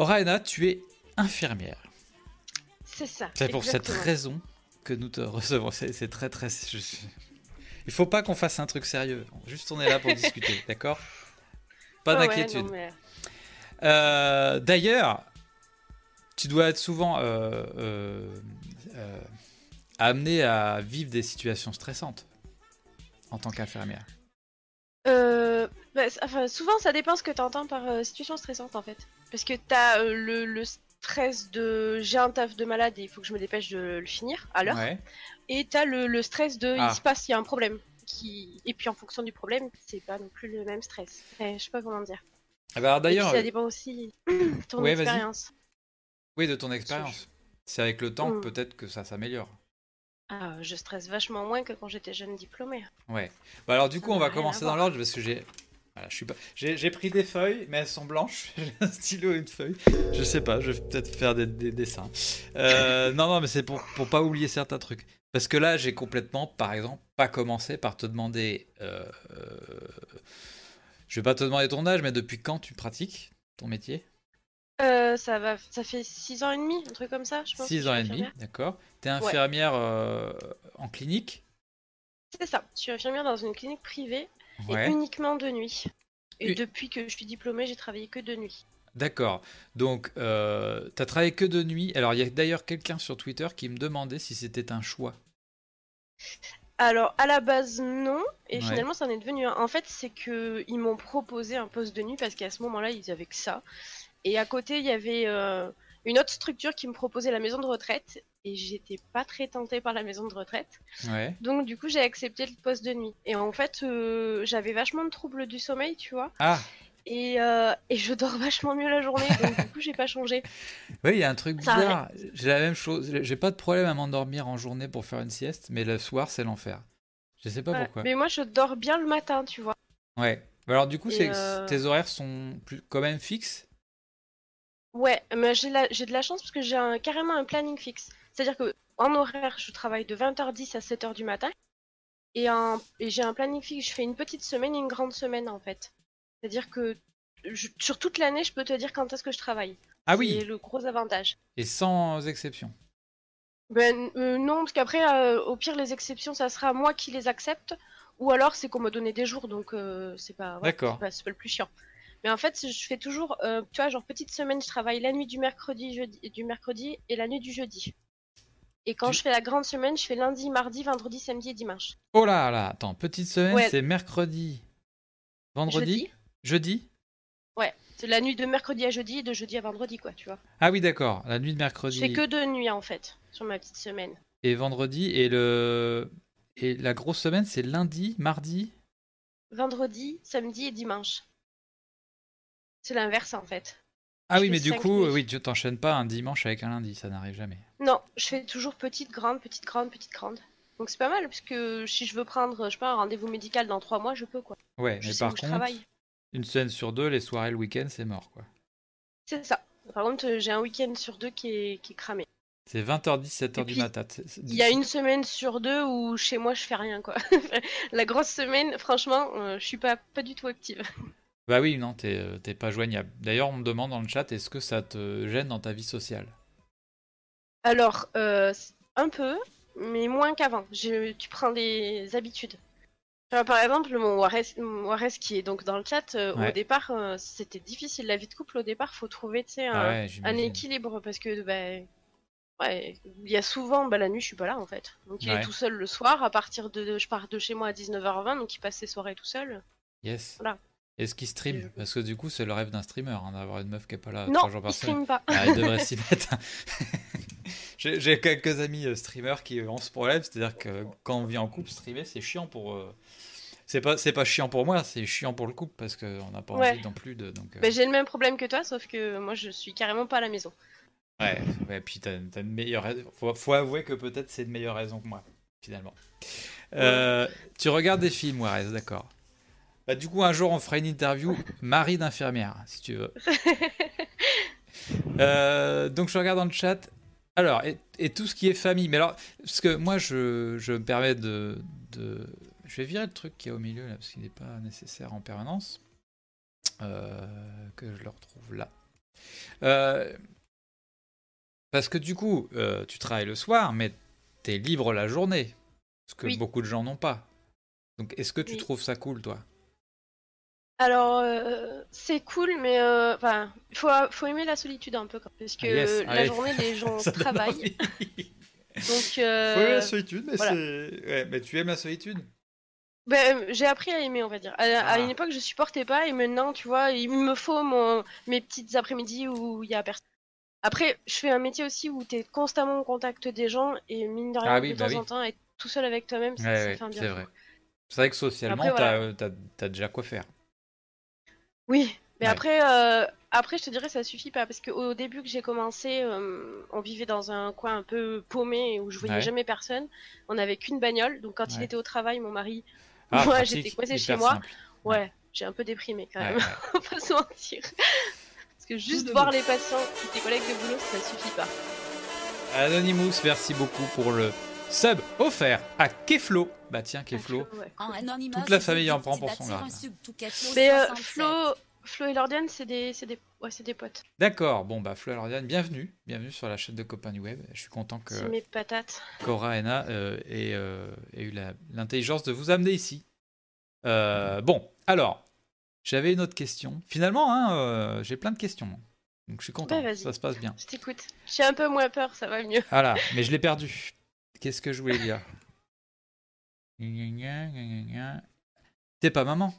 Oraina, tu es infirmière. C'est ça. C'est pour cette raison que nous te recevons. C'est très très. je- Il faut pas qu'on fasse un truc sérieux. Juste on est là pour discuter, d'accord? Pas ouais, d'inquiétude. mais- Euh, D'ailleurs, tu dois être souvent euh, euh, euh, amené à vivre des situations stressantes en tant qu'infirmière. Bah, enfin, souvent, ça dépend ce que tu entends par situation stressante en fait. Parce que t'as euh, le, le stress de j'ai un taf de malade et il faut que je me dépêche de le finir à l'heure. Ouais. Et t'as le, le stress de Ah. il se passe, il y a un problème. Qui... Et puis en fonction du problème, c'est pas non plus le même stress. Eh, je sais pas comment dire. Ah bah D'ailleurs, ça dépend aussi de ton Ouais, expérience. oui, de ton expérience. C'est avec le temps Mm. peut-être que ça s'améliore. Ah, je stresse vachement moins que quand j'étais jeune diplômée. Ouais. Bah alors du coup, on va commencer dans l'ordre parce que j'ai voilà, je suis pas j'ai pris des feuilles mais elles sont blanches. J'ai un stylo et une feuille. Je sais pas, je vais peut-être faire des, des dessins. Euh, non non, mais c'est pour pour pas oublier certains trucs. Parce que là, j'ai complètement par exemple pas commencé par te demander euh, euh, je vais pas te demander ton âge mais depuis quand tu pratiques ton métier? Euh, ça va, ça fait 6 ans et demi, un truc comme ça, je pense. 6 que ans et demi, d'accord. T'es infirmière euh, en clinique? C'est ça. Je suis infirmière dans une clinique privée et uniquement de nuit. Et U- depuis que je suis diplômée, j'ai travaillé que de nuit. D'accord. Donc, euh, t'as travaillé que de nuit. Alors, il y a d'ailleurs quelqu'un sur Twitter qui me demandait si c'était un choix. Alors, à la base, non. Et Ouais. finalement, ça en est devenu un. En fait, c'est que ils m'ont proposé un poste de nuit parce qu'à ce moment-là, ils avaient que ça. Et à côté, il y avait euh, une autre structure qui me proposait la maison de retraite. Et j'étais pas très tentée par la maison de retraite. Ouais. Donc, du coup, j'ai accepté le poste de nuit. Et en fait, euh, j'avais vachement de troubles du sommeil, tu vois. Ah, Et, euh, et je dors vachement mieux la journée. Donc, du coup, j'ai pas changé. oui, il y a un truc bizarre. J'ai la même chose. J'ai pas de problème à m'endormir en journée pour faire une sieste, mais le soir, c'est l'enfer. Je sais pas Ouais. pourquoi. Mais moi, je dors bien le matin, tu vois. Ouais. Alors, du coup, euh, tes horaires sont plus, quand même fixes Ouais, mais j'ai la- j'ai de la chance parce que j'ai un- carrément un planning fixe. C'est-à-dire que en horaire, je travaille de 20h10 à 7h du matin. Et, en- et j'ai un planning fixe. Je fais une petite semaine et une grande semaine, en fait. C'est-à-dire que je- sur toute l'année, je peux te dire quand est-ce que je travaille. Ah C'est oui, le gros avantage. et sans exception. Ben euh, non, parce qu'après, euh, au pire, les exceptions, ça sera moi qui les accepte. Ou alors, c'est qu'on me donnait des jours, donc euh, c'est pas, ouais, c'est c'est pas le plus chiant. Mais en fait, je fais toujours, euh, tu vois, genre petite semaine, je travaille la nuit du mercredi, jeudi, du mercredi et la nuit du jeudi. Et quand Tu- je fais la grande semaine, je fais lundi, mardi, vendredi, samedi et dimanche. Oh là là, attends, petite semaine, Ouais. c'est mercredi, vendredi, Jeudi. jeudi? Ouais, c'est la nuit de mercredi à jeudi et de jeudi à vendredi, quoi, tu vois. Ah oui, d'accord. La nuit de Je mercredi. fais que deux nuits, en fait, sur ma petite semaine. et vendredi et le et la grosse semaine c'est lundi, mardi? Vendredi, samedi et dimanche. C'est l'inverse, en fait. Ah Je oui, mais du coup, nuits. oui, tu t'enchaînes pas un dimanche avec un lundi, ça n'arrive jamais. Non, je fais toujours petite, grande, petite, grande, petite, grande. Donc c'est pas mal, parce que si je veux prendre, je sais pas, un rendez-vous médical dans trois mois, je peux, quoi. Ouais, Je mais par contre, une semaine sur deux, les soirées, le week-end, c'est mort quoi. C'est ça. Par contre, euh, j'ai un week-end sur deux qui est, qui est cramé. C'est 20h10, 7h Et du matin. Il y a une semaine sur deux où chez moi je fais rien, quoi. La grosse semaine, franchement, euh, je suis pas, pas du tout active. Bah oui, non, t'es euh, t'es pas joignable. D'ailleurs, on me demande dans le chat, est-ce que ça te gêne dans ta vie sociale? Alors, euh, un peu, mais moins qu'avant. Tu prends des habitudes. Par exemple, mon Warès qui est donc dans le chat, euh, Ouais. au départ, euh, c'était difficile. La vie de couple, au départ, faut trouver, un, Ah ouais, un équilibre parce que, ben, ouais, il y a souvent, bah, la nuit, je suis pas là en fait. Donc, il Ouais. est tout seul le soir. À partir de, je pars de chez moi à 19h20, donc il passe ses soirées tout seul. Yes. Voilà. Est-ce qu'il stream Parce que du coup, c'est le rêve d'un streamer, hein, d'avoir une meuf qui est pas là non, trois jours par semaine. stream pas. Ah, il devrait s'y mettre. J'ai quelques amis euh, streamers qui ont ce problème, c'est-à-dire que quand on vit en couple, streamer, c'est chiant pour. euh, C'est pas, c'est pas chiant pour moi, c'est chiant pour le couple parce qu'on n'a pas Ouais. envie non plus de. Donc, euh, Ben, j'ai le même problème que toi, sauf que moi, je suis carrément pas à la maison. ouais, ouais, puis t'as t'as une meilleure raison. Faut, faut avouer que peut-être c'est une meilleure raison que moi, finalement. Euh, tu regardes des films, Warez, d'accord. Bah, du coup, un jour, on fera une interview mari d'infirmière, si tu veux. Euh, donc, je regarde dans le chat. Alors, et, et tout ce qui est famille. Mais alors, parce que moi, je, je me permets de, de- Je vais virer le truc qui est au milieu, là, parce qu'il n'est pas nécessaire en permanence. Euh, que je le retrouve là. Euh, parce que du coup, euh, tu travailles le soir, mais tu es libre la journée. Ce que Oui. beaucoup de gens n'ont pas. Donc, est-ce que tu Oui. trouves ça cool, toi? Alors, euh, c'est cool, mais euh, il faut, faut aimer la solitude un peu, parce que Ah, yes, la allez. journée, les gens travaillent. Donc, euh, Faut aimer la solitude, mais voilà. c'est. Ouais, mais tu aimes la solitude? Ben, j'ai appris à aimer, on va dire. À, à Ah. une époque, je supportais pas, et maintenant, tu vois, il me faut mon, mes petites après-midi où il y a personne. Après, je fais un métier aussi où tu es constamment en contact des gens, et mine de rien, Ah oui, de bah temps oui. en temps, être tout seul avec toi-même, ça, Ouais, ça fait un bien. c'est vrai. C'est vrai que socialement, t'as- t'as déjà quoi faire. Oui, mais Ouais. après, euh, après, je te dirais, ça suffit pas parce qu'au début que j'ai commencé, euh, on vivait dans un coin un peu paumé où je voyais Ouais. jamais personne. On n'avait qu'une bagnole, donc quand il était au travail, mon mari, Ah, Moi, j'étais coincée chez moi. simple. ouais, j'ai un peu déprimé quand même, ouais. on va pas se mentir. Parce que juste voir les patients et tes collègues de boulot, ça suffit pas. Anonymous, merci beaucoup pour le sub offert à Keflo. Bah tiens, Keflo. Ouais. Anonymat, Toute la famille en prend pour son grade. Mais euh, 67. Flo, Flo et Lordiane, c'est des, c'est des, ouais, c'est des potes. D'accord, bon bah Flo et Lauriane, bienvenue. Bienvenue sur la chaîne de Copain du Web. Je suis content que C'est mes patates. Cora et Anna euh, aient, euh, aient eu l'intelligence de vous amener ici. Euh, bon, alors, j'avais une autre question. Finalement, hein, euh, j'ai plein de questions. Donc je suis content, Ouais, ça se passe bien. Je t'écoute. J'ai un peu moins peur, ça va mieux. Voilà, mais je l'ai perdu. Qu'est-ce que je voulais dire. T'es pas maman?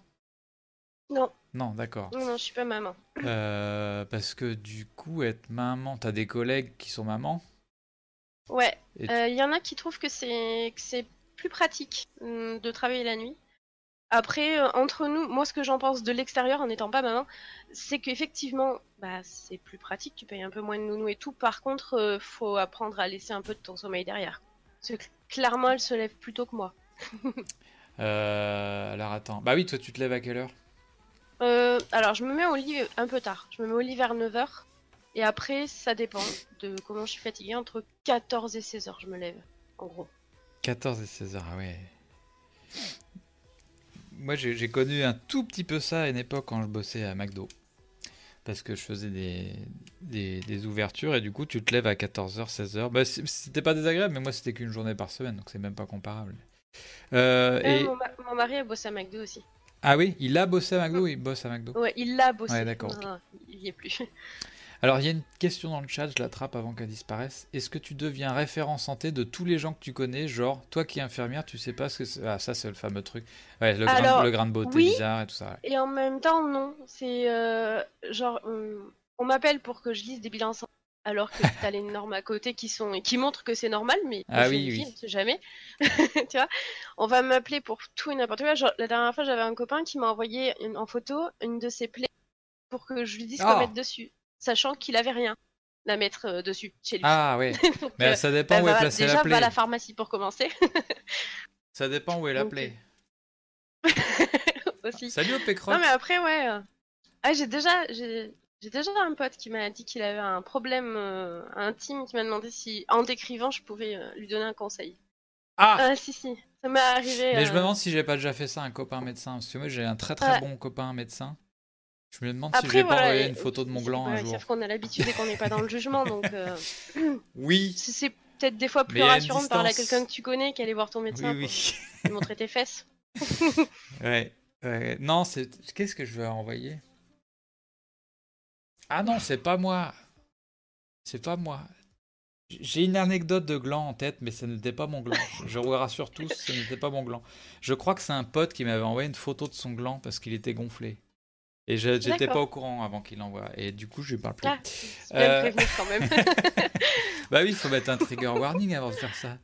Non, Non, d'accord. non, non, je suis pas maman. Euh, parce que du coup, être maman, t'as des collègues qui sont mamans? Ouais, et Euh, il y en a qui trouvent que c'est que c'est plus pratique hum, de travailler la nuit. Après, euh, entre nous, moi ce que j'en pense de l'extérieur en n'étant pas maman, c'est qu'effectivement, bah, c'est plus pratique, tu payes un peu moins de nounou et tout. Par contre, euh, faut apprendre à laisser un peu de ton sommeil derrière. Parce que clairement, elle se lève plus tôt que moi. Euh, alors attends. Bah oui, toi tu te lèves à quelle heure? Euh, alors, je me mets au lit un peu tard. Je me mets au lit vers 9h. Et après, ça dépend de comment je suis fatiguée. Entre 14 et 16h, je me lève, en gros. 14 et 16 heures, ah ouais. Moi j'ai j'ai connu un tout petit peu ça à une époque quand je bossais à McDo. Parce que je faisais des, des, des ouvertures et du coup tu te lèves à 14h, 16h. Bah, c- c'était pas désagréable, mais moi c'était qu'une journée par semaine, donc c'est même pas comparable. Euh, Euh, et... mon, ma- mon mari a bossé à McDo aussi. Ah oui, il a bossé à McDo ou il bosse à McDo Ouais, il l'a bossé. Ouais, d'accord, il y est plus. Alors, il y a une question dans le chat, je l'attrape avant qu'elle disparaisse. Est-ce que tu deviens référent santé de tous les gens que tu connais Genre, toi qui es infirmière, tu sais pas ce que c'est. Ah, ça, c'est le fameux truc. Ouais, le, grain, Alors, le grain de beauté oui. bizarre et tout ça. ouais. Et en même temps, non. C'est euh, genre, on, on m'appelle pour que je lise des bilans santé, alors que t'as les normes à côté qui sont qui montrent que c'est normal, mais Ah oui, on sait jamais. tu vois, on va m'appeler pour tout et n'importe quoi. Genre, la dernière fois, j'avais un copain qui m'a envoyé une- en photo une de ses plaies pour que je lui dise quoi Ah. mettre dessus, sachant qu'il avait rien à mettre euh, dessus chez lui. Ah, ouais. Donc, Mais euh, ça dépend bah, où est va- placée déjà, la va plaie. à la pharmacie pour commencer. Ça dépend où est la plaie. aussi. Salut au pécroc. Non mais après ouais. euh, Ah j'ai déjà j'ai déjà un pote qui m'a dit qu'il avait un problème euh, intime qui m'a demandé si en décrivant je pouvais euh, lui donner un conseil. Ah Ah si si, ça m'est arrivé. Mais je me euh, demande si j'ai pas déjà fait ça à un copain médecin. Parce que moi, j'ai un très très Ouais. bon copain médecin. Je me demande si j'ai pas voilà, envoyé et- une photo de mon c'est- gland un jour. Sauf qu'on a l'habitude et qu'on n'est pas dans le jugement donc euh, Oui. c'est- peut-être des fois plus Mais rassurant de parler à quelqu'un que tu connais qu'aller voir ton médecin oui. pour lui montrer tes fesses. Ouais. ouais. Non, c'est. Qu'est-ce que je vais envoyer? Ah non, c'est pas moi. C'est pas moi. J'ai une anecdote de gland en tête, mais ce n'était pas mon gland. Je vous rassure tous, ce n'était pas mon gland. Je crois que c'est un pote qui m'avait envoyé une photo de son gland parce qu'il était gonflé. Et je- j'étais pas au courant avant qu'il l'envoie. Et du coup, je lui parle plus. Ah, bien Euh, prévenir quand même. Bah oui, il faut mettre un trigger warning avant de faire ça.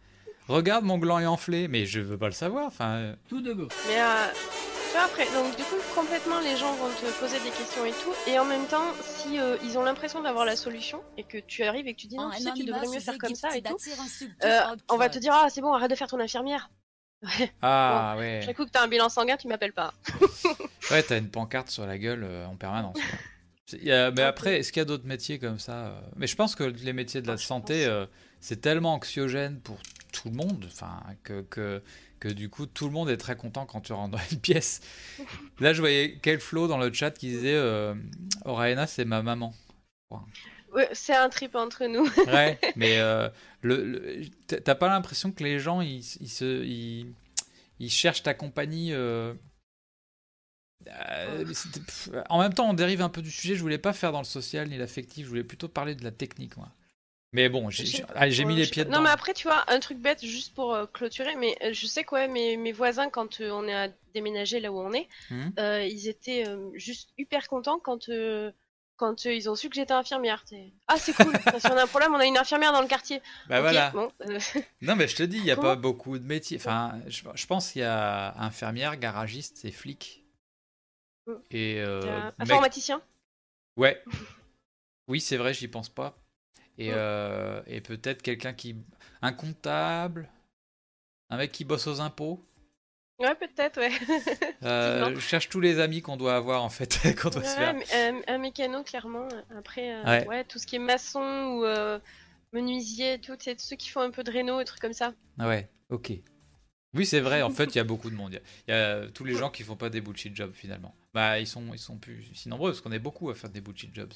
Regarde, mon gland est enflé, mais je veux pas le savoir. Enfin, euh, Tout de go. Mais euh, tu vois, après, donc du coup, complètement, les gens vont te poser des questions et tout. Et en même temps, si euh, ils ont l'impression d'avoir la solution et que tu arrives et que tu dis non, tu sais, tu devrais mieux faire comme ça et tout, euh, on va te dire ah c'est bon, arrête de faire ton infirmière. Ah ouais. Chaque coup que t'as un bilan sanguin, tu m'appelles pas. Ouais, t'as une pancarte sur la gueule euh, en permanence. quoi. C'est- il y a- mais après, est-ce qu'il y a d'autres métiers comme ça euh Mais je pense que les métiers de la Ah, santé, euh, c'est tellement anxiogène pour tout le monde, enfin que, que que du coup tout le monde est très content quand tu rentres dans une pièce. Là, je voyais quel flow dans le chat qui disait euh, Oraena, c'est ma maman. Ouais, c'est un trip entre nous. Ouais, mais euh, le, le- t'as pas l'impression que les gens ils, ils se ils, ils cherchent ta compagnie euh, euh, pff, en même temps, on dérive un peu du sujet. Je voulais pas faire dans le social ni l'affectif. Je voulais plutôt parler de la technique, moi. Mais bon, j'ai mis les pieds dedans. Non, mais après, tu vois, un truc bête, juste pour euh, clôturer, mais euh, je sais que ouais, mes, mes voisins, quand euh, on est à déménager là où on est, euh, ils étaient juste hyper contents quand, quand euh, ils ont su que j'étais infirmière. t'sais. Ah, c'est cool, si on a un problème, on a une infirmière dans le quartier. Bah voilà. bon, euh, Non, mais je te dis, il y a Comment pas beaucoup de métiers. Enfin, je, je pense qu'il y a infirmière, garagiste et flic. Mm. Et euh, mec- informaticien. Ouais. Oui, c'est vrai, j'y pense pas. Et, Mm. euh, et peut-être quelqu'un qui. Un comptable. Un mec qui bosse aux impôts. Ouais, peut-être, ouais. Euh, je cherche tous les amis qu'on doit avoir en fait, qu'on doit se Ouais, faire. euh, un mécano, clairement. Après, euh, Ouais. ouais. tout ce qui est maçon ou menuisier, et tout, c'est ceux qui font un peu de réno et trucs comme ça. Ah Ouais, ok. Oui, c'est vrai, en fait, il y a beaucoup de monde. Il y a- il y, a tous les gens qui font pas des bullshit jobs finalement. Bah, ils sont, ils sont plus si nombreux parce qu'on est beaucoup à faire des bullshit jobs.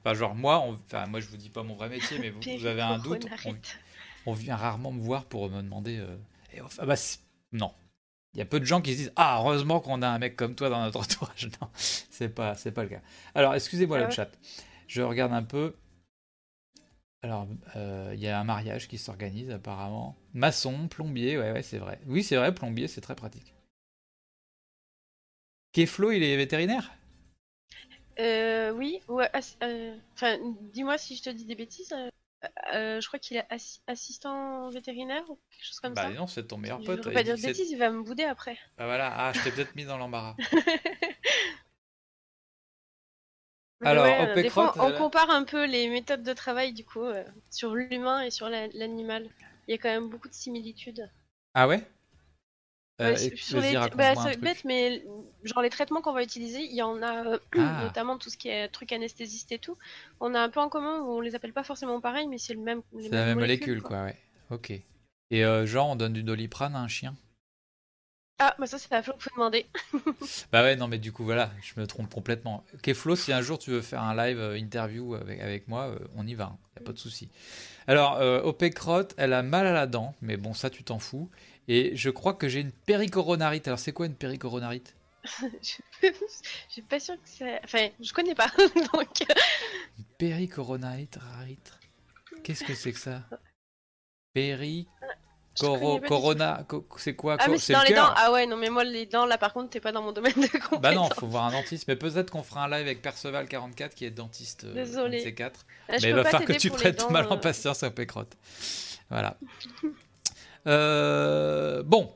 Enfin, genre, moi, on- enfin, moi, je vous dis pas mon vrai métier, mais vous, vous avez un doute. On, vient rarement me voir pour me demander. et enfin, bah, non. Il y a peu de gens qui se disent Ah, heureusement qu'on a un mec comme toi dans notre entourage. Non, c'est pas, c'est pas le cas. Alors, excusez-moi Ah le chat. Je regarde un peu. Alors, euh, il y a un mariage qui s'organise apparemment. Maçon, plombier, ouais, ouais, c'est vrai. Oui, c'est vrai, plombier, c'est très pratique. Keflo, il est vétérinaire? Euh, oui, ouais, ass- euh, enfin, dis-moi si je te dis des bêtises. Euh, je crois qu'il est assi- assistant vétérinaire ou quelque chose comme Bah ça. non, c'est ton meilleur je pote. voudrais il pas dire de bêtises, il va me bouder après. Bah voilà, ah, je t'ai peut-être mis dans l'embarras. Alors, ouais, au des fois, Pécrotte, on compare un peu les méthodes de travail du coup euh, sur l'humain et sur la- l'animal. Il y a quand même beaucoup de similitudes. Ah ouais? Euh, sur les- bah, c'est bête, mais genre les traitements qu'on va utiliser, il y en a Ah. notamment tout ce qui est truc anesthésiste et tout. On a un peu en commun où on les appelle pas forcément pareil, mais c'est le même. C'est la même molécule, quoi, ouais. Ok. Et euh, genre, on donne du doliprane à un chien? Ah, bah ça c'est à Flo qu'il faut demander. Bah ouais, non, mais du coup, voilà, je me trompe complètement. Ok, Flo, si un jour tu veux faire un live euh, interview avec, avec moi, euh, on y va, il a pas de souci. Alors, euh, OP elle a mal à la dent, mais bon, ça, tu t'en fous. Et je crois que j'ai une péricoronarite. Alors, c'est quoi une péricoronarite Je suis pas sûre que c'est. Enfin, je connais pas. Donc, euh, Une péricoronarite, rarite. Qu'est-ce que c'est que ça? Péri... Coro, corona, co- c'est quoi? Ah, mais c'est dans le les dents. Ah ouais, non, mais moi, les dents, là par contre, t'es pas dans mon domaine de compétence. Bah non, faut voir un dentiste. Mais peut-être qu'on fera un live avec Perceval44 qui est dentiste. euh, Désolé. de ces quatre. Là, je Mais il va falloir que tu prennes dents, mal en euh. patience à Pécrotte. Voilà. Euh, bon.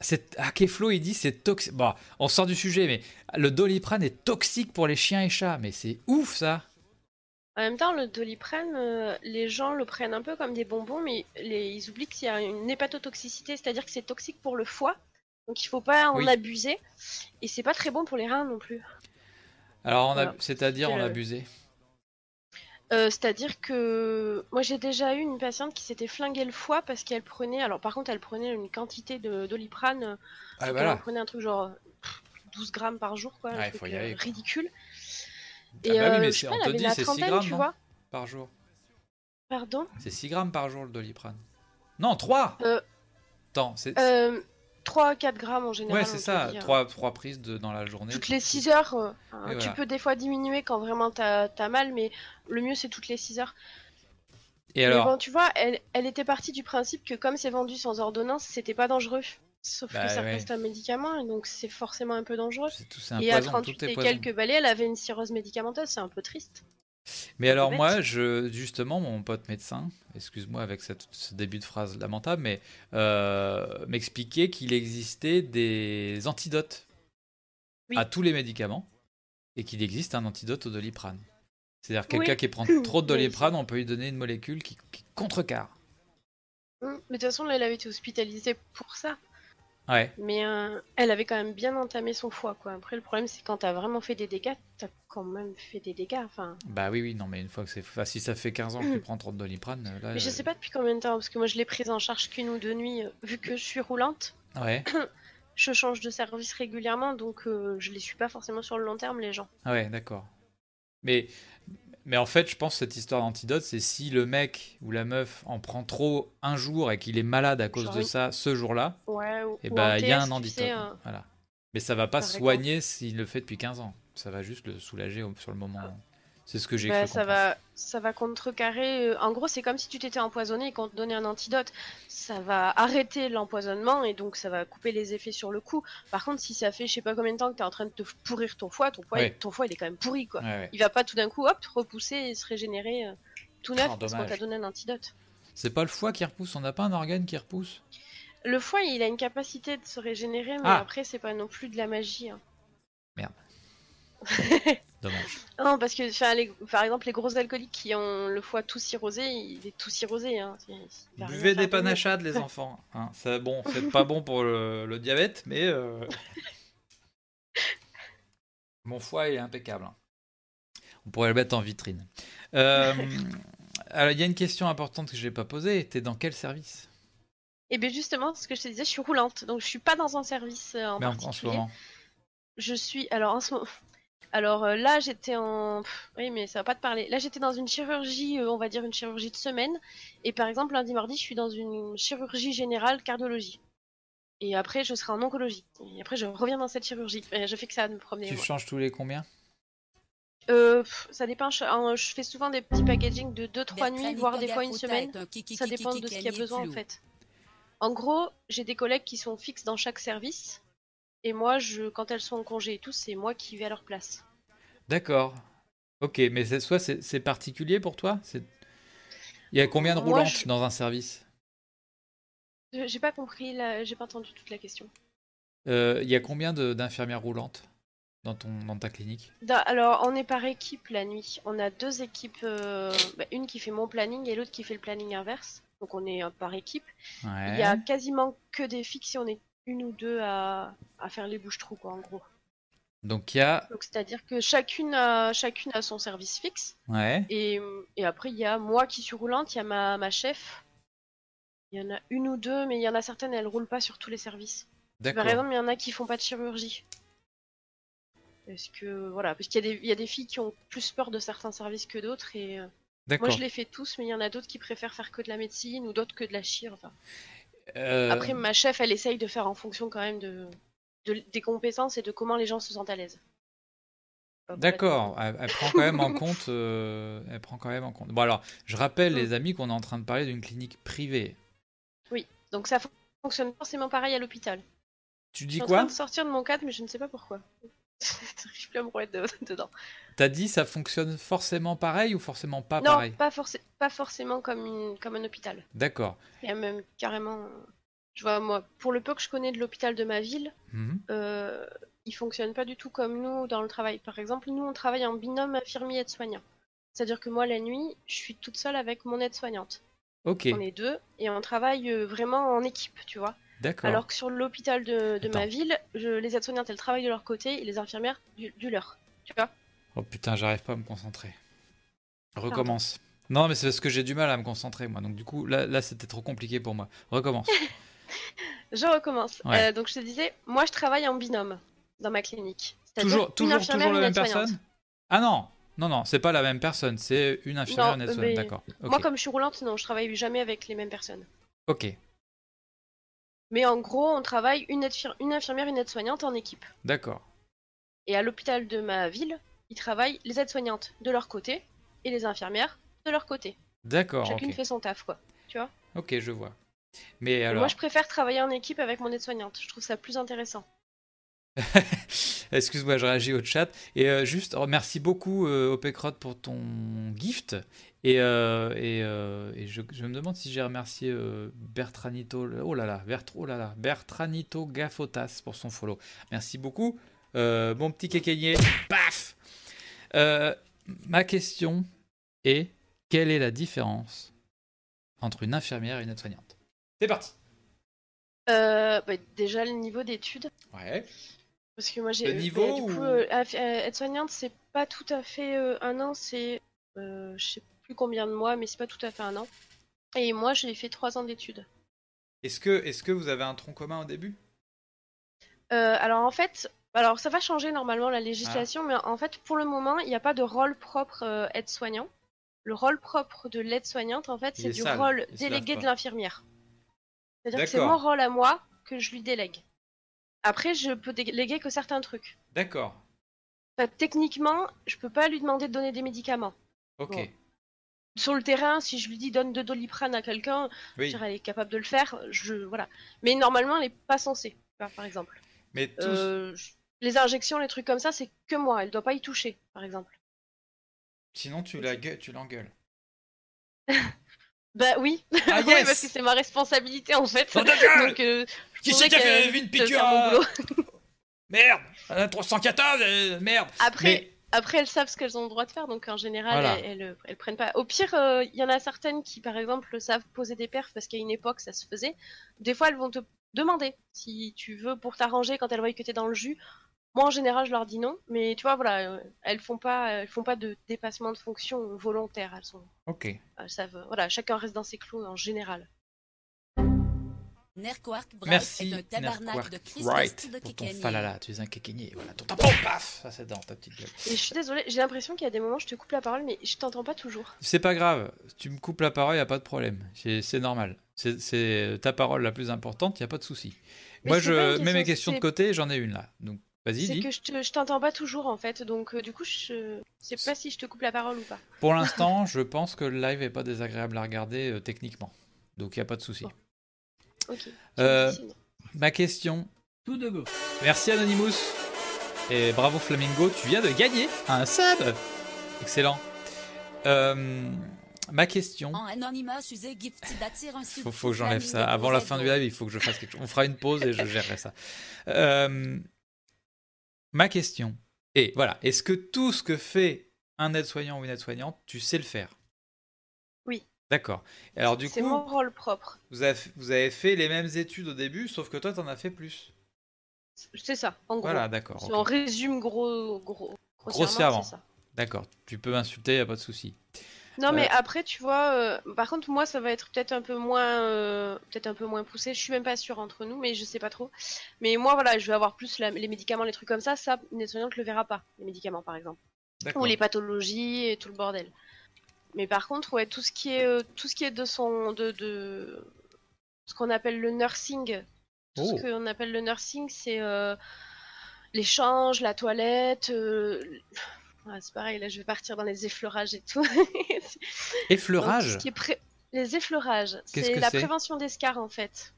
C'est... Ah, il dit c'est toxique. Bon, on sort du sujet, mais le doliprane est toxique pour les chiens et chats. Mais c'est ouf, ça. En même temps, le doliprane, euh, les gens le prennent un peu comme des bonbons, mais les- ils oublient qu'il y a une hépatotoxicité, c'est-à-dire que c'est toxique pour le foie. Donc il faut pas en Oui. abuser. Et c'est pas très bon pour les reins non plus. Alors. Voilà. c'est-à-dire, on a Euh, c'est-à-dire que moi j'ai déjà eu une patiente qui s'était flingué le foie parce qu'elle prenait, alors par contre elle prenait une quantité de doliprane, euh, Ah, elle prenait un truc genre pff, 12 grammes par jour, quoi, un truc, y aller, euh, quoi. ridicule. Ah Et bah oui, mais je sais pas, on elle te avait dit, la c'est 6 trentaine, grammes, tu vois. Par jour. Pardon? C'est 6 grammes par jour, le doliprane. Non, 3 Euh, Attends, c'est... euh, 3-4 grammes en général. Ouais, c'est ça, dit, hein. 3, trois prises de, dans la journée. Toutes les 6 heures, euh, hein, tu voilà. peux des fois diminuer quand vraiment t'as as mal, mais le mieux c'est toutes les 6 heures. Et Mais alors bon, tu vois, elle, elle était partie du principe que comme c'est vendu sans ordonnance, c'était pas dangereux. Sauf Bah que ça ouais. reste un médicament, et donc c'est forcément un peu dangereux. Tout, un Et à poison, 38 tout est et poison. quelques balais, elle avait une cirrhose médicamenteuse, c'est un peu triste. Mais alors moi, je, justement, mon pote médecin, excuse-moi avec cette- ce début de phrase lamentable, mais euh, m'expliquait qu'il existait des antidotes Oui. à tous les médicaments et qu'il existe un antidote au doliprane. C'est-à-dire quelqu'un Oui. qui prend trop de doliprane, on peut lui donner une molécule qui, qui contrecarre. Hum, Mais de toute façon, là, elle avait été hospitalisée pour ça. Ouais. Mais euh, elle avait quand même bien entamé son foie, quoi. Après, le problème, c'est quand t'as vraiment fait des dégâts, t'as quand même fait des dégâts. Enfin, Bah oui, oui, non, mais une fois que c'est. Enfin, si ça fait 15 ans que tu prends trop de doliprane, là. mais je euh, sais pas depuis combien de temps, parce que moi, je l'ai prise en charge qu'une ou deux nuits, euh, vu que je suis roulante. Ouais, Je change de service régulièrement, donc euh, je les suis pas forcément sur le long terme, les gens. ouais, d'accord. Mais, mais en fait, je pense que cette histoire d'antidote, c'est si le mec ou la meuf en prend trop un jour et qu'il est malade à cause Genre de ça ce jour-là, Ouais, ou, et ou bah il y a un tu antidote. sais, Voilà. Mais ça va pas Par soigner s'il le fait depuis 15 ans. Ça va juste le soulager sur le moment. C'est ce que j'ai bah, ça comprendre. va, ça va contrecarrer. euh, En gros, c'est comme si tu t'étais empoisonné et qu'on te donnait un antidote. Ça va arrêter l'empoisonnement et donc ça va couper les effets sur le coup. Par contre, si ça fait je sais pas combien de temps que t'es en train de te pourrir ton foie, ton foie, Ouais. ton foie il est quand même pourri quoi. Ouais, ouais. Il va pas tout d'un coup hop repousser et se régénérer euh, tout neuf Oh, parce qu'on t'a donné un antidote. C'est pas le foie qui repousse, on n'a pas un organe qui repousse? Le foie, il a une capacité de se régénérer, mais Ah. après, c'est pas non plus de la magie. hein. Dommage. Non, parce que, enfin, les- par exemple, les gros alcooliques qui ont le foie tout cirrhosé, il est tout cirrhosé. Hein. Il Buvez des panachades, les enfants. Hein, c'est bon, c'est pas bon pour le, le diabète, mais euh, mon foie il est impeccable. hein. On pourrait le mettre en vitrine. Euh, alors, il y a une question importante que je n'ai pas posée. T'es dans quel service? Et bien justement, ce que je te disais, je suis roulante, donc je suis pas dans un service euh, en Mais en, en particulier. ce moment. Je suis, alors en ce moment, alors euh, là j'étais en, Pff, oui mais ça va pas te parler. Là j'étais dans une chirurgie, euh, on va dire une chirurgie de semaine, et par exemple lundi mardi je suis dans une chirurgie générale cardiologie. Et après je serai en oncologie. Et après je reviens dans cette chirurgie. Et je fais que ça de me promener. Tu moi. changes tous les combien? Euh, pff, ça dépend. Je, je fais souvent des petits packaging de 2-3 nuits, voire des fois une semaine. Ça dépend de ce qu'il y a besoin en fait. En gros, j'ai des collègues qui sont fixes dans chaque service. Et moi, je, quand elles sont en congé et tout, c'est moi qui vais à leur place. D'accord. Ok, mais c'est- soit c'est particulier pour toi? Il y a combien de Moi, roulantes je- dans un service? J'ai pas compris, la- j'ai pas entendu toute la question. Euh, Il y a combien de- d'infirmières roulantes dans, ton, dans ta clinique? Alors, on est par équipe la nuit. On a deux équipes, euh, bah, une qui fait mon planning et l'autre qui fait le planning inverse. Donc, on est euh, par équipe. Ouais. Il y a quasiment que des filles si on est une ou deux à, à faire les bouches-trous, quoi, en gros. Donc il y a. Donc, c'est-à-dire que chacune a, chacune a son service fixe. Ouais. Et, et après, il y a moi qui suis roulante, il y a ma, ma chef. Il y en a une ou deux, mais il y en a certaines, elles roulent pas sur tous les services. Par exemple, il y en a qui font pas de chirurgie. Parce que, voilà, parce qu'il y, a des- il y a des filles qui ont plus peur de certains services que d'autres. Et euh, moi, je les fais tous, mais il y en a d'autres qui préfèrent faire que de la médecine ou d'autres que de la chir. Enfin. Euh, Après, ma chef, elle essaye de faire en fonction quand même de, de- des compétences et de comment les gens se sentent à l'aise. D'accord, elle, elle prend quand même en compte. euh, elle prend quand même en compte. Bon alors, je rappelle Mm. les amis qu'on est en train de parler d'une clinique privée. Donc ça fonctionne forcément pareil à l'hôpital. Tu Je dis suis en quoi train de sortir de mon cadre, mais je ne sais pas pourquoi. De- dedans. T'as dit ça fonctionne forcément pareil ou forcément pas non, pareil pas, forcé- pas forcément comme, une- comme un hôpital. D'accord. Il y a même carrément. Je vois, moi, pour le peu que je connais de l'hôpital de ma ville, Mhm. euh, il fonctionne pas du tout comme nous dans le travail. Par exemple, nous, on travaille en binôme infirmier-aide-soignant. C'est-à-dire que moi, la nuit, je suis toute seule avec mon aide-soignante. Ok, On est deux et on travaille euh, vraiment en équipe, tu vois. D'accord. Alors que sur l'hôpital de, de ma ville, je, les aides-soignantes, elles travaillent de leur côté et les infirmières du, du leur. Tu vois Oh putain, j'arrive pas à me concentrer. Recommence. Non, mais c'est parce que j'ai du mal à me concentrer, moi. Donc du coup, là, là c'était trop compliqué pour moi. Recommence. Je recommence. Ouais. Euh, donc je te disais, moi je travaille en binôme dans ma clinique. Toujours toujours, infirmière, toujours la même personne? Ah non Non, non, c'est pas la même personne. C'est une infirmière, Non, une aide-soignante. D'accord. Moi comme je suis roulante, non, je travaille jamais avec les mêmes personnes. Ok, Mais en gros, on travaille une, infirmière, une aide-soignante en équipe. d'accord. Et à l'hôpital de ma ville, ils travaillent les aides-soignantes de leur côté et les infirmières de leur côté. D'accord, Chacune fait son taf, quoi. Ok, je vois. Mais Et alors, Moi, je préfère travailler en équipe avec mon aide-soignante. Je trouve ça plus intéressant. excuse-moi, je réagis au chat. Et euh, juste, oh, merci beaucoup, euh, Opecrot, pour ton gift. Et, euh, et, euh, et je, je me demande si j'ai remercié euh, Bertranito, oh là là, Bert, oh là là, Bertranito Gafotas pour son follow. Merci beaucoup, euh, mon petit kékénier. Paf Euh, Ma question est quelle est la différence entre une infirmière et une aide-soignante? C'est parti. Euh, bah, déjà, le niveau d'études. Ouais. Parce que moi, j'ai. Le euh, niveau du coup, ou- euh, euh, aide-soignante, c'est pas tout à fait euh, un an, c'est. euh, je sais plus combien de mois, mais c'est pas tout à fait un an. Et moi, j'ai fait trois ans d'études. Est-ce que, est que vous avez un tronc commun au début? Euh, alors en fait, Alors, ça va changer normalement la législation, mais en fait, pour le moment, il n'y a pas de rôle propre euh, aide-soignant. Le rôle propre de l'aide-soignante, en fait, c'est est du sale, rôle il délégué de l'infirmière. C'est-à-dire que c'est mon rôle à moi que je lui délègue. Après, je peux déléguer que certains trucs. D'accord. Enfin, techniquement, je peux pas lui demander de donner des médicaments. Ok. Bon. Sur le terrain, si je lui dis donne de doliprane à quelqu'un, je Oui. dirais, elle est capable de le faire. Je voilà. Mais normalement, elle est pas censée. Par exemple, Mais tous. Euh, les injections, les trucs comme ça, c'est que moi. Elle doit pas y toucher, par exemple. Sinon, tu la gueu- tu l'engueules. Bah oui, Ah Oui, parce que c'est ma responsabilité en fait. Oh, ta gueule Donc, euh, je Qui c'est qui a fait qu'elle- une piqûre à- boulot. Merde euh, 314 euh, Merde Après, Mais après, elles savent ce qu'elles ont le droit de faire, donc en général, Voilà. elles, elles, elles prennent pas. Au pire, euh, il y en a certaines qui, par exemple, savent poser des perfs parce qu'à une époque, ça se faisait. Des fois, elles vont te demander si tu veux pour t'arranger quand elles voient que t'es dans le jus. Moi, en général, je leur dis non, mais tu vois, voilà, euh, elles font pas, elles font pas de dépassement de fonction volontaire. Elles sont, Ok. elles savent, voilà, chacun reste dans ses clous en général. Nerquark Bright Merci, est un tabarnak de Chris Wright, West de pour ton falala. Tu es un kékénier. Voilà, ton tampon, paf Ça, c'est dans ta petite gueule. Et je suis désolée, j'ai l'impression qu'il y a des moments, je te coupe la parole, mais je t'entends pas toujours. C'est pas grave. Tu me coupes la parole, y a pas de problème. C'est normal. C'est- ta parole la plus importante, y a pas de souci. Moi, je mets mes question, questions de côté, j'en ai une là. Donc, vas-y, C'est que je te- je t'entends pas toujours en fait, donc euh, du coup, je sais pas si je te coupe la parole ou pas. Pour l'instant, je pense que le live est pas désagréable à regarder euh, techniquement. Donc, il y a pas de souci. Bon. Ok. Euh. Ma question. Tout de go. Merci Anonymous. Et bravo Flamingo, tu viens de gagner un sub. Excellent. Euh, ma question. Un Faut, faut que j'enlève ça. Avant la fin du live, il faut que je fasse quelque chose. On fera une pause et je gérerai ça. Euh, ma question est voilà, est-ce que tout ce que fait un aide-soignant ou une aide-soignante, tu sais le faire? D'accord. Alors du C'est coup, mon rôle propre. vous avez, vous avez fait les mêmes études au début, sauf que toi, t'en as fait plus. C'est ça, en gros. Voilà, d'accord. Si ok. on résume gros, gros, grossièrement, Grossièrement. c'est. D'accord. Tu peux m'insulter, y a pas de souci. Non, mais Ouais. après, tu vois, euh, par contre, moi, ça va être peut-être un peu moins, euh, peut-être un peu moins poussé. Je suis même pas sûre entre nous, mais je sais pas trop. Mais moi, voilà, je vais avoir plus la- les médicaments, les trucs comme ça. Ça, une aide-soignante le verra pas, les médicaments, par exemple. Ou les pathologies et tout le bordel. Mais par contre, ouais, tout ce qui est, euh, tout ce qui est de son, de, de ce qu'on appelle le nursing, tout Oh. ce qu'on appelle le nursing, c'est euh, l'échange, la toilette. euh, ouais, c'est pareil, là, je vais partir dans les effleurages et tout. Donc, Effleurage ce qui est pré- Les effleurages, c'est la prévention d'escarres en fait.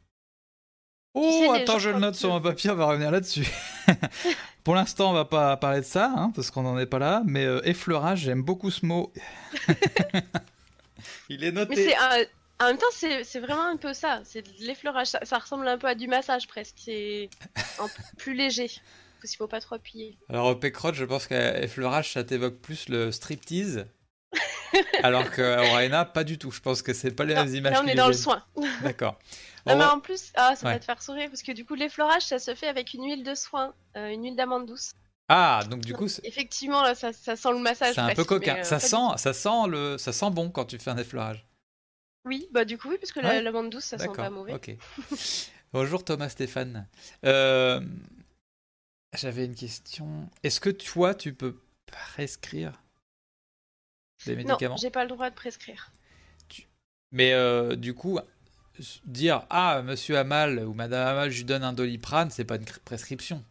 Oh, attends, je le note sur mon papier, on va revenir là-dessus. Pour l'instant, on va pas parler de ça, hein, parce qu'on n'en est pas là, mais euh, effleurage, j'aime beaucoup ce mot. Il est Mais noté. c'est un- en même temps, c'est vraiment un peu ça. C'est de l'effleurage. Ça, ça ressemble un peu à du massage presque. C'est un peu plus léger. Parce qu'il faut pas trop appuyer. Alors, au Pécrot, je pense qu'effleurage, ça t'évoque plus le striptease. alors qu'à Oraina, pas du tout. Je pense que c'est pas les Non, mêmes images là, on est dans le soin. D'accord. Non, On mais va- en plus, ah, ça Ouais. va te faire sourire parce que du coup, l'effleurage, ça se fait avec une huile de soin, euh, une huile d'amande douce. Ah, donc du coup, Effectivement, là, ça, ça sent le massage. c'est un peu coquin. euh, ça, sent, ça, sent le... ça sent bon quand tu fais un effleurage. Oui, bah du coup, oui, parce que Ouais. l'amande douce, ça sent pas mauvais. ok. Bonjour Thomas Stéphane. Euh, J'avais une question. Est-ce que toi, tu peux prescrire des Non, médicaments? j'ai pas le droit de prescrire. Mais euh, du coup, dire Ah, monsieur Amal ou madame Amal, je lui donne un doliprane, c'est pas une cr- prescription.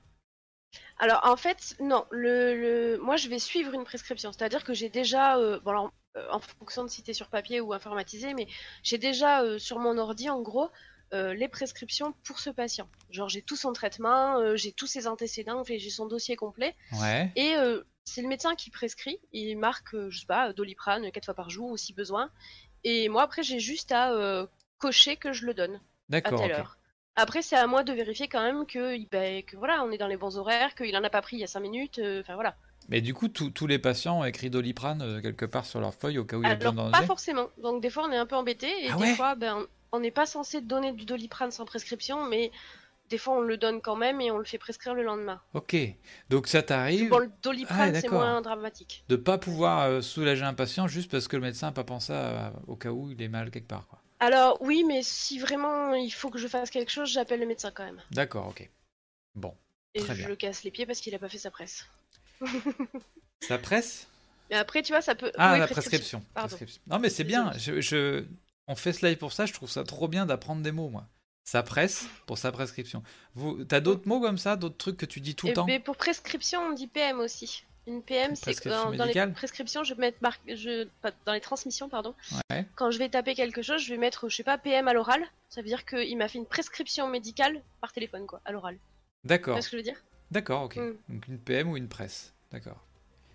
Alors en fait, non, le, le- moi je vais suivre une prescription, c'est-à-dire que j'ai déjà, euh, bon alors, euh, en fonction de si t'es sur papier ou informatisé, mais j'ai déjà euh, sur mon ordi en gros les prescriptions pour ce patient. Genre j'ai tout son traitement, j'ai tous ses antécédents, enfin, j'ai son dossier complet, Ouais. et c'est le médecin qui prescrit, il marque, je sais pas, doliprane quatre fois par jour ou si besoin, et moi après j'ai juste à euh, cocher que je le donne à D'accord. telle ok. heure. Après, c'est à moi de vérifier quand même que, ben, que voilà, on est dans les bons horaires, qu'il en a pas pris il y a 5 minutes, euh, enfin voilà. Mais du coup, tous les patients ont écrit doliprane euh, quelque part sur leur feuille au cas où il y a besoin d'en pas forcément. Donc, des fois, on est un peu embêté, et Ah des ouais fois, ben, on n'est pas censé donner du doliprane sans prescription, mais des fois, on le donne quand même et on le fait prescrire le lendemain. Ok. Donc ça t'arrive Bon, le Ah, doliprane, c'est d'accord. moins dramatique. de pas pouvoir euh, soulager un patient juste parce que le médecin n'a pas pensé à- au cas où il est mal quelque part. quoi. Alors, oui, mais si vraiment il faut que je fasse quelque chose, j'appelle le médecin quand même. D'accord, ok. Bon. Et Très je bien. le casse les pieds parce qu'il a pas fait sa presse. Ça presse? Mais après, tu vois, ça peut. Ah, oui, la prescription. Non, mais c'est bien. Désolée. Je, je- On fait ce live pour ça. Je trouve ça trop bien d'apprendre des mots, moi. Ça presse pour sa prescription. Vous, t'as d'autres mots comme ça, d'autres trucs que tu dis tout le Et temps? mais pour prescription, on dit PM aussi. Une PM, c'est que dans, dans les prescriptions, je vais mettre mar- je, dans les transmissions, pardon. Ouais. Quand je vais taper quelque chose, je vais mettre, je sais pas, PM à l'oral. Ça veut dire qu'il m'a fait une prescription médicale par téléphone, quoi, à l'oral. Tu D'accord. vois ce que je veux dire? D'accord, ok. Mm. Donc une PM ou une presse. D'accord.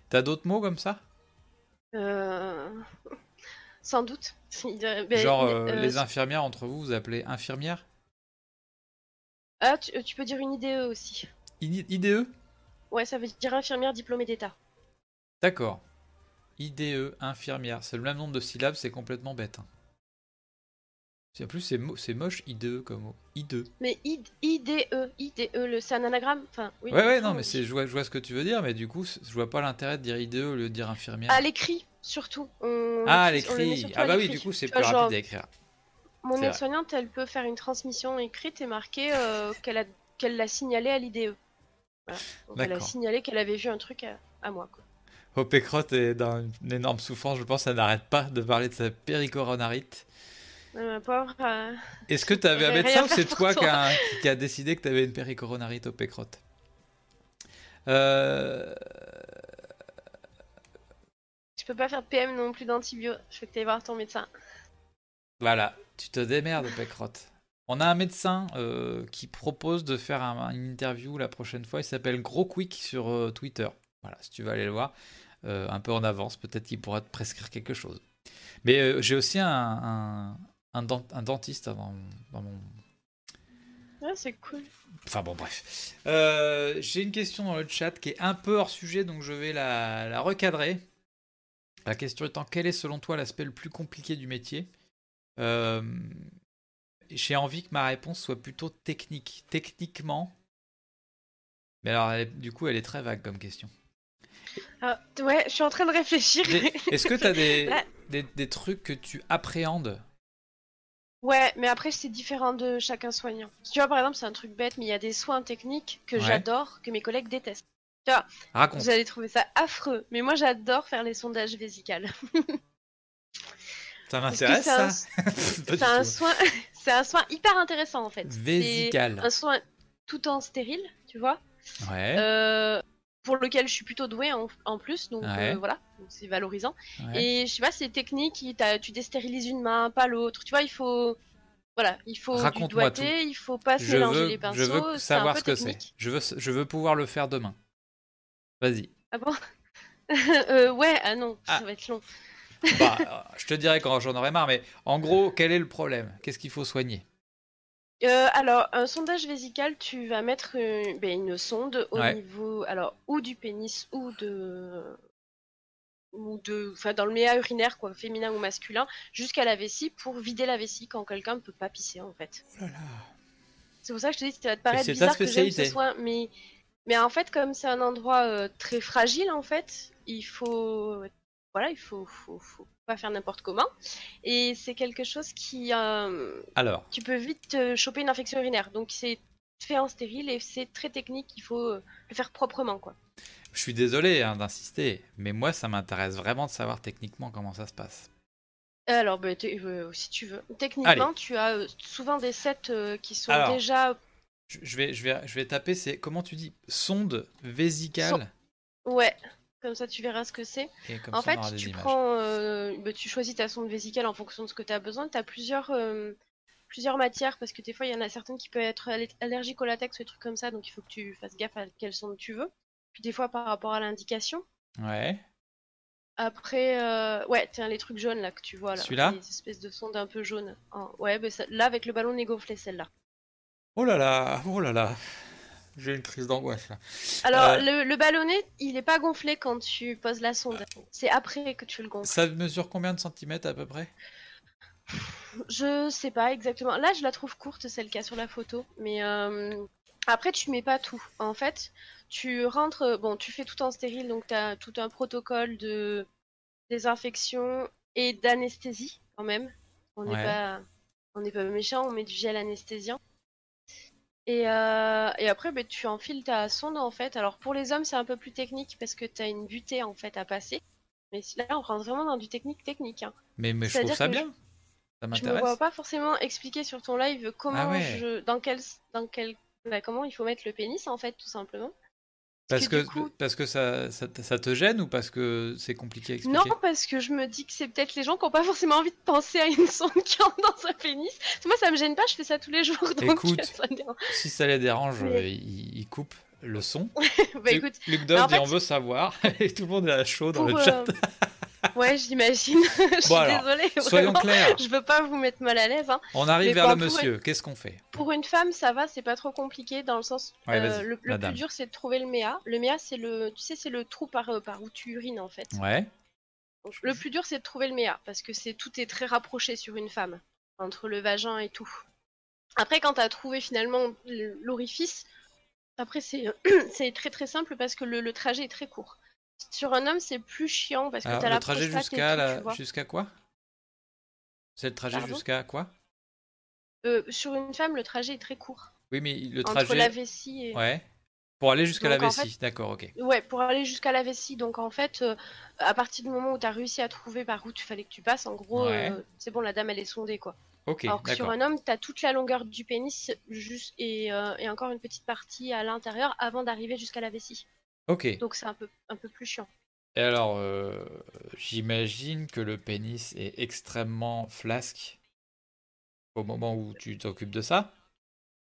T'as d'autres mots comme ça? Euh, Sans doute. Ben, Genre euh, euh, les infirmières entre vous, vous appelez infirmière? Ah, tu, tu peux dire une IDE aussi. IDE Ouais, ça veut dire infirmière diplômée d'État. D'accord. IDE, infirmière. C'est le même nombre de syllabes, c'est complètement bête. hein. En plus, c'est mo- c'est moche, IDE comme mot. IDE. Mais IDE, IDE, le- c'est un anagramme Enfin, oui. Ouais, ouais, non, mais c'est, je vois, je vois ce que tu veux dire, mais du coup, je vois pas l'intérêt de dire IDE au lieu de dire infirmière. À l'écrit, surtout. On- ah, à le met l'écrit. Ah, à bah oui, du coup, c'est plus rapide à écrire. Mon aide-soignante, elle peut faire une transmission écrite et marquer euh, qu'elle a qu'elle l'a signalé à l'IDE. Voilà. Donc elle a signalé qu'elle avait vu un truc à, à moi. Quoi. Est dans une énorme souffrance, je pense, elle n'arrête pas de parler de sa péricoronarite. Euh, ma pauvre. euh, Est-ce que tu avais un médecin ou c'est toi qui a, qui a décidé que tu avais une péricoronarite au pécrotte euh... Tu peux pas faire de PM non plus d'antibio. Je veux que tu voir ton médecin. Voilà, tu te démerdes pécrotte. On a un médecin euh, qui propose de faire un- une interview la prochaine fois. Il s'appelle Gros Quick sur euh, Twitter. Voilà, si tu veux aller le voir, euh, un peu en avance, peut-être qu'il pourra te prescrire quelque chose. Mais j'ai aussi un, un, un dent- un dentiste dans, dans mon, Ouais, c'est cool. Enfin bon, bref. J'ai une question dans le chat qui est un peu hors sujet, donc je vais la, la recadrer. La question étant, quel est selon toi l'aspect le plus compliqué du métier? Euh, J'ai envie que ma réponse soit plutôt technique. Techniquement. Mais alors, elle du coup, elle est très vague comme question. Ah, ouais, je suis en train de réfléchir. Est-ce que tu as des, des, des trucs que tu appréhendes? Ouais, mais après, c'est différent de chacun soignant. Tu vois, par exemple, c'est un truc bête, mais il y a des soins techniques que Ouais. j'adore, que mes collègues détestent. Raconte. Vous allez trouver ça affreux, mais moi, j'adore faire les sondages vésicales. Ça m'intéresse, c'est un- ça C'est un soin, c'est un soin hyper intéressant en fait. Vésical. Un soin tout en stérile, tu vois, Ouais. euh, pour lequel je suis plutôt douée en, en plus, donc Ouais. euh, voilà, c'est valorisant. ouais. Et je sais pas, c'est technique, tu déstérilises une main, pas l'autre, tu vois, il faut, voilà, il faut du Raconte-moi doigté, il faut pas Je mélanger veux, les pinceaux, je veux savoir ce que c'est. Je veux, je veux pouvoir le faire demain. Vas-y. Ah bon? Euh, Ouais, ah non, Ah. ça va être long. Bah, euh, je te dirai quand j'en aurai marre, mais en gros, quel est le problème? Qu'est-ce qu'il faut soigner? Euh, alors, un sondage vésical, tu vas mettre euh, ben, une sonde au Ouais. niveau, alors, ou du pénis, ou de, ou de, enfin, dans le méa urinaire, quoi, féminin ou masculin, jusqu'à la vessie pour vider la vessie quand quelqu'un ne peut pas pisser, en fait. Oh là là. C'est pour ça que je te dis, ça va te paraître c'est ta bizarre que j'aime ce soin, mais, mais en fait, comme c'est un endroit euh, très fragile, en fait, il faut, voilà, il faut, faut, faut pas faire n'importe comment, et c'est quelque chose qui, euh, Alors, tu peux vite euh, choper une infection urinaire. Donc c'est fait en stérile et c'est très technique, il faut euh, le faire proprement quoi. je suis désolé hein, d'insister, mais moi, ça m'intéresse vraiment de savoir techniquement comment ça se passe. Alors bah, t'es- euh, si tu veux. Techniquement, tu as souvent des sets qui sont Alors. déjà Je, je vais, je, vais, je vais taper, c'est comment tu dis Sonde vésicale? Ouais, comme ça tu verras ce que c'est. En ça, fait, des tu images. prends euh, bah, tu choisis ta sonde vésicale en fonction de ce que tu as besoin, tu as plusieurs euh, plusieurs matières parce que des fois il y en a certaines qui peuvent être aller- allergiques au latex ou des trucs comme ça, donc il faut que tu fasses gaffe à quelle sonde tu veux. Puis des fois par rapport à l'indication. Ouais. Après, euh, ouais, tiens, les trucs jaunes là que tu vois là. Celui-là Les espèces de sondes un peu jaunes. Ouais, bah, ça- là avec le ballon négonflé, celle-là. Oh là là, oh là là. J'ai une crise d'angoisse là. Alors, Euh. le, le ballonnet, il est pas gonflé quand tu poses la sonde. C'est après que tu le gonfles. Ça mesure combien de centimètres à peu près? Je sais pas exactement. Là, je la trouve courte, celle qu'il y a sur la photo. Mais euh, après, tu mets pas tout. En fait, tu rentres. Bon, tu fais tout en stérile, donc tu as tout un protocole de désinfection et d'anesthésie quand même. On n'est Ouais. pas, on n'est pas méchant, on met du gel anesthésiant. Et, euh, et après, bah, tu enfiles ta sonde en fait. Alors pour les hommes, c'est un peu plus technique parce que tu as une butée en fait à passer. Mais là, on rentre vraiment dans du technique technique. hein. Mais, mais je trouve ça bien. Ça Je me m'intéresse. vois pas forcément expliquer sur ton live comment Ah ouais. je, dans quel, dans quel, bah, comment il faut mettre le pénis en fait, tout simplement. Parce que que, du coup- parce que ça, ça, te- ça te gêne ou parce que c'est compliqué à expliquer? Non, parce que je me dis que c'est peut-être les gens qui n'ont pas forcément envie de penser à une sonde qui entre dans un pénis. Moi, ça me gêne pas, je fais ça tous les jours. Donc, Écoute, ça dérange. Si ça les dérange, Mais- euh, ils, ils coupent le son. bah écoute, Luc Dog en dit fait- on veut savoir. Et tout le monde est à chaud dans pour, le chat. euh, ouais, j'imagine. je suis Bon, alors, désolée. Soyons clairs. Je veux pas vous mettre mal à l'aise. Hein. On arrive Mais vers le bon, monsieur. Qu'est-ce qu'on fait? Pour une femme, ça va, c'est pas trop compliqué dans le sens. Ouais, euh, le plus dur, c'est de trouver le méa. Le méa, c'est le, tu sais, c'est le trou par, euh, par où tu urines en fait. Ouais. Le plus dur, c'est de trouver le méa parce que c'est tout est très rapproché sur une femme entre le vagin et tout. Après, quand t'as trouvé finalement l'orifice, après c'est c'est très très simple parce que le, le trajet est très court. Sur un homme, c'est plus chiant parce que Alors, t'as le la trajet jusqu'à la... jusqu'à quoi? C'est le trajet jusqu'à quoi? Euh, sur une femme, le trajet est très court Oui, mais le entre trajet. la vessie et Ouais. Pour aller jusqu'à la en vessie. D'accord, ok. Ouais, pour aller jusqu'à la vessie. Donc en fait, euh, à partir du moment où tu as réussi à trouver par où tu fallait que tu passes, en gros, Ouais. euh, c'est bon, la dame elle est sondée quoi. Ok, Alors que sur un homme, tu as toute la longueur du pénis juste et, euh, et encore une petite partie à l'intérieur avant d'arriver jusqu'à la vessie. Ok. Donc c'est un peu, un peu plus chiant. Et alors, euh, j'imagine que le pénis est extrêmement flasque au moment où tu t'occupes de ça.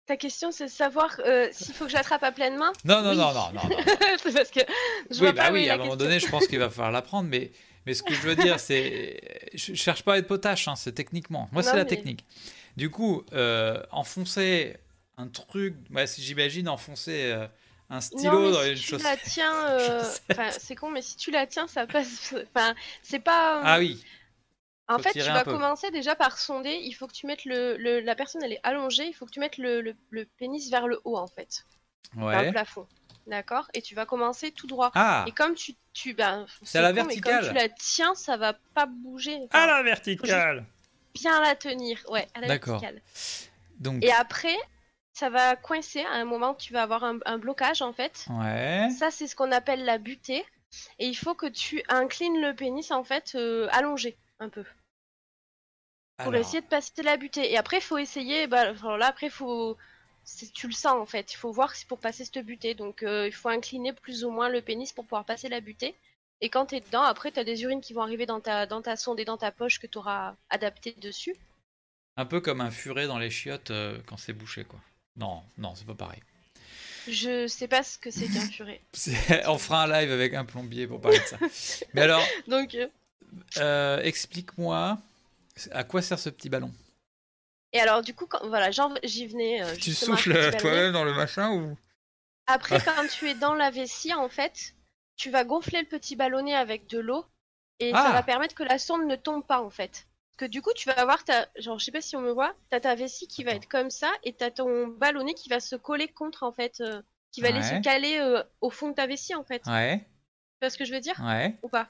Ta question c'est de savoir euh, s'il faut que je l'attrape à pleine main? Non, non, Oui. non, non, non, non. C'est parce que je oui, vois bah pas oui, à un moment donné, je pense qu'il va falloir l'apprendre, mais, mais ce que je veux dire, c'est. Je cherche pas à être potache, hein, c'est techniquement. Moi, c'est la technique. Du coup, euh, enfoncer un truc. Ouais, j'imagine enfoncer un stylo non, mais dans si tu la tiens, euh, enfin, c'est con, mais si tu la tiens, ça passe. Enfin, c'est pas. Ah oui, En fait, tu vas peu. commencer déjà par sonder. Il faut que tu mettes le, le- la personne, elle est allongée. Il faut que tu mettes le, le- le pénis vers le haut en fait, vers le ouais. plafond. D'accord? Et tu vas commencer tout droit. Ah, Et comme tu, tu ben, C'est à la con, mais verticale. Comme tu la tiens, ça va pas bouger. Enfin, à la verticale Bien la tenir, ouais, à la D'accord. verticale. Donc, Et après, ça va coincer. À un moment, tu vas avoir un, un blocage en fait. ouais. Ça, c'est ce qu'on appelle la butée. Et il faut que tu inclines le pénis en fait euh, allongé un peu. pour Alors, essayer de passer la butée. Et après, il faut essayer. Bah, alors là, après, faut. Tu le sens en fait. Il faut voir si pour passer cette butée. Donc, euh, il faut incliner plus ou moins le pénis pour pouvoir passer la butée. Et quand t'es dedans, après, t'as des urines qui vont arriver dans ta, dans ta sonde et dans ta poche que t'auras adapté dessus. Un peu comme un furet dans les chiottes euh, quand c'est bouché, quoi. Non, non, c'est pas pareil. Je sais pas ce que c'est qu'un furet. C'est- On fera un live avec un plombier pour parler de ça. Mais alors, Donc, euh, euh, explique-moi à quoi sert ce petit ballon et alors, du coup, quand, voilà, j'en- j'y venais. euh, Tu souffles toi-même dans le machin ou? Après, quand tu es dans la vessie, en fait, tu vas gonfler le petit ballonnet avec de l'eau et Ah. ça va permettre que la sonde ne tombe pas, en fait. Parce que du coup, tu vas avoir ta. Genre, je sais pas si on me voit, t'as ta vessie qui va être comme ça et t'as ton ballonnet qui va se coller contre, en fait. euh, qui va aller se caler euh, au fond de ta vessie, en fait. Ouais, Tu vois ce que je veux dire ouais. Ou pas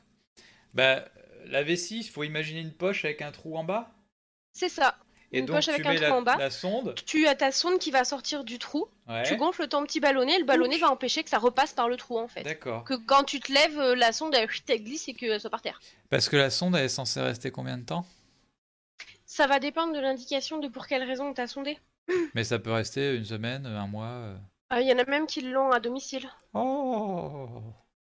Bah, la vessie, il faut imaginer une poche avec un trou en bas. C'est ça. Et Une donc poche tu avec un mets trou la, en bas. la sonde. Tu as ta sonde qui va sortir du trou, Ouais. tu gonfles ton petit ballonnet, le ballonnet va empêcher que ça repasse par le trou, en fait. D'accord. Que quand tu te lèves, euh, la sonde elle, elle glisse et qu'elle soit par terre. Parce que la sonde, elle est censée rester combien de temps? Ça va dépendre de l'indication de pour quelle raison t'as sondé. Mais ça peut rester une semaine, un mois. euh. Euh, Il y en a même qui l'ont à domicile Oh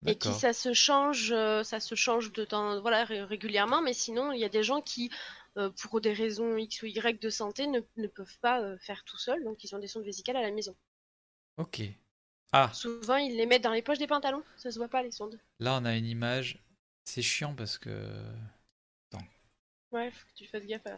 et qui ça se change, euh, ça se change de temps, voilà, ré- régulièrement. Mais sinon, il y a des gens qui, euh, pour des raisons X ou Y de santé, ne, ne peuvent pas faire tout seuls, donc ils ont des sondes vésicales à la maison. Ok. Ah, Souvent, ils les mettent dans les poches des pantalons, ça se voit pas les sondes. là on a une image. C'est chiant parce que. Ouais, faut que tu fasses gaffe. À...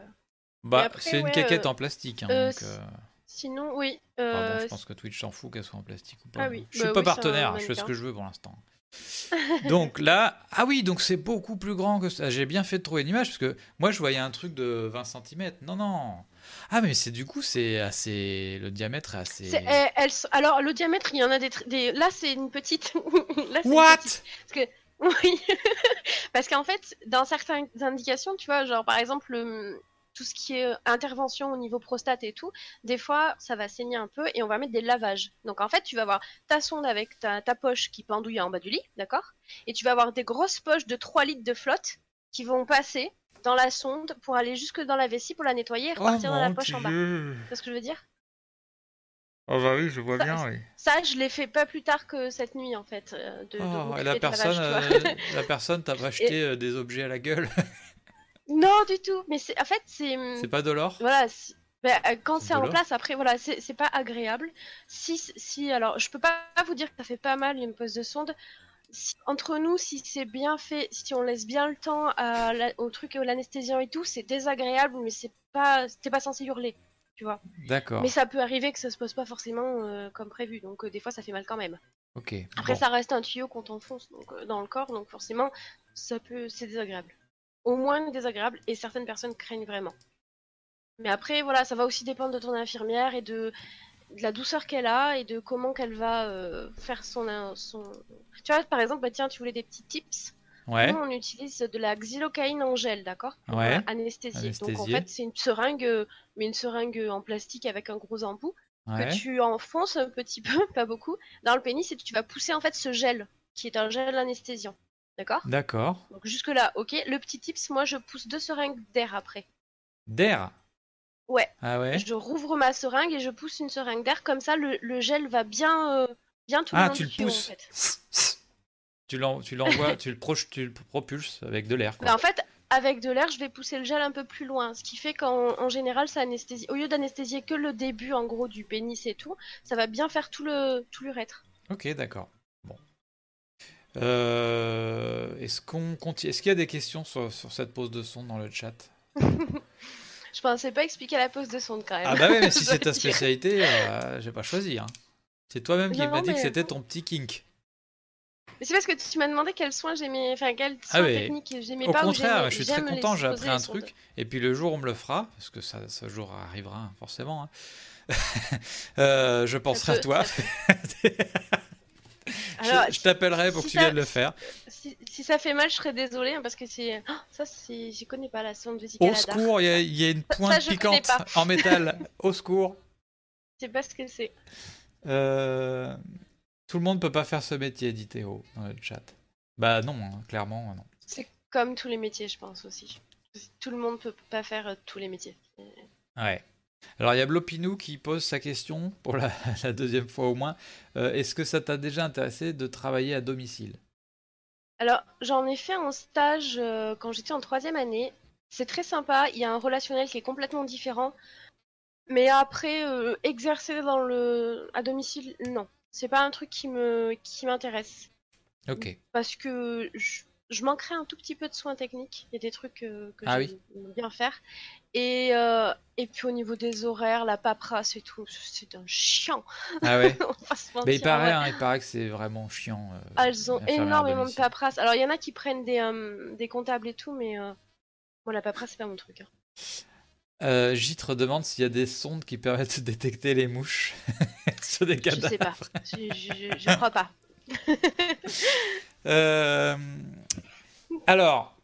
Bah, c'est une ouais, caquette euh, en plastique. hein, euh, donc, euh, Sinon, oui. enfin, bon, je pense que Twitch s'en fout qu'elle soit en plastique ou pas. Ah oui. Je suis Bah pas oui, partenaire, je fais ce que je veux pour l'instant. donc là, ah oui, donc c'est beaucoup plus grand que ça. J'ai bien fait de trouver une image parce que moi je voyais un truc de 20 cm. Non, non. Ah, mais c'est du coup, c'est assez. Le diamètre est assez. sont- Alors, le diamètre, il y en a des. des... Là, c'est une petite. Là, c'est une What? Oui, parce qu'en fait, dans certaines indications, tu vois, genre par exemple, le- tout ce qui est euh, intervention au niveau prostate et tout, des fois ça va saigner un peu et on va mettre des lavages. Donc en fait, tu vas avoir ta sonde avec ta, ta poche qui pendouille en bas du lit, d'accord? Et tu vas avoir des grosses poches de 3 litres de flotte qui vont passer dans la sonde pour aller jusque dans la vessie pour la nettoyer et Oh repartir dans la poche en bas. Tu vois ce que je veux dire? Oh bah oui, je vois Ça- bien, oui. Ça, je l'ai fait pas plus tard que cette nuit en fait. euh, De, Oh, et la personne, lavage, euh, la personne t'a pas acheté euh, des objets à la gueule? Non, du tout. Mais c'est en fait, c'est. C'est pas dolore Voilà. ben, euh, quand C'est en place, après, voilà, c'est c'est pas agréable. Si, si, alors, je peux pas vous dire que ça fait pas mal une pose de sonde. Si- entre nous, si c'est bien fait, si on laisse bien le temps à la- au truc et à l'anesthésiant et tout, c'est désagréable, mais c'est pas, t'es pas censé hurler, tu vois. D'accord. Mais ça peut arriver que ça se pose pas forcément euh, comme prévu, donc euh, des fois ça fait mal quand même. Ok. Après, bon. ça reste un tuyau qu'on t'enfonce donc, euh, dans le corps, donc forcément, ça peut, c'est désagréable. Au moins désagréable, et certaines personnes craignent vraiment. Mais après, voilà, ça va aussi dépendre de ton infirmière et de, de la douceur qu'elle a et de comment qu'elle va faire son, son. Tu vois, par exemple, bah, tiens, tu voulais des petits tips. Ouais. Nous, on utilise de la xylocaïne en gel, d'accord? Pour, Ouais. anesthésier. Donc en fait, c'est une seringue, mais une seringue en plastique avec un gros embout Ouais. que tu enfonces un petit peu, pas beaucoup, dans le pénis et tu vas pousser en fait ce gel, qui est un gel anesthésiant. D'accord? D'accord. Donc jusque là, ok. Le petit tips, moi je pousse deux seringues d'air après. D'air? Ouais. Ah ouais? Je rouvre ma seringue et je pousse une seringue d'air, comme ça le, le gel va bien, euh, bien tout le Ah, long tu du le pousses. en fait. Tu l'en- tu l'envoies, tu le tu le propulses avec de l'air. Mais en fait, avec de l'air, je vais pousser le gel un peu plus loin, ce qui fait qu'en en général, ça anesthésie. Au lieu d'anesthésier que le début, en gros, du pénis et tout, ça va bien faire tout le tout l'urètre. Ok, d'accord. Bon. Euh, est-ce qu'on continue Est-ce qu'il y a des questions sur, sur cette pose de son dans le chat? Je pensais pas expliquer la pose de sonde quand même. Ah bah ouais, mais si c'est ta spécialité, euh, j'ai pas choisi. Hein. C'est toi-même qui m'as dit que c'était ton petit kink. Mais c'est parce que tu m'as demandé quels soins j'aimais, enfin quels Ah ouais. techniques j'aimais Au pas ou contraire, je suis très content, j'ai appris un truc. Et puis le jour où on me le fera, parce que ça, ce jour arrivera hein, forcément, hein, euh, je penserai à toi. Je- je t'appellerai pour si que tu ça- viennes le faire. Si, si ça fait mal, je serais désolée hein, parce que c'est oh, ça, c'est j'y connais pas la sonde Au vesicale. secours, il y, a- il y a une pointe je piquante en métal. Au secours. Je sais pas ce que c'est. Euh, Tout le monde peut pas faire ce métier, dit Théo dans le chat. Bah non, hein, clairement non. C'est comme tous les métiers, je pense aussi. Tout le monde peut pas faire euh, tous les métiers. Ouais. Alors il y a Blopinou qui pose sa question pour la, la deuxième fois au moins. Euh, Est-ce que ça t'a déjà intéressé de travailler à domicile? Alors, j'en ai fait un stage euh, quand j'étais en troisième année. C'est très sympa. Il y a un relationnel qui est complètement différent. Mais après, euh, exercer dans le à domicile, non. C'est pas un truc qui me qui m'intéresse. Ok. parce que je, je manquerais un tout petit peu de soins techniques. Il y a des trucs euh, que Ah j'aime bien faire. Et, euh, et puis au niveau des horaires, la paperasse et tout, c'est un chiant. Ah ouais. Mentir, Mais il paraît, ouais. hein, il paraît que c'est vraiment chiant. euh, Ah, Elles ont énormément de paperasse. Alors il y en a qui prennent des, des comptables et tout, mais moi la paperasse c'est pas mon truc. hein. Euh, Gitre demande s'il y a des sondes qui permettent de détecter les mouches sur des Je cadavres. sais pas. Je, je, je- je crois pas. Euh, Alors,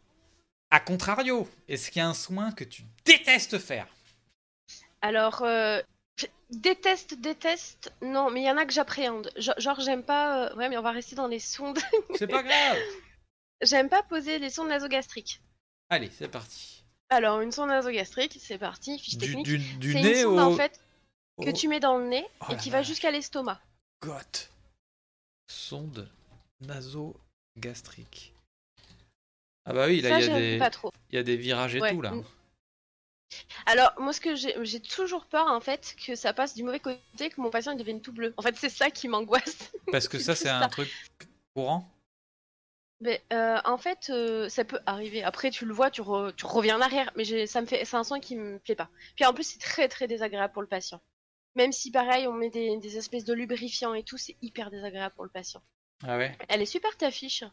à contrario, est-ce qu'il y a un soin que tu détestes faire? Alors, euh, je déteste, déteste, non, mais il y en a que j'appréhende. Genre, genre, j'aime pas. euh, Ouais, mais on va rester dans les sondes. C'est pas grave. j'aime pas poser les sondes nasogastriques. Allez, c'est parti. Alors, une sonde nasogastrique, c'est parti, fiche Du, technique. du, du C'est une nez sonde au... en fait que tu mets dans le nez Oh et qui va jusqu'à l'estomac. Goth. Sonde nasogastrique. Ah bah oui, là, il y, a des... y a des virages et Ouais. tout, là. Alors, moi, ce que j'ai toujours peur, en fait, que ça passe du mauvais côté, que mon patient il devienne tout bleu. En fait, c'est ça qui m'angoisse. Parce que ça, C'est un truc courant. Mais euh, en fait, euh, ça peut arriver. Après, tu le vois, tu, re- tu reviens en arrière. Mais ça me fait, c'est un soin qui me plaît pas. Puis en plus, c'est très très désagréable pour le patient. Même si pareil, on met des, des espèces de lubrifiants et tout, c'est hyper désagréable pour le patient. Ah ouais? Elle est super ta fiche.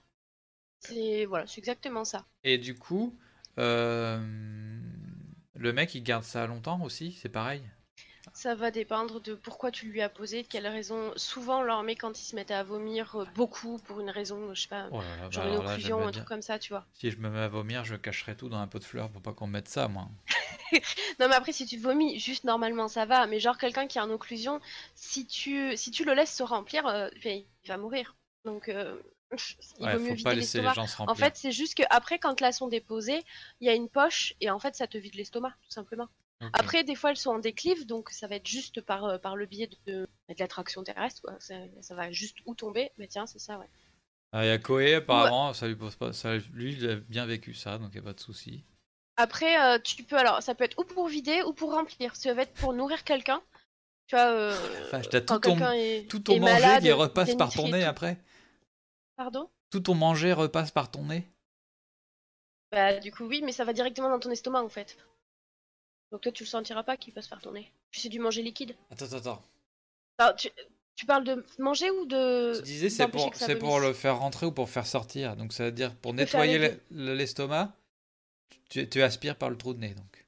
C'est voilà, c'est exactement ça. Et du coup, euh, le mec, il garde ça longtemps aussi, c'est pareil? Ça va dépendre de pourquoi tu lui as posé, de quelle raison. Souvent, met quand ils se mettent à vomir euh, beaucoup pour une raison, je sais pas, Oh là là, bah genre une là, occlusion, j'aimerais un truc comme ça, tu vois. Si je me mets à vomir, je cacherai tout dans un pot de fleurs pour pas qu'on me mette ça, moi. non, mais après, si tu vomis, juste normalement, ça va. Mais genre, quelqu'un qui a une occlusion, si tu, si tu le laisses se remplir, euh, il va mourir. Donc, euh, il Ouais, vaut mieux faut vider pas laisser les l'estomac. gens se En fait, c'est juste que après, quand la sonde est posée, il y a une poche et en fait, ça te vide l'estomac, tout simplement. Après, des fois, elles sont en déclive, donc ça va être juste par, euh, par le biais de, de l'attraction terrestre, quoi. Ça, ça va juste où tomber. Mais tiens, c'est ça, ouais. Ah, Il y a Koé, apparemment, ça lui pose pas. Ça, lui, il a bien vécu ça, donc il n'y a pas de souci. Après, euh, tu peux alors, ça peut être ou pour vider ou pour remplir. Ça va être pour nourrir quelqu'un. Tu vois, euh, quand tout ton- est, Tout ton manger malade, qui repasse par ton nez après Pardon? Tout ton manger repasse par ton nez Bah, du coup, oui, mais ça va directement dans ton estomac en fait. Donc toi, tu le sentiras pas qu'il passe par ton nez. Puis c'est du manger liquide. Attends, attends, attends. Alors, tu, tu parles de manger ou de. Tu disais c'est pour, c'est le faire rentrer ou pour faire sortir. Donc ça veut dire pour Tu faire nettoyer les le- le- l'estomac, tu, tu aspires par le trou de nez. Donc.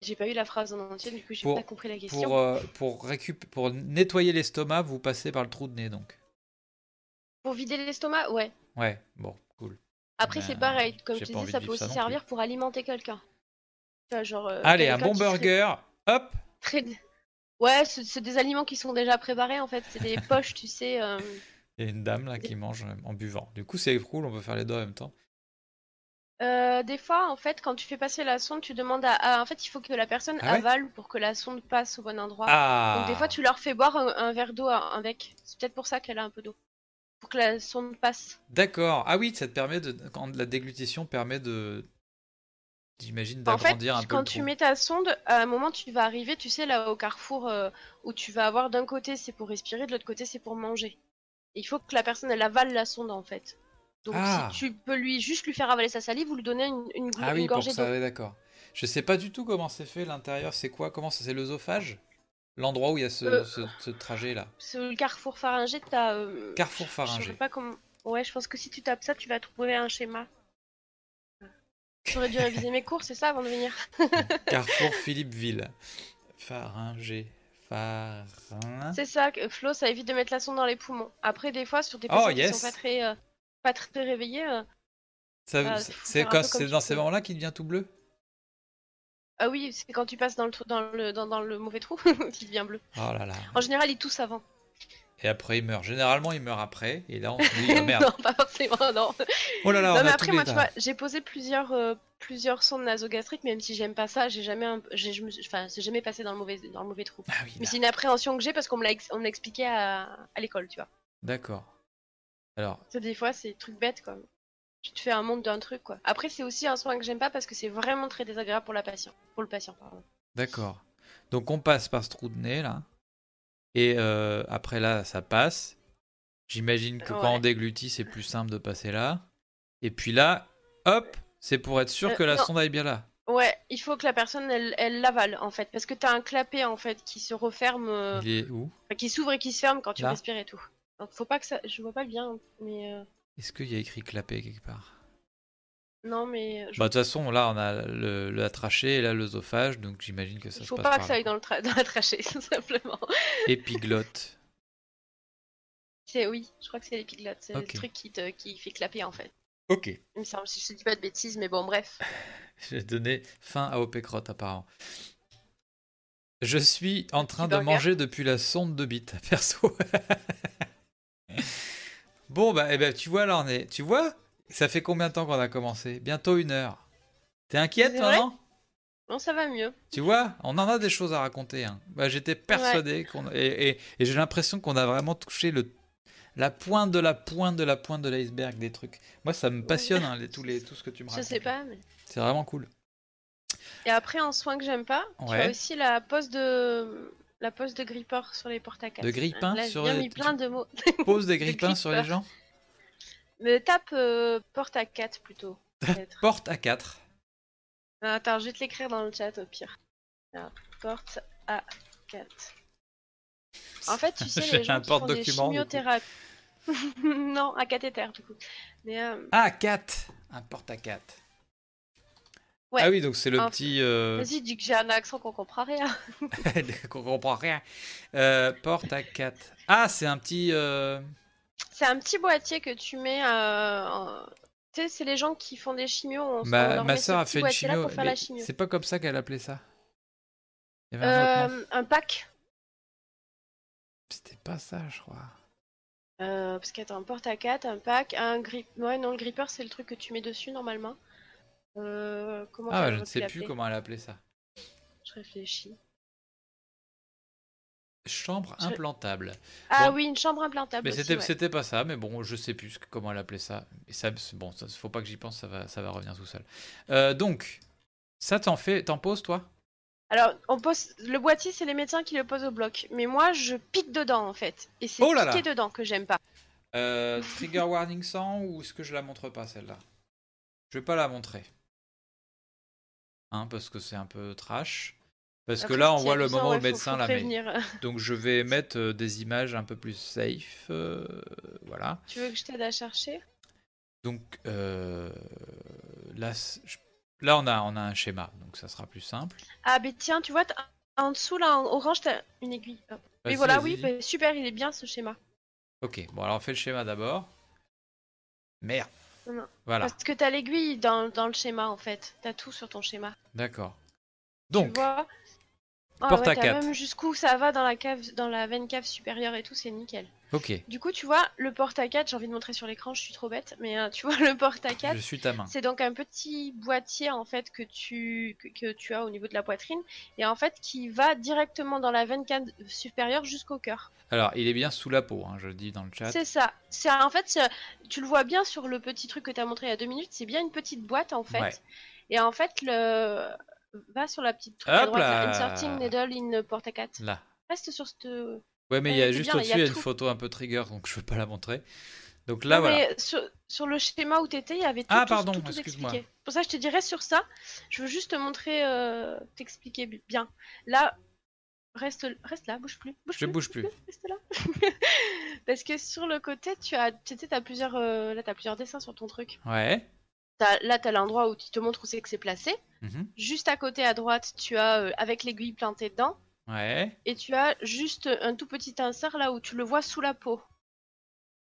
J'ai pas eu la phrase en entier, du coup, j'ai pas compris la question. Pour, euh, pour, récup- pour nettoyer l'estomac, vous passez par le trou de nez. Donc. Pour vider l'estomac, ouais. Ouais, bon, cool. Après, c'est pareil. Comme pas disais, ça peut aussi servir pour alimenter quelqu'un. Genre. euh, Allez, un bon serait burger. Hop très- Ouais, c'est des aliments qui sont déjà préparés en fait. C'est des poches, tu sais. euh, Il y a une dame là qui mange euh, en buvant. Du coup, c'est cool, on peut faire les deux en même temps. Euh, des fois, en fait, quand tu fais passer la sonde, tu demandes à, à- En fait, il faut que la personne Ah ouais avale pour que la sonde passe au bon endroit. Ah Donc, des fois, tu leur fais boire un, un verre d'eau avec. C'est peut-être pour ça qu'elle a un peu d'eau. Pour que la sonde passe. D'accord. Ah oui, ça te permet de. Quand la déglutition permet de. J'imagine En fait, d'agrandir un peu quand le tu trou. mets ta sonde, à un moment, tu vas arriver, tu sais, là au carrefour, euh, où tu vas avoir d'un côté c'est pour respirer, de l'autre côté c'est pour manger. Et il faut que la personne elle avale la sonde en fait. Donc Ah. si tu peux lui juste lui faire avaler sa salive ou lui donner une, une, Ah une oui, pour gorgée ça, d'eau. oui, d'accord. Je sais pas du tout comment c'est fait l'intérieur. C'est quoi Comment ça C'est l'œsophage? L'endroit où il y a ce, Euh. ce- ce trajet là. Sur le carrefour pharyngé, t'as. euh, Carrefour Je sais pharyngé. pas comment. Ouais, je pense que si tu tapes ça, tu vas trouver un schéma. J'aurais dû réviser mes cours, c'est ça, avant de venir. Carrefour Philippeville. Pharyngé. Pharyngé. C'est ça, que Flo, ça évite de mettre la sonde dans les poumons. Après, des fois, sur des Oh, patients qui sont pas très, euh, pas très réveillés, euh, Ça- Ah, c'est quand- dans ces moments-là qu'il devient tout bleu? Ah oui, c'est quand tu passes dans le, trou- dans le, dans, dans le mauvais trou qu'il devient bleu. Oh là là. En général, il tousse avant. Et après, il meurt. Généralement, il meurt après. Et là, on se dit, oh, merde. non, pas forcément, non. Oh là là, non, on mais a après, moi, tu vois, j'ai posé plusieurs, euh, plusieurs sondes nasogastriques, même si j'aime pas ça, j'ai jamais, un- j'ai, je me suis- enfin, c'est jamais passé dans le mauvais, dans le mauvais trou. Ah oui, Mais c'est une appréhension que j'ai parce qu'on me l'a, ex- on me l'expliquait à, à l'école, tu vois. D'accord. Alors, sais, des fois, c'est des trucs bêtes, quoi. Tu te fais un monde d'un truc, quoi. Après, c'est aussi un soin que j'aime pas parce que c'est vraiment très désagréable pour la patient, pour le patient, pardon. d'accord. Donc, on passe par ce trou de nez là. Et euh, après là, ça passe. J'imagine que quand on déglutit, c'est plus simple de passer là. Et puis là, hop, c'est pour être sûr Euh, que la non. sonde aille bien là. Ouais, il faut que la personne, elle, l'avale, en fait, parce que t'as un clapet, en fait, qui se referme, euh, Il est où? enfin, qui s'ouvre et qui se ferme quand tu Là respires et tout. Donc, faut pas que ça, je vois pas bien, mais euh, Est-ce qu'il y a écrit clapet quelque part? Non, mais euh, je- Bah, de toute façon, là, on a le, la trachée et là, l'œsophage. Donc, j'imagine que ça il se faut passe pas que ça aille dans, le tra- dans la trachée, tout simplement. Épiglotte. C'est oui, je crois que c'est l'épiglotte, c'est le truc qui te, qui fait clapper, en fait. Ok. Il me semble, si je te dis pas de bêtises, mais bon, bref. J'ai donné fin à OP Crotte, apparemment. Je suis en train de manger depuis la sonde de bite, perso. bon, bah, eh ben, tu vois, là, on est. Tu vois Ça fait combien de temps qu'on a commencé Bientôt une heure. T'es inquiète maintenant Non, ça va mieux. Tu vois On en a des choses à raconter. hein. Bah, J'étais persuadé qu'on. Et, et- et j'ai l'impression qu'on a vraiment touché le. La pointe de la pointe de la pointe de l'iceberg des trucs. Moi, ça me passionne, hein, les, tous les, tout ce que tu me Je racontes. sais pas, mais. C'est vraiment cool. Et après, en soin que j'aime pas, tu Ouais. as aussi la pose de. La pose de grippeur sur les porte à De grippin Là, sur j'ai mis plein de mots. Pose des grippins sur les gens Mais tape euh, porte à 4 plutôt. peut-être. Porte à 4. Ah, Attends, je vais te l'écrire dans le chat au pire. Alors, porte à 4. En fait, tu sais, J'ai les gens un qui font des porte-document, du coup. chimiothérapies. non, à cathéter du coup. Mais euh, Ah, 4 Un porte à 4. Ouais. Ah oui, donc c'est le Un- petit. euh, vas-y, dis que j'ai un accent qu'on comprend rien. qu'on comprend rien. Euh, porte à 4. Ah, c'est un petit. euh, C'est un petit boîtier que tu mets. Euh, en- sais, c'est les gens qui font des chimios. On, Ma, soeur a fait une chimio. C'est pas comme ça qu'elle appelait ça. Il y avait. Euh, un pack. C'était pas ça, je crois. Euh, parce qu'attends, un porte à 4, un pack, un grip. Ouais, non, le gripper, c'est le truc que tu mets dessus normalement. Euh, comment Ah, je ne sais plus comment elle appelait ça. Je réfléchis. Chambre Je- implantable. Ah Bon. oui, une chambre implantable. Mais c'était ouais. pas ça, mais bon, je sais plus comment elle appelait ça. Et ça, bon, ça, faut pas que j'y pense, ça va, ça va revenir tout seul. Euh, donc, ça t'en fait, t'en poses toi? Alors, on pose le boîtier, c'est les médecins qui le posent au bloc. Mais moi, je pique dedans en fait. Et c'est Oh là là. piquer dedans que j'aime pas. Euh, Trigger warning sans ou est-ce que je la montre pas celle-là? Je vais pas la montrer. Hein, parce que c'est un peu trash. Parce que là, on si voit le moment où le médecin la met. Donc je vais mettre euh, des images un peu plus safe. euh, voilà. tu veux que je t'aide à chercher? Donc euh, là, on, a, on a un schéma, donc ça sera plus simple. Ah, mais tiens, tu vois, en dessous là, en orange, t'as une aiguille. Hop. Vas-y, Mais voilà, oui, bah, super, il est bien ce schéma. Ok, bon alors on fait le schéma d'abord. Merde. Non. Voilà, Parce que t'as l'aiguille dans, dans le schéma en fait. T'as tout sur ton schéma. d'accord. Tu Donc, vois Ah porte ouais, à t'as quatre. même jusqu'où ça va dans la cave, dans la veine cave supérieure et tout, c'est nickel. ok, Du coup, tu vois, le porte à 4, j'ai envie de montrer sur l'écran, je suis trop bête, mais euh, tu vois, le porte à 4, je suis ta main. c'est donc un petit boîtier en fait que tu, que, que tu as au niveau de la poitrine et en fait qui va directement dans la veine cave supérieure jusqu'au cœur. Alors, il est bien sous la peau, hein, je le dis dans le chat. C'est ça. C'est en fait, c'est- tu le vois bien sur le petit truc que tu as montré il y a deux minutes, c'est bien une petite boîte en fait. Ouais. Et en fait, le va sur la petite truc à Hop droite, là, là. Inserting needle in porte à 4. Là. Reste sur cette. Ouais, mais il y a juste au-dessus, a il y a une tout. photo un peu trigger, donc je veux pas la montrer. Donc là, Non, voilà. mais sur, sur le schéma où t'étais, il y avait tout, Ah, tout- pardon, tout, tout excuse-moi. expliqué. Pour ça, je te dirais sur ça. Je veux juste te montrer, euh, t'expliquer bi- bien. Là, reste, reste là, bouge plus. Bouge Je plus, bouge plus. Reste là. Parce que sur le côté, tu as, tu t'as plusieurs, euh, là, t'as plusieurs dessins sur ton truc. Ouais. Là, t'as l'endroit où tu te montres où c'est que c'est placé. mhm, Juste à côté, à droite, tu as euh, avec l'aiguille plantée dedans. Ouais. Et tu as juste un tout petit insert là où tu le vois sous la peau,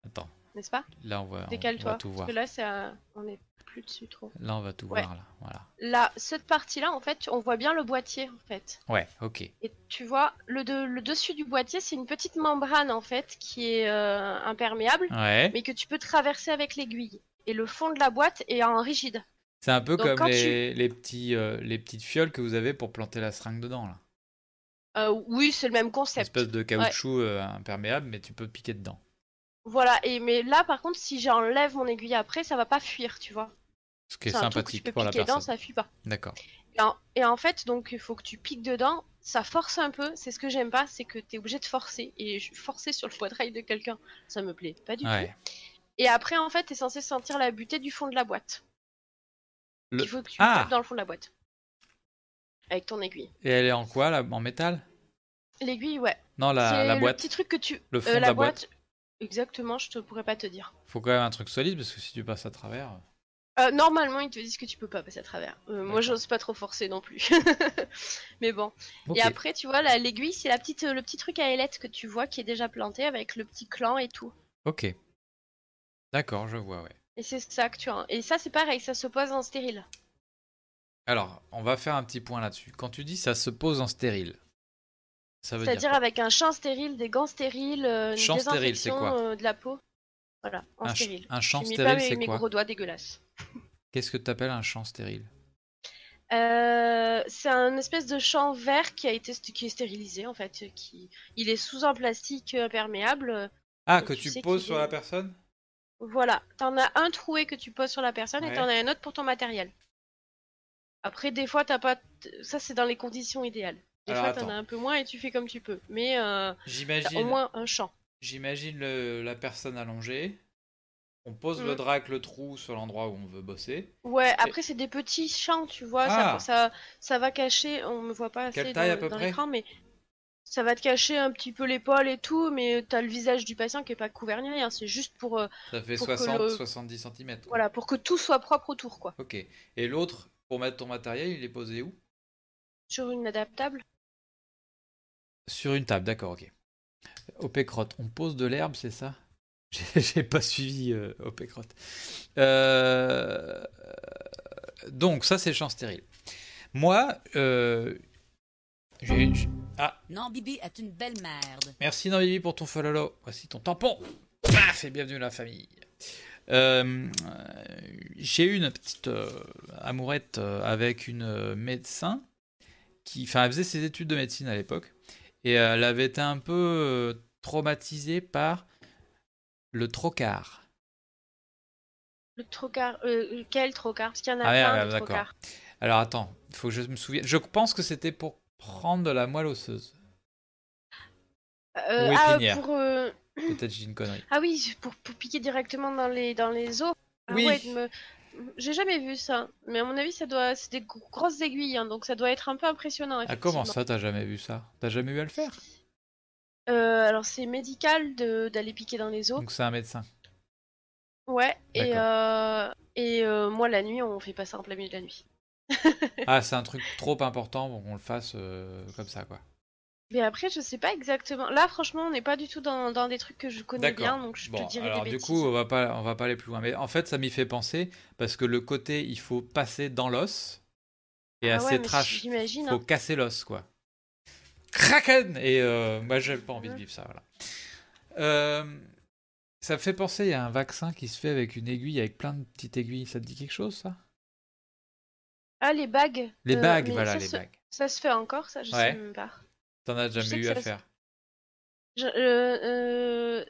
Attends, n'est-ce pas? Là on va Décale-toi. tout Parce que là, c'est un- on est plus dessus trop. Là, on va tout Ouais. voir, là. Voilà. Là, cette partie-là, en fait, on voit bien le boîtier, en fait. Ouais, ok. Et tu vois, le, de- le dessus du boîtier, c'est une petite membrane, en fait, qui est euh, imperméable, Ouais. mais que tu peux traverser avec l'aiguille. Et le fond de la boîte est en rigide. C'est un peu Donc, comme les, les, petits, euh, les petites fioles que vous avez pour planter la seringue dedans, là. Euh, oui, c'est le même Une concept. espèce de caoutchouc euh, imperméable, mais tu peux piquer dedans. Voilà, et mais là, par contre, si j'enlève mon aiguille après, ça va pas fuir, tu vois. Ce qui est truc que tu sympathique peux pour la piquer dedans, personne. ça fuit pas. D'accord. Et en, et en fait, donc, il faut que tu piques dedans. Ça force un peu. C'est ce que j'aime pas, c'est que tu es obligé de forcer. Et forcer sur le poitrail de quelqu'un, ça me plaît pas du Ouais. tout. Et après, en fait, tu es censé sentir la butée du fond de la boîte. Le- Il faut que tu Ah tapes dans le fond de la boîte. Avec ton aiguille. Et elle est en quoi, là En métal? L'aiguille, ouais. Non, la, la le boîte. petit truc que tu. Le fond euh, de la boîte. Exactement, je te pourrais pas te dire. Faut quand même un truc solide, parce que si tu passes à travers... Euh, normalement, ils te disent que tu peux pas passer à travers. Euh, moi, j'ose pas trop forcer non plus. Mais bon. Et après, tu vois, la- l'aiguille, c'est la petite, le petit truc à ailette que tu vois qui est déjà planté avec le petit clan et tout. Ok. D'accord, je vois, ouais. Et c'est ça que tu as. Et ça, c'est pareil, ça se pose en stérile. Alors, on va faire un petit point là-dessus. Quand tu dis ça se pose en stérile, ça veut dire C'est-à-dire avec un champ stérile, des gants stériles, euh, une Champ stérile, quoi euh, de la peau. Voilà, en un, stérile. un champ stérile, mes, c'est mes quoi gros doigts dégueulasses. Qu'est-ce que tu appelles un champ stérile? Euh, c'est un espèce de champ vert qui a été qui est stérilisé en fait. Qui... Il est sous un plastique euh, imperméable. Ah, Et que tu tu sais poses sur est- la personne? Voilà, t'en as un troué que tu poses sur la personne Ouais. et t'en as un autre pour ton matériel. Après, des fois, t'as pas. t- Ça, c'est dans les conditions idéales. Des Alors, fois, t'en as un peu moins et tu fais comme tu peux. Mais euh, t'as au J'imagine moins un champ. j'imagine la personne allongée. On pose le drap avec le trou sur l'endroit où on veut bosser. Ouais, après, c'est des petits champs, tu vois. Ah. Ça, ça, ça va cacher. On me voit pas assez Quelle taille dans, à peu dans près? l'écran, mais ça va te cacher un petit peu l'épaule et tout. Mais t'as le visage du patient qui est pas couvert ni rien. C'est juste pour, euh, Ça fait Pour que 60, le- 70 cm. voilà, pour que tout soit propre autour, quoi. Ok. Et l'autre, pour mettre ton matériel, il est posé où? Sur une adaptable. Sur une table, d'accord, ok. Au pécrotte, on pose de l'herbe, c'est ça? J'ai pas suivi euh, au Pécrotte. Euh, donc, ça, c'est le champ stérile. Moi, euh, j'ai une. Ah, Non, Bibi est une belle merde. merci Noémie pour ton follow. Voici ton tampon. Paf, et bienvenue dans la famille. Euh, j'ai eu une petite euh, amourette euh, avec une euh, médecin qui, enfin, elle faisait ses études de médecine à l'époque et elle avait été un peu euh, traumatisée par le trocard. Le trocard. euh, quel trocard? Parce qu'il y en a Ah plein ouais, de d'accord. trocards. Alors attends, il faut que je me souvienne. Je pense que c'était pour prendre de la moelle osseuse. Euh, Ou ah, pour, euh, Peut-être j'ai une connerie. ah oui, pour, pour piquer directement dans les, dans les os. Ah Oui. ouais, de me- J'ai jamais vu ça. Mais à mon avis, ça doit... c'est des gro- grosses aiguilles. hein, donc ça doit être un peu impressionnant. Ah comment ça, t'as jamais vu ça? T'as jamais eu à le faire? Euh, Alors c'est médical d'aller piquer dans les os. Donc c'est un médecin. Ouais. Et, euh, et euh, moi, la nuit, on fait pas ça en plein milieu de la nuit. Ah, c'est un truc trop important pour qu'on le fasse euh, comme ça, quoi. Mais après, je sais pas exactement. Là, franchement, on n'est pas du tout dans, dans des trucs que je connais bien, donc je Bon, te dirais alors des du coup, on va pas, on va pas aller plus loin. Mais en fait, ça m'y fait penser parce que le côté, il faut passer dans l'os et Ah à ouais, trash, J'imagine. faut hein. casser l'os, quoi. Kraken Et euh, moi, j'ai pas envie de vivre ça, voilà. Euh, ça me fait penser, il y a un vaccin qui se fait avec une aiguille, avec plein de petites aiguilles. Ça te dit quelque chose, ça? Ah, les bagues. Les Euh, bagues, voilà, les se- bagues. Ça se fait encore, ça, je Ouais. sais même pas. T'en as jamais eu à se- faire Je, euh, euh,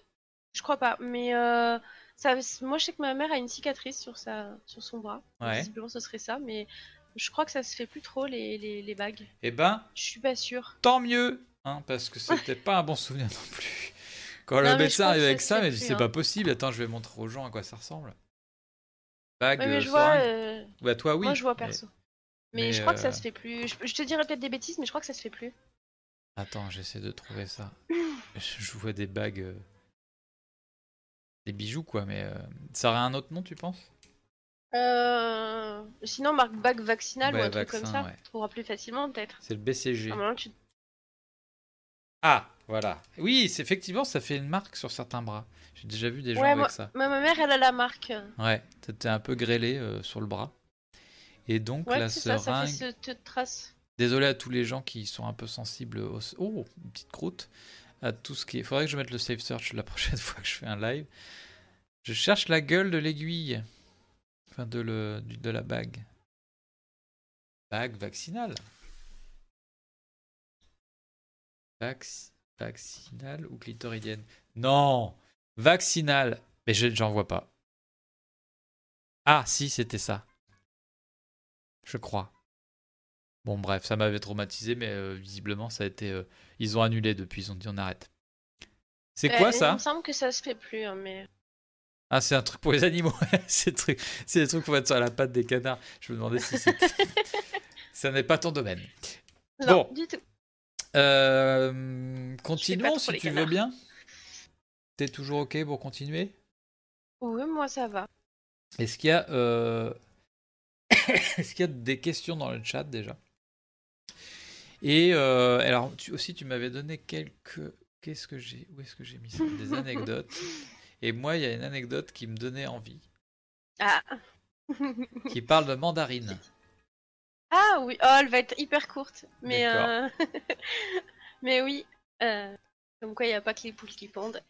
je crois pas, mais euh, ça, moi je sais que ma mère a une cicatrice sur, sa, sur son bras. Ouais. Visiblement ce serait ça, mais je crois que ça se fait plus trop les, les, les bagues. Eh ben, Je suis pas sûre. tant mieux, hein, parce que c'était pas un bon souvenir non plus. Quand le Non, médecin arrive avec ça mais c'est hein. pas possible. Attends, je vais montrer aux gens à quoi ça ressemble. Ouais, mais euh, je vois, euh, Bah toi oui. moi je vois perso. Mais, mais, je crois que ça euh, se fait plus. Je, je te dirais peut-être des bêtises, mais je crois que ça se fait plus. Attends, j'essaie de trouver ça. je vois des bagues, euh, des bijoux quoi, mais ça aurait un autre nom, tu penses? Euh... Sinon, marque bague vaccinale ou un truc comme ça. ouais. Tu trouveras plus facilement peut-être. C'est le BCG. Ah, tu... Ah, voilà. Oui, c'est effectivement, ça fait une marque sur certains bras. J'ai déjà vu des gens Ouais, avec ça. ma, ma mère, elle a la marque. Ouais, c'était un peu grêlé euh, sur le bras. Et donc Ouais, la ça, ça fait seringue. cette trace. Désolé à tous les gens qui sont un peu sensibles au. Oh, une petite croûte. À tout ce qui est. Faudrait que je mette le safe search la prochaine fois que je fais un live. Je cherche la gueule de l'aiguille. Enfin, de, le, de la bague. Bague vaccinale. Vax- vaccinale ou clitoridienne? Non Vaccinale Mais je j'en vois pas. Ah, si, c'était ça. Je crois. Bon, bref, ça m'avait traumatisé, mais euh, visiblement, ça a été. euh, ils ont annulé depuis, ils ont dit on arrête. C'est Euh, quoi Il ça? me semble que ça se fait plus, hein, mais. Ah, c'est un truc pour les animaux. c'est des trucs- c'est des trucs pour mettre sur la patte des canards. Je me demandais si c'était. ça n'est pas ton domaine. Non, Bon. du tout. Euh, continuons si tu veux bien. T'es toujours ok pour continuer? Oui, moi ça va. Est-ce qu'il y a, euh, est-ce qu'il y a des questions dans le chat déjà? Et euh, alors tu, aussi tu m'avais donné quelques, qu'est-ce que j'ai, où est-ce que j'ai mis ça? Des anecdotes. Et moi il y a une anecdote qui me donnait envie, Ah. qui parle de mandarine. ah oui, oh, elle va être hyper courte. Mais, euh, mais oui, euh, comme quoi il n'y a pas que les poules qui pondent.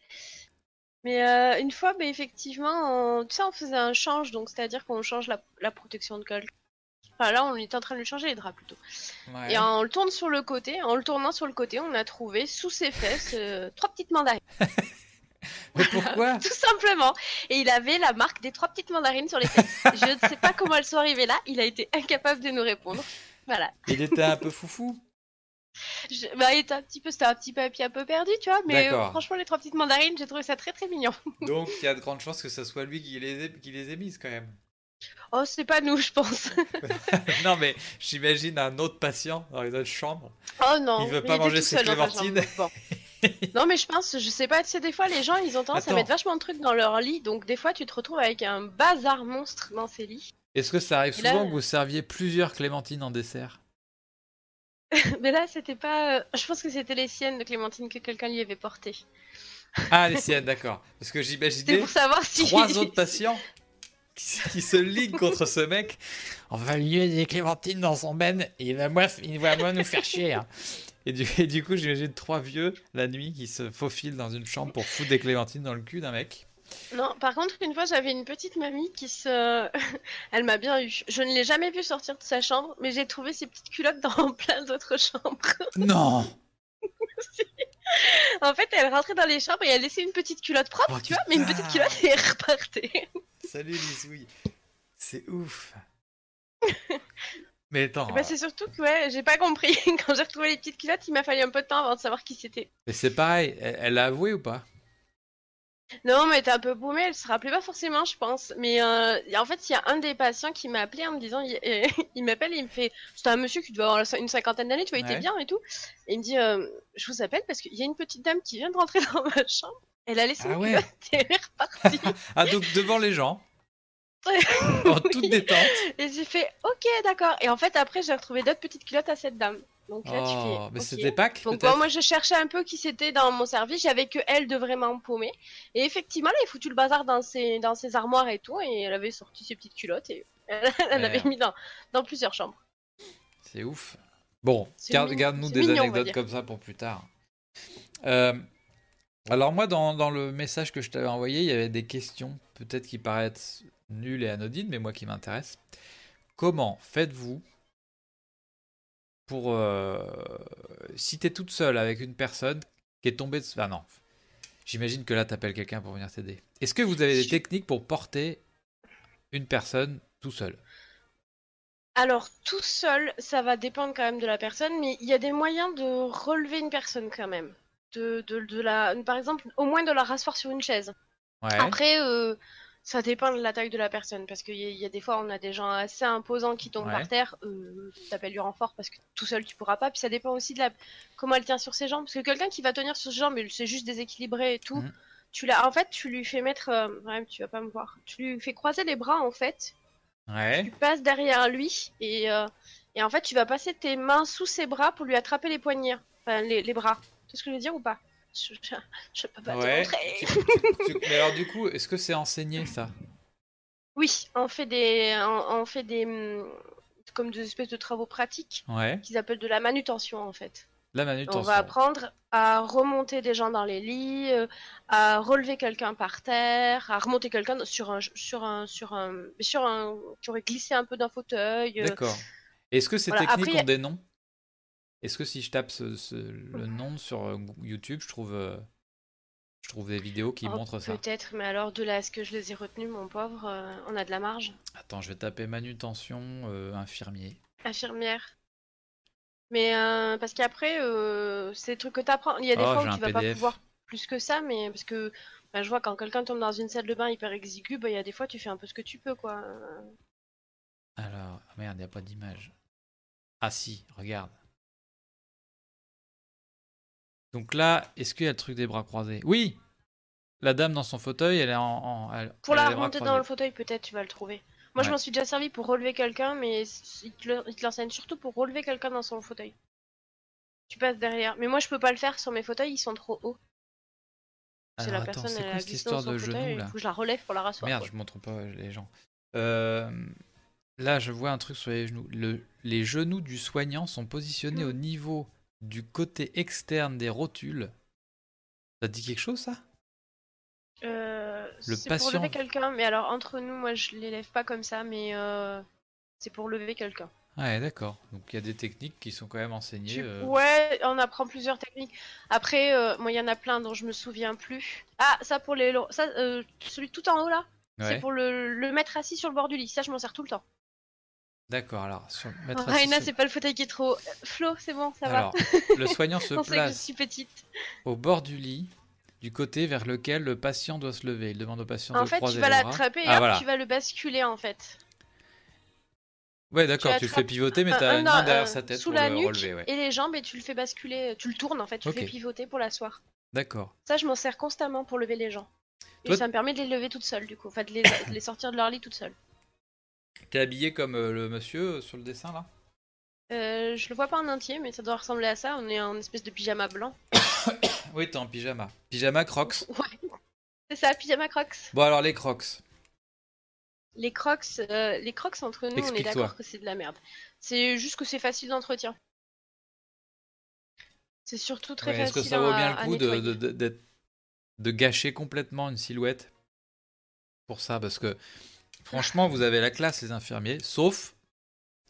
Mais euh, une fois, bah, effectivement, on... tu sais, on faisait un change, donc c'est-à-dire qu'on change la, la protection de colle. Enfin là, on était en train de lui changer les draps plutôt. Ouais. Et on le tourne sur le côté. En le tournant sur le côté, on a trouvé sous ses fesses trois petites mandarines. Mais pourquoi Tout simplement. Et il avait la marque des trois petites mandarines sur les fesses. Je ne sais pas comment elles sont arrivées là. Il a été incapable de nous répondre. Voilà. Il était un peu foufou. Je... Bah, il était un petit peu, c'était un petit papy un peu perdu, tu vois. Mais euh, franchement, les trois petites mandarines, j'ai trouvé ça très très mignon. Donc il y a de grandes chances que ce soit lui qui les ait, qui les ait mises quand même. Oh, c'est pas nous, je pense. non mais j'imagine un autre patient dans une autre chambre. Oh non. Il veut pas manger ses clémentines. bon. non, mais je pense, je sais pas, tu sais, des fois, les gens, ils ont tendance Attends. à mettre vachement de trucs dans leur lit. Donc, des fois, tu te retrouves avec un bazar monstre dans ces lits. Est-ce que ça arrive Et là- souvent que vous serviez plusieurs clémentines en dessert? Mais là, c'était pas. euh, Je pense que c'était les siennes de Clémentine que quelqu'un lui avait portées. Ah, les siennes, d'accord. Parce que j'imaginais pour savoir si. trois autres patients qui, se- liguent contre ce mec. On va lui des clémentines dans son ben et il va, moi, il va moi nous faire chier. hein. Et du, et du coup, j'imagine trois vieux la nuit qui se faufilent dans une chambre pour foutre des clémentines dans le cul d'un mec. Non, par contre, une fois, j'avais une petite mamie qui se. Elle m'a bien eu. Je ne l'ai jamais vue sortir de sa chambre, mais j'ai trouvé ses petites culottes dans plein d'autres chambres. Non en fait, elle rentrait dans les chambres et elle laissait une petite culotte propre, Oh, tu vois, mais une petite culotte et elle repartait. Salut Lisouille. C'est ouf. Mais attends, Bah, c'est surtout que, ouais, j'ai pas compris. Quand j'ai retrouvé les petites culottes, il m'a fallu un peu de temps avant de savoir qui c'était. mais c'est pareil, elle, elle a avoué ou pas? Non, mais était un peu boumée, elle se rappelait pas forcément, je pense. Mais euh, en fait, il y a un des patients qui m'a appelé en me disant, il, euh, il m'appelle, il me fait, c'était un monsieur qui devait avoir une cinquantaine d'années, tu vois, il Ouais. était bien et tout. Et il me dit, euh, je vous appelle parce qu'il y a une petite dame qui vient de rentrer dans ma chambre. Elle a laissé Ah une ouais. culotte et elle est repartie. Ah, donc devant les gens, en toute détente. et j'ai fait, ok, d'accord. Et en fait, après, j'ai retrouvé d'autres petites culottes à cette dame. Donc là, tu fais. Oh, mais ok. c'était Pâques Donc bon, moi je cherchais un peu qui c'était dans mon service, j'avais que elle de vraiment paumée. Et effectivement, elle avait foutu le bazar dans ses, dans ses armoires et tout, et elle avait sorti ses petites culottes et elle, elle en avait mis dans, dans plusieurs chambres. C'est ouf. Bon, garde, garde-nous des mignon, anecdotes comme ça pour plus tard. Euh, alors moi, dans, dans le message que je t'avais envoyé, il y avait des questions, peut-être qui paraissent nulles et anodines, mais moi qui m'intéressent. Comment faites-vous pour... euh, si t'es toute seule avec une personne qui est tombée... De... Ah non, j'imagine que là, t'appelles quelqu'un pour venir t'aider. Est-ce que vous avez des techniques pour porter une personne tout seul Alors, tout seul, ça va dépendre quand même de la personne, mais il y a des moyens de relever une personne quand même. De, de, de la, par exemple, au moins de la rasseoir sur une chaise. Ouais. Après, euh, ça dépend de la taille de la personne, parce qu'il y, y a des fois, on a des gens assez imposants qui tombent Ouais. par terre, euh, t'appelles du renfort parce que tout seul tu pourras pas, puis ça dépend aussi de la comment elle tient sur ses jambes, parce que quelqu'un qui va tenir sur ses jambes, c'est juste déséquilibré et tout, Mhm. tu l'as, en fait, tu lui fais mettre, euh, ouais, tu vas pas me voir, tu lui fais croiser les bras en fait, Ouais. tu passes derrière lui et euh, et en fait, tu vas passer tes mains sous ses bras pour lui attraper les poignets, enfin les, les bras. Tu sais ce que je veux dire ou pas? Je, je, je peux pas Ouais. te. Tu- Mais alors du coup, est-ce que c'est enseigné ça? Oui, on fait des, on, on fait des, hum, comme des espèces de travaux pratiques Ouais. qu'ils appellent de la manutention en fait. La On manutention. va apprendre à remonter des gens dans les lits, euh, à relever quelqu'un par terre, à remonter quelqu'un sur un, sur un, sur un, sur un, qui aurait glissé un peu d'un fauteuil. euh, D'accord. Est-ce que ces voilà, techniques après, ont des noms? Est-ce que si je tape ce- ce- le nom sur euh, YouTube, je trouve, euh, je trouve des vidéos qui oh, montrent ça Peut-être, mais alors de là à ce que je les ai retenus, mon pauvre, euh, on a de la marge. Attends, je vais taper manutention euh, infirmier. Infirmière. Mais parce qu'après, c'est des trucs que t'apprends. Il y a des Oh, fois où tu vas pas PDF. pouvoir plus que ça, mais parce que bah, je vois quand quelqu'un tombe dans une salle de bain hyper exigu, bah, il y a des fois tu fais un peu ce que tu peux, quoi. Alors, ah merde, il n'y a pas d'image. Ah si, regarde. Donc là, est-ce qu'il y a le truc des bras croisés? Oui La dame dans son fauteuil, elle est en... en- elle- Pour elle la remonter dans le fauteuil, peut-être tu vas le trouver. Moi, je m'en suis déjà servi pour relever quelqu'un, mais il te l'enseigne surtout pour relever quelqu'un dans son fauteuil. Tu passes derrière. Mais moi, je peux pas le faire sur mes fauteuils, ils sont trop hauts. C'est la attends, personne, c'est elle quoi a cette glissé dans histoire son de fauteuil, genou il là? faut que je la relève pour la rasseoir. Merde, quoi. je montre pas les gens. Euh, là, je vois un truc sur les genoux. Le- les genoux du soignant sont positionnés Mm. au niveau du côté externe des rotules. Ça te dit quelque chose, ça? Euh, c'est pour lever quelqu'un, mais alors entre nous, moi je l'élève pas comme ça, mais euh, c'est pour lever quelqu'un. Ouais, d'accord. Donc il y a des techniques qui sont quand même enseignées. Euh, Ouais, on apprend plusieurs techniques. Après, euh, moi il y en a plein dont je me souviens plus. Ah, ça pour les. Ça, celui tout en haut là, ouais. c'est pour le, le mettre assis sur le bord du lit. Ça, je m'en sers tout le temps. D'accord, alors, sur, Oh, Raina, c'est pas le fauteuil qui est trop. euh, Flo, c'est bon, ça Alors, le soignant se va. Que je place suis petite. au bord du lit, du côté vers lequel le patient doit se lever. Il demande au patient En de fait, croiser tu vas les bras. l'attraper et Ah, hop, voilà. tu vas le basculer en fait. Ouais, d'accord, tu, tu le fais pivoter, mais t'as un- une main derrière sa tête sous pour la le nuque relever. Ouais. et les jambes et tu le fais basculer, tu le tournes en fait, tu le fais pivoter pour l'asseoir. D'accord. Ça, je m'en sers constamment pour lever les gens. Et ça me permet de les lever toute seule, du coup. Enfin, de les, de les sortir de leur lit toute seule. T'es habillé comme euh, le monsieur euh, sur le dessin là? Euh, je le vois pas en entier, mais ça doit ressembler à ça. On est en espèce de pyjama blanc. Oui, t'es en pyjama. Pyjama crocs. Ouais. C'est ça, pyjama crocs. Bon, alors les crocs. Les crocs, euh, les crocs entre nous, on est d'accord que c'est de la merde. C'est juste que c'est facile d'entretien. C'est surtout très Ouais, Est-ce facile que ça vaut bien à le coup de, de gâcher complètement une silhouette pour ça? Parce que franchement, vous avez la classe, les infirmiers, sauf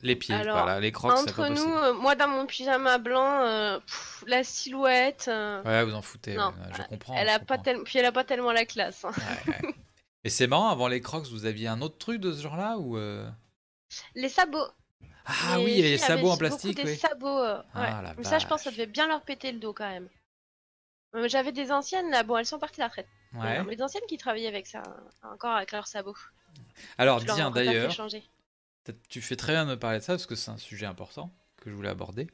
les pieds. Alors, voilà, les crocs, c'est Entre pas nous, euh, moi dans mon pyjama blanc, euh, pff, la silhouette, euh, Ouais, vous en foutez. Non, ouais, je comprends. elle je a pas puis elle a pas tellement la classe. hein. Ouais, ouais. Et c'est marrant, avant les crocs, vous aviez un autre truc de ce genre-là ou Les sabots. Ah Les oui, les sabots en plastique, des oui. sabots, Ah, Mais ça, je pense, que ça devait bien leur péter le dos quand même. J'avais des anciennes là, bon, elles sont parties à la retraite. Ouais. Des anciennes qui travaillaient avec ça, hein, encore avec leurs sabots. Alors, fait d'ailleurs, tu fais très bien de me parler de ça parce que c'est un sujet important que je voulais aborder.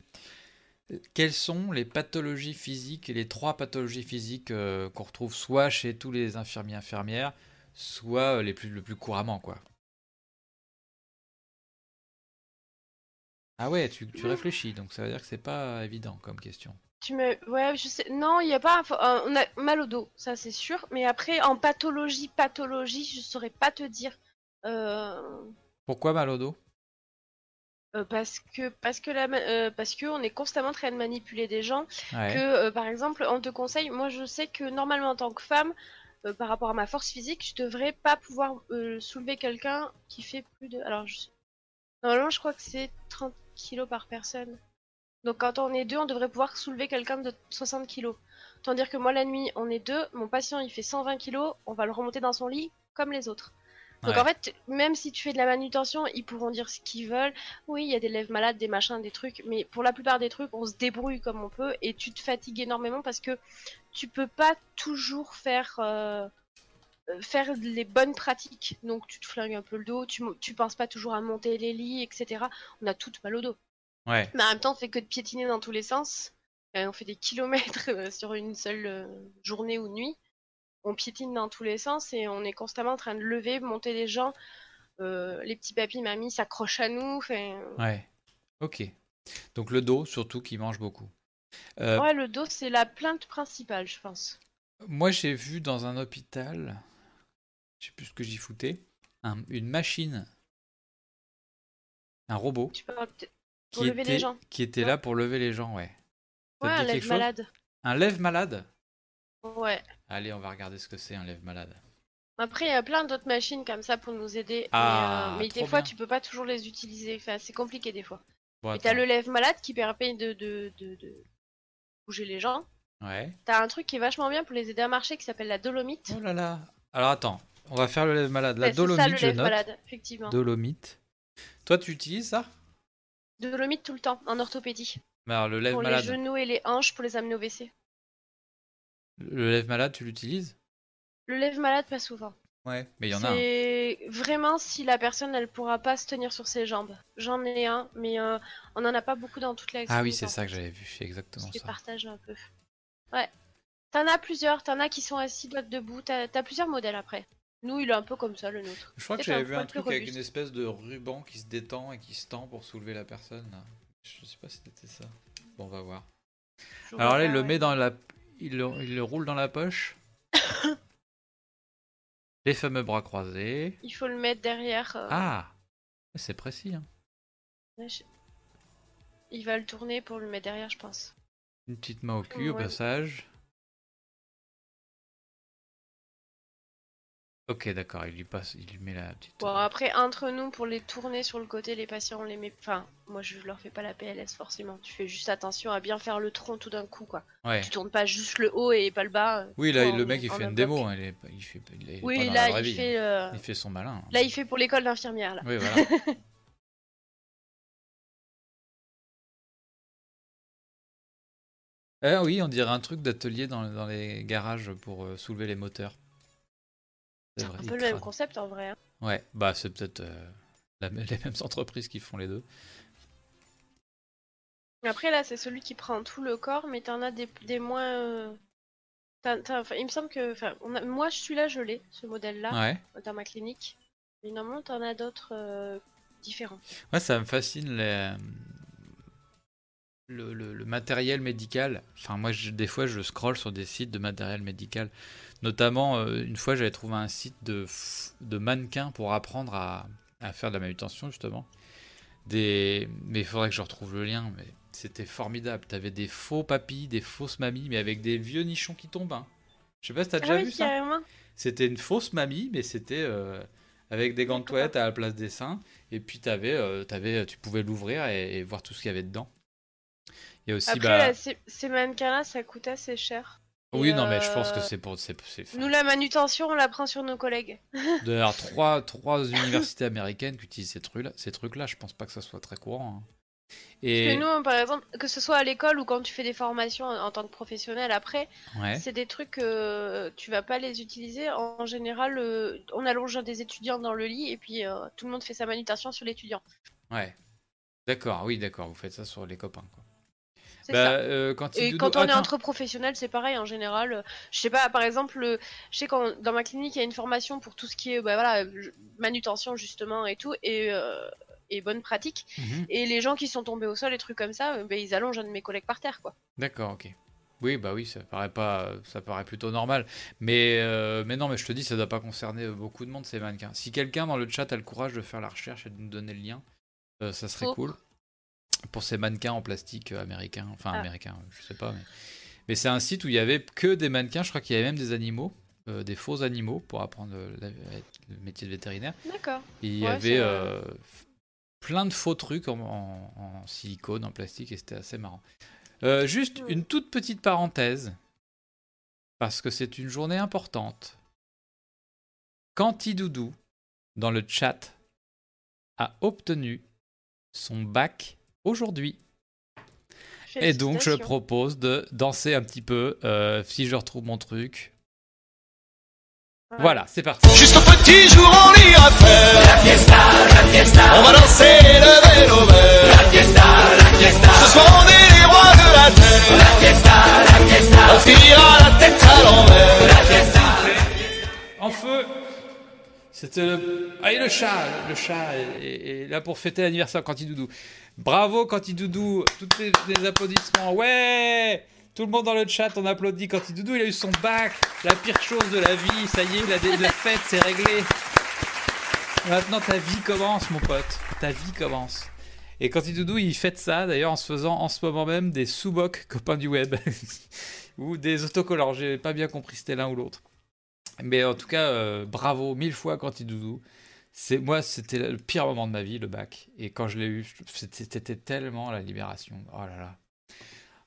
Euh, Quelles sont les pathologies physiques et les trois pathologies physiques euh, qu'on retrouve soit chez tous les infirmiers infirmières, soit euh, les plus le plus couramment quoi? Ah ouais, tu, tu réfléchis, donc ça veut dire que c'est pas évident comme question. Tu me... Ouais, je sais. Non, il n'y a pas. euh, on a mal au dos, ça c'est sûr. Mais après, en pathologie, pathologie, je saurais pas te dire. Euh, Pourquoi mal au dos? euh, parce que parce que la euh, parce que on est constamment en train de manipuler des gens. Ouais. Que euh, par exemple, on te conseille. Moi, je sais que normalement en tant que femme, par rapport à ma force physique, je devrais pas pouvoir soulever quelqu'un qui fait plus de. Alors, je... normalement, je crois que c'est 30 kilos par personne. Donc quand on est deux, on devrait pouvoir soulever quelqu'un de 60 kilos. Tant dire que moi la nuit, on est deux, mon patient il fait 120 kilos, on va le remonter dans son lit comme les autres. Donc Ouais. en fait, même si tu fais de la manutention, ils pourront dire ce qu'ils veulent. Oui, il y a des lèvres malades, des machins, des trucs, mais pour la plupart des trucs, on se débrouille comme on peut et tu te fatigues énormément parce que tu peux pas toujours faire euh, euh, faire les bonnes pratiques. Donc tu te flingues un peu le dos, tu, tu penses pas toujours à monter les lits, etc. On a toutes mal au dos. Ouais. Mais en même temps, on fait que de piétiner dans tous les sens. Euh, on fait des kilomètres euh, sur une seule euh, journée ou nuit. On piétine dans tous les sens et on est constamment en train de lever, monter les gens. Euh, les petits papis, mamies s'accrochent à nous. Ouais. Ok. Donc le dos surtout qui mange beaucoup. Euh, Ouais, le dos, c'est la plainte principale, je pense. Moi, j'ai vu dans un hôpital, je sais plus ce que j'y foutais, un- une machine, un robot Tu parles qui lever était, les gens. qui était Non là pour lever les gens, ouais. Ça Ouais, un lève malade. Un lève malade Ouais. Allez, on va regarder ce que c'est un lève malade. Après, il y a plein d'autres machines comme ça pour nous aider. Ah, mais euh, mais trop des fois, bien. tu peux pas toujours les utiliser. Enfin, c'est compliqué des fois. Bon, Et t'as le lève malade qui permet de, de, de, de bouger les gens. Ouais. T'as un truc qui est vachement bien pour les aider à marcher qui s'appelle la dolomite. Oh là là. Alors attends, on va faire le lève malade. La Ouais, c'est ça, dolomite, le je note. malade, effectivement. Dolomite. Toi, tu utilises ça? Dolomite tout le temps, en orthopédie. Mais Alors, le lève pour malade. les genoux et les hanches pour les amener au WC. Le lève malade, tu l'utilises? Le lève malade, pas souvent. Ouais. Mais il y en a un. C'est vraiment si la personne elle pourra pas se tenir sur ses jambes. J'en ai un, mais euh, on en a pas beaucoup dans toute la Ah oui, c'est ça que j'avais vu, c'est exactement Je ça. partage un peu. Ouais. T'en as plusieurs, t'en as qui sont assis, d'autres debout. T'as as plusieurs modèles après. Nous, il est un peu comme ça, le nôtre. Je crois que j'avais vu un truc avec une espèce de ruban qui se détend et qui se tend pour soulever la personne. là. Je sais pas si c'était ça. Bon, on va voir. Je Alors là, il le ouais. met dans la, il le, il le roule dans la poche. Les fameux bras croisés. Il faut le mettre derrière. euh, Ah, c'est précis. Hein. je- Il va le tourner pour le mettre derrière, je pense. Une petite main au cul au passage. Ok, d'accord, il lui passe, il lui met la petite. Bon, après, entre nous, pour les tourner sur le côté, les patients, on les met. Enfin, moi, je leur fais pas la PLS forcément. Tu fais juste attention à bien faire le tronc tout d'un coup, quoi. Ouais. Tu tournes pas juste le haut et pas le bas. euh, Oui, là, le mec, il fait un une démo. hein, Il est, pas- il fait, il est pas Oui, dans là, la vraie il vie, fait. hein. euh, Il fait son malin. hein. Là, il fait pour l'école d'infirmière, là. Oui, voilà. Eh oui, on dirait un truc d'atelier dans, dans les garages pour euh, soulever les moteurs. C'est Un peu le même concept en vrai. hein. Ouais, bah c'est peut-être euh, la- les mêmes entreprises qui font les deux. Après, là, c'est celui qui prend tout le corps, mais t'en as des, des moins. euh, il me semble que. Enfin, on a- moi, je suis là, je l'ai, ce modèle-là, Ouais. dans ma clinique. Mais normalement, t'en as d'autres euh, différents. Ouais, ça me fascine les, le, le- le matériel médical. Enfin, moi, je- des fois, je scrolle sur des sites de matériel médical. Notamment, euh, une fois, j'avais trouvé un site de, de mannequins pour apprendre à, à faire de la manutention, justement. Des... Mais il faudrait que je retrouve le lien. Mais c'était formidable. T'avais des faux papilles, des fausses mamies, mais avec des vieux nichons qui tombent. hein. Je sais pas si t'as déjà ah vu ça. carrément. C'était une fausse mamie, mais c'était euh, avec des gants de toilette à la place des seins. Et puis t'avais, euh, t'avais, tu pouvais l'ouvrir et, et voir tout ce qu'il y avait dedans. Il y a aussi, Après, bah, là, ces, ces mannequins-là, ça coûte assez cher. Oui, non, mais je pense que euh, c'est pour, c'est, Nous, la manutention, on la prend sur nos collègues. d'ailleurs, trois, trois universités américaines qui utilisent ces trucs-là, ces trucs-là, je pense pas que ça soit très courant. hein. Parce que nous, par exemple, que ce soit à l'école ou quand tu fais des formations en, en tant que professionnel après, ouais, c'est des trucs que tu vas pas les utiliser. En, en général, euh, on allonge des étudiants dans le lit et puis euh, tout le monde fait sa manutention sur l'étudiant. ouais, d'accord, oui, d'accord, vous faites ça sur les copains, quoi. Bah, euh, quand Et quand on est entre professionnels, c'est pareil en général. Euh, Je sais pas, par exemple, euh, je sais quand dans ma clinique, il y a une formation pour tout ce qui est bah, voilà, manutention justement et tout, et, euh, et bonne pratique. Mhm. Et les gens qui sont tombés au sol, et trucs comme ça, bah, ils allongent un de mes collègues par terre, quoi. D'accord, ok. Oui, bah oui, ça paraît pas, ça paraît plutôt normal. Mais, euh, mais non, mais je te dis, ça doit pas concerner beaucoup de monde ces mannequins. Si quelqu'un dans le chat a le courage de faire la recherche et de nous donner le lien, euh, ça serait cool. Pour ces mannequins en plastique euh, américains, enfin Ah. américains, je sais pas. Mais, mais c'est un site où il y avait que des mannequins. Je crois qu'il y avait même des animaux, euh, des faux animaux pour apprendre le métier de vétérinaire. D'accord. Il y Ouais, avait euh, plein de faux trucs en, en- en silicone, en plastique, et c'était assez marrant. Euh, juste une toute petite parenthèse, parce que c'est une journée importante. Cantidoudou, dans le chat, a obtenu son bac aujourd'hui. Et donc, je propose de danser un petit peu, euh, si je retrouve mon truc. Ouais. Voilà, c'est parti. Juste un petit jour on ira faire. La fiesta, la fiesta. On va danser le vélo vert. La fiesta, la fiesta. Ce soir on est les rois de la terre. La fiesta, la fiesta. On finira la tête à l'envers. La fiesta. En feu C'était le... Ah, le chat Le chat est, là pour fêter l'anniversaire Cantidoudou. Bravo Cantidoudou Toutes les, les applaudissements. Ouais Tout le monde dans le chat, on applaudit Cantidoudou. Il a eu son bac La pire chose de la vie. Ça y est, la, fête, c'est réglé. Maintenant, ta vie commence, mon pote. Ta vie commence. Et Cantidoudou, il fête ça, d'ailleurs, en se faisant en ce moment même des sous-bocs copains du web. ou des autocollants. J'ai pas bien compris c'était l'un ou l'autre. Mais en tout cas, euh, bravo mille fois Cantidoudou. C'est moi, c'était le pire moment de ma vie, le bac. Et quand je l'ai eu, c'était tellement la libération. Oh là là.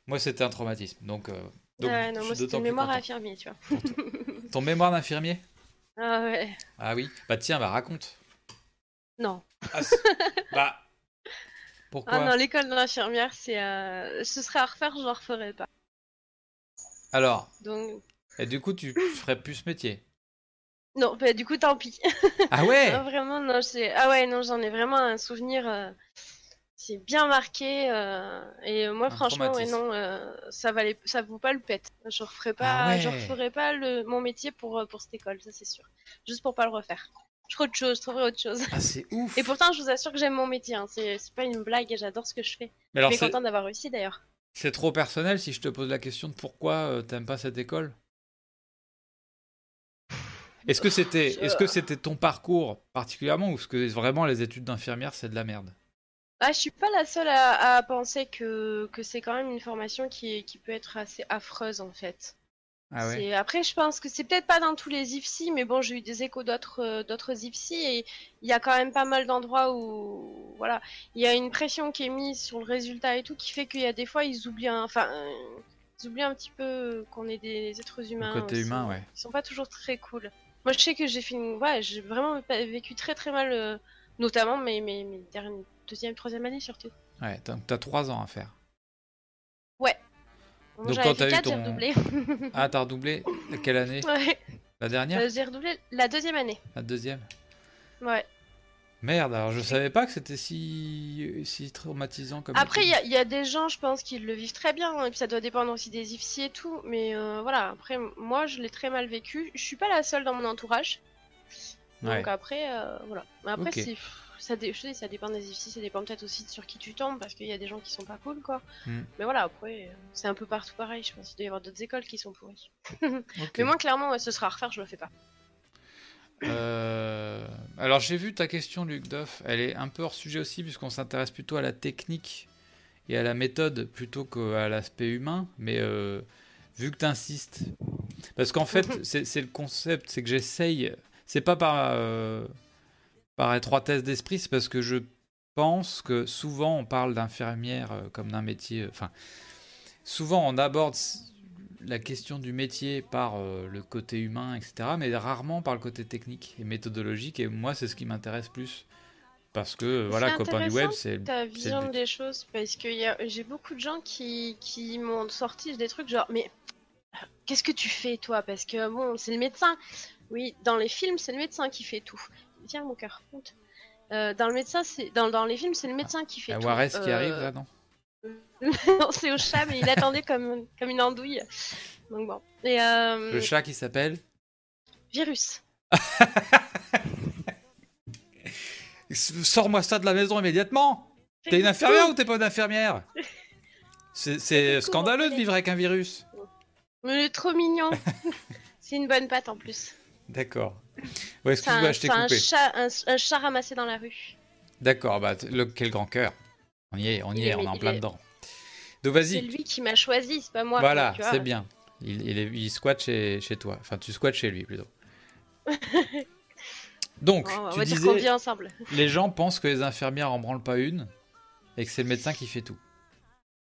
Moi, c'était un traumatisme. Donc, euh, donc Ouais, non, moi, c'était mémoire infirmier, tu vois. Ton mémoire d'infirmier? Ah ouais. Ah oui. Bah tiens, bah raconte. Non. Ah, bah pourquoi? Ah non, l'école d'infirmière, c'est. euh, Ce serait à refaire, je ne referais pas. Alors, Donc. Et du coup, tu, tu ferais plus ce métier. Non, bah, du coup, tant pis. Ah ouais. Non, vraiment, non. Ah ouais, non, j'en ai vraiment un souvenir. euh, C'est bien marqué. euh, Et euh, moi, Un franchement, ouais, non, euh, ça valait, ça vaut pas le pet. Je referai pas, Ah je referai pas le... mon métier pour, euh, pour cette école, ça c'est sûr. Juste pour pas le refaire. Je ferai autre chose, je trouverai autre chose. Ah c'est ouf. Et pourtant, je vous assure que j'aime mon métier. Hein. C'est... pas une blague et j'adore ce que je fais. Mais alors, je suis c'est contente d'avoir réussi d'ailleurs. c'est trop personnel si je te pose la question de pourquoi euh, t'aimes pas cette école? Est-ce que c'était, Je- est-ce que c'était ton parcours particulièrement ou est-ce que vraiment les études d'infirmière c'est de la merde? Ah, je suis pas la seule à, à penser que, que c'est quand même une formation qui, est- qui peut être assez affreuse en fait. Ah ouais. Après, je pense que c'est peut-être pas dans tous les IFSI, mais bon, j'ai eu des échos d'autres euh, d'autres IFSI et il y a quand même pas mal d'endroits où voilà, il y a une pression qui est mise sur le résultat et tout qui fait qu'il y a des fois ils oublient un... enfin euh, ils oublient un petit peu qu'on est des êtres humains. côté aussi. humain, ouais. Ils sont pas toujours très cool. Moi, je sais que j'ai fait une... ouais, j'ai vraiment vécu très très mal, euh, notamment mes, mes, mes dernières deuxième, troisième année surtout. Ouais. T'as, t'as trois ans à faire. Moi, Donc, j'avais quand t'as eu 4, j'ai ton- redoublé. Ah t'as redoublé? Quelle année? Ouais, La dernière? Euh, j'ai redoublé la deuxième année. La deuxième? Ouais. Merde. Alors je savais pas que c'était si si traumatisant comme. Après, il y, a- il y a des gens, je pense, qui le vivent très bien, hein, et puis ça doit dépendre aussi des IFSI et tout, mais euh, voilà, après, moi, je l'ai très mal vécu. Je suis pas la seule dans mon entourage. Donc Ouais. après, euh, voilà. Mais après, Ok. c'est- ça, dé- je sais, ça dépend des effectifs, ça dépend peut-être aussi de sur qui tu tombes, parce qu'il y a des gens qui sont pas cool, quoi. Hmm. Mais voilà, après, euh, c'est un peu partout pareil, je pense qu'il doit y avoir d'autres écoles qui sont pourries. Mais moi, clairement, ouais, ce sera à refaire, je le fais pas. Euh, Alors j'ai vu ta question, Luc Duff. Elle est un peu hors sujet aussi, puisqu'on s'intéresse plutôt à la technique et à la méthode plutôt qu'à l'aspect humain. Mais euh, vu que tu insistes, parce qu'en fait, c'est le concept, c'est que j'essaye. C'est pas par, euh, par étroitesse d'esprit, c'est parce que je pense que souvent on parle d'infirmière comme d'un métier. Enfin, souvent on aborde la question du métier par euh, le côté humain, etc., mais rarement par le côté technique et méthodologique. Et moi, c'est ce qui m'intéresse plus. Parce que, voilà, copain du web, c'est. Ta vision le but. des choses, parce que a- j'ai beaucoup de gens qui, qui m'ont sorti des trucs genre, mais qu'est-ce que tu fais toi? Parce que bon, c'est le médecin. Oui, dans les films, c'est le médecin qui fait tout. Viens, mon cœur, monte. Euh, dans le médecin, c'est dans, dans les films, c'est le médecin qui fait La tout. Qui Euh, arrive, là, non? non, c'est au chat, mais il attendait comme, comme une andouille. Donc bon. Et euh, Le chat qui s'appelle. virus. Sors-moi ça de la maison immédiatement T'es une infirmière ou t'es pas une infirmière C'est scandaleux de vivre avec un virus. Mais il est trop mignon. c'est une bonne patte en plus. D'accord. Ouais, excuse-moi, je t'ai c'est un coupé. chat, un, un chat ramassé dans la rue. D'accord, bah, le, quel grand cœur. On y est, on y Il est, on est en plein est- dedans. Donc C'est vas-y, lui qui m'a choisi, c'est pas moi. voilà, c'est bien. Il, il, est- il squatte chez, chez toi. Enfin, tu squattes chez lui plutôt. Donc, Bon, on tu va dire qu'on disais, vit ensemble. les gens pensent que les infirmières en branlent pas une et que c'est le médecin qui fait tout.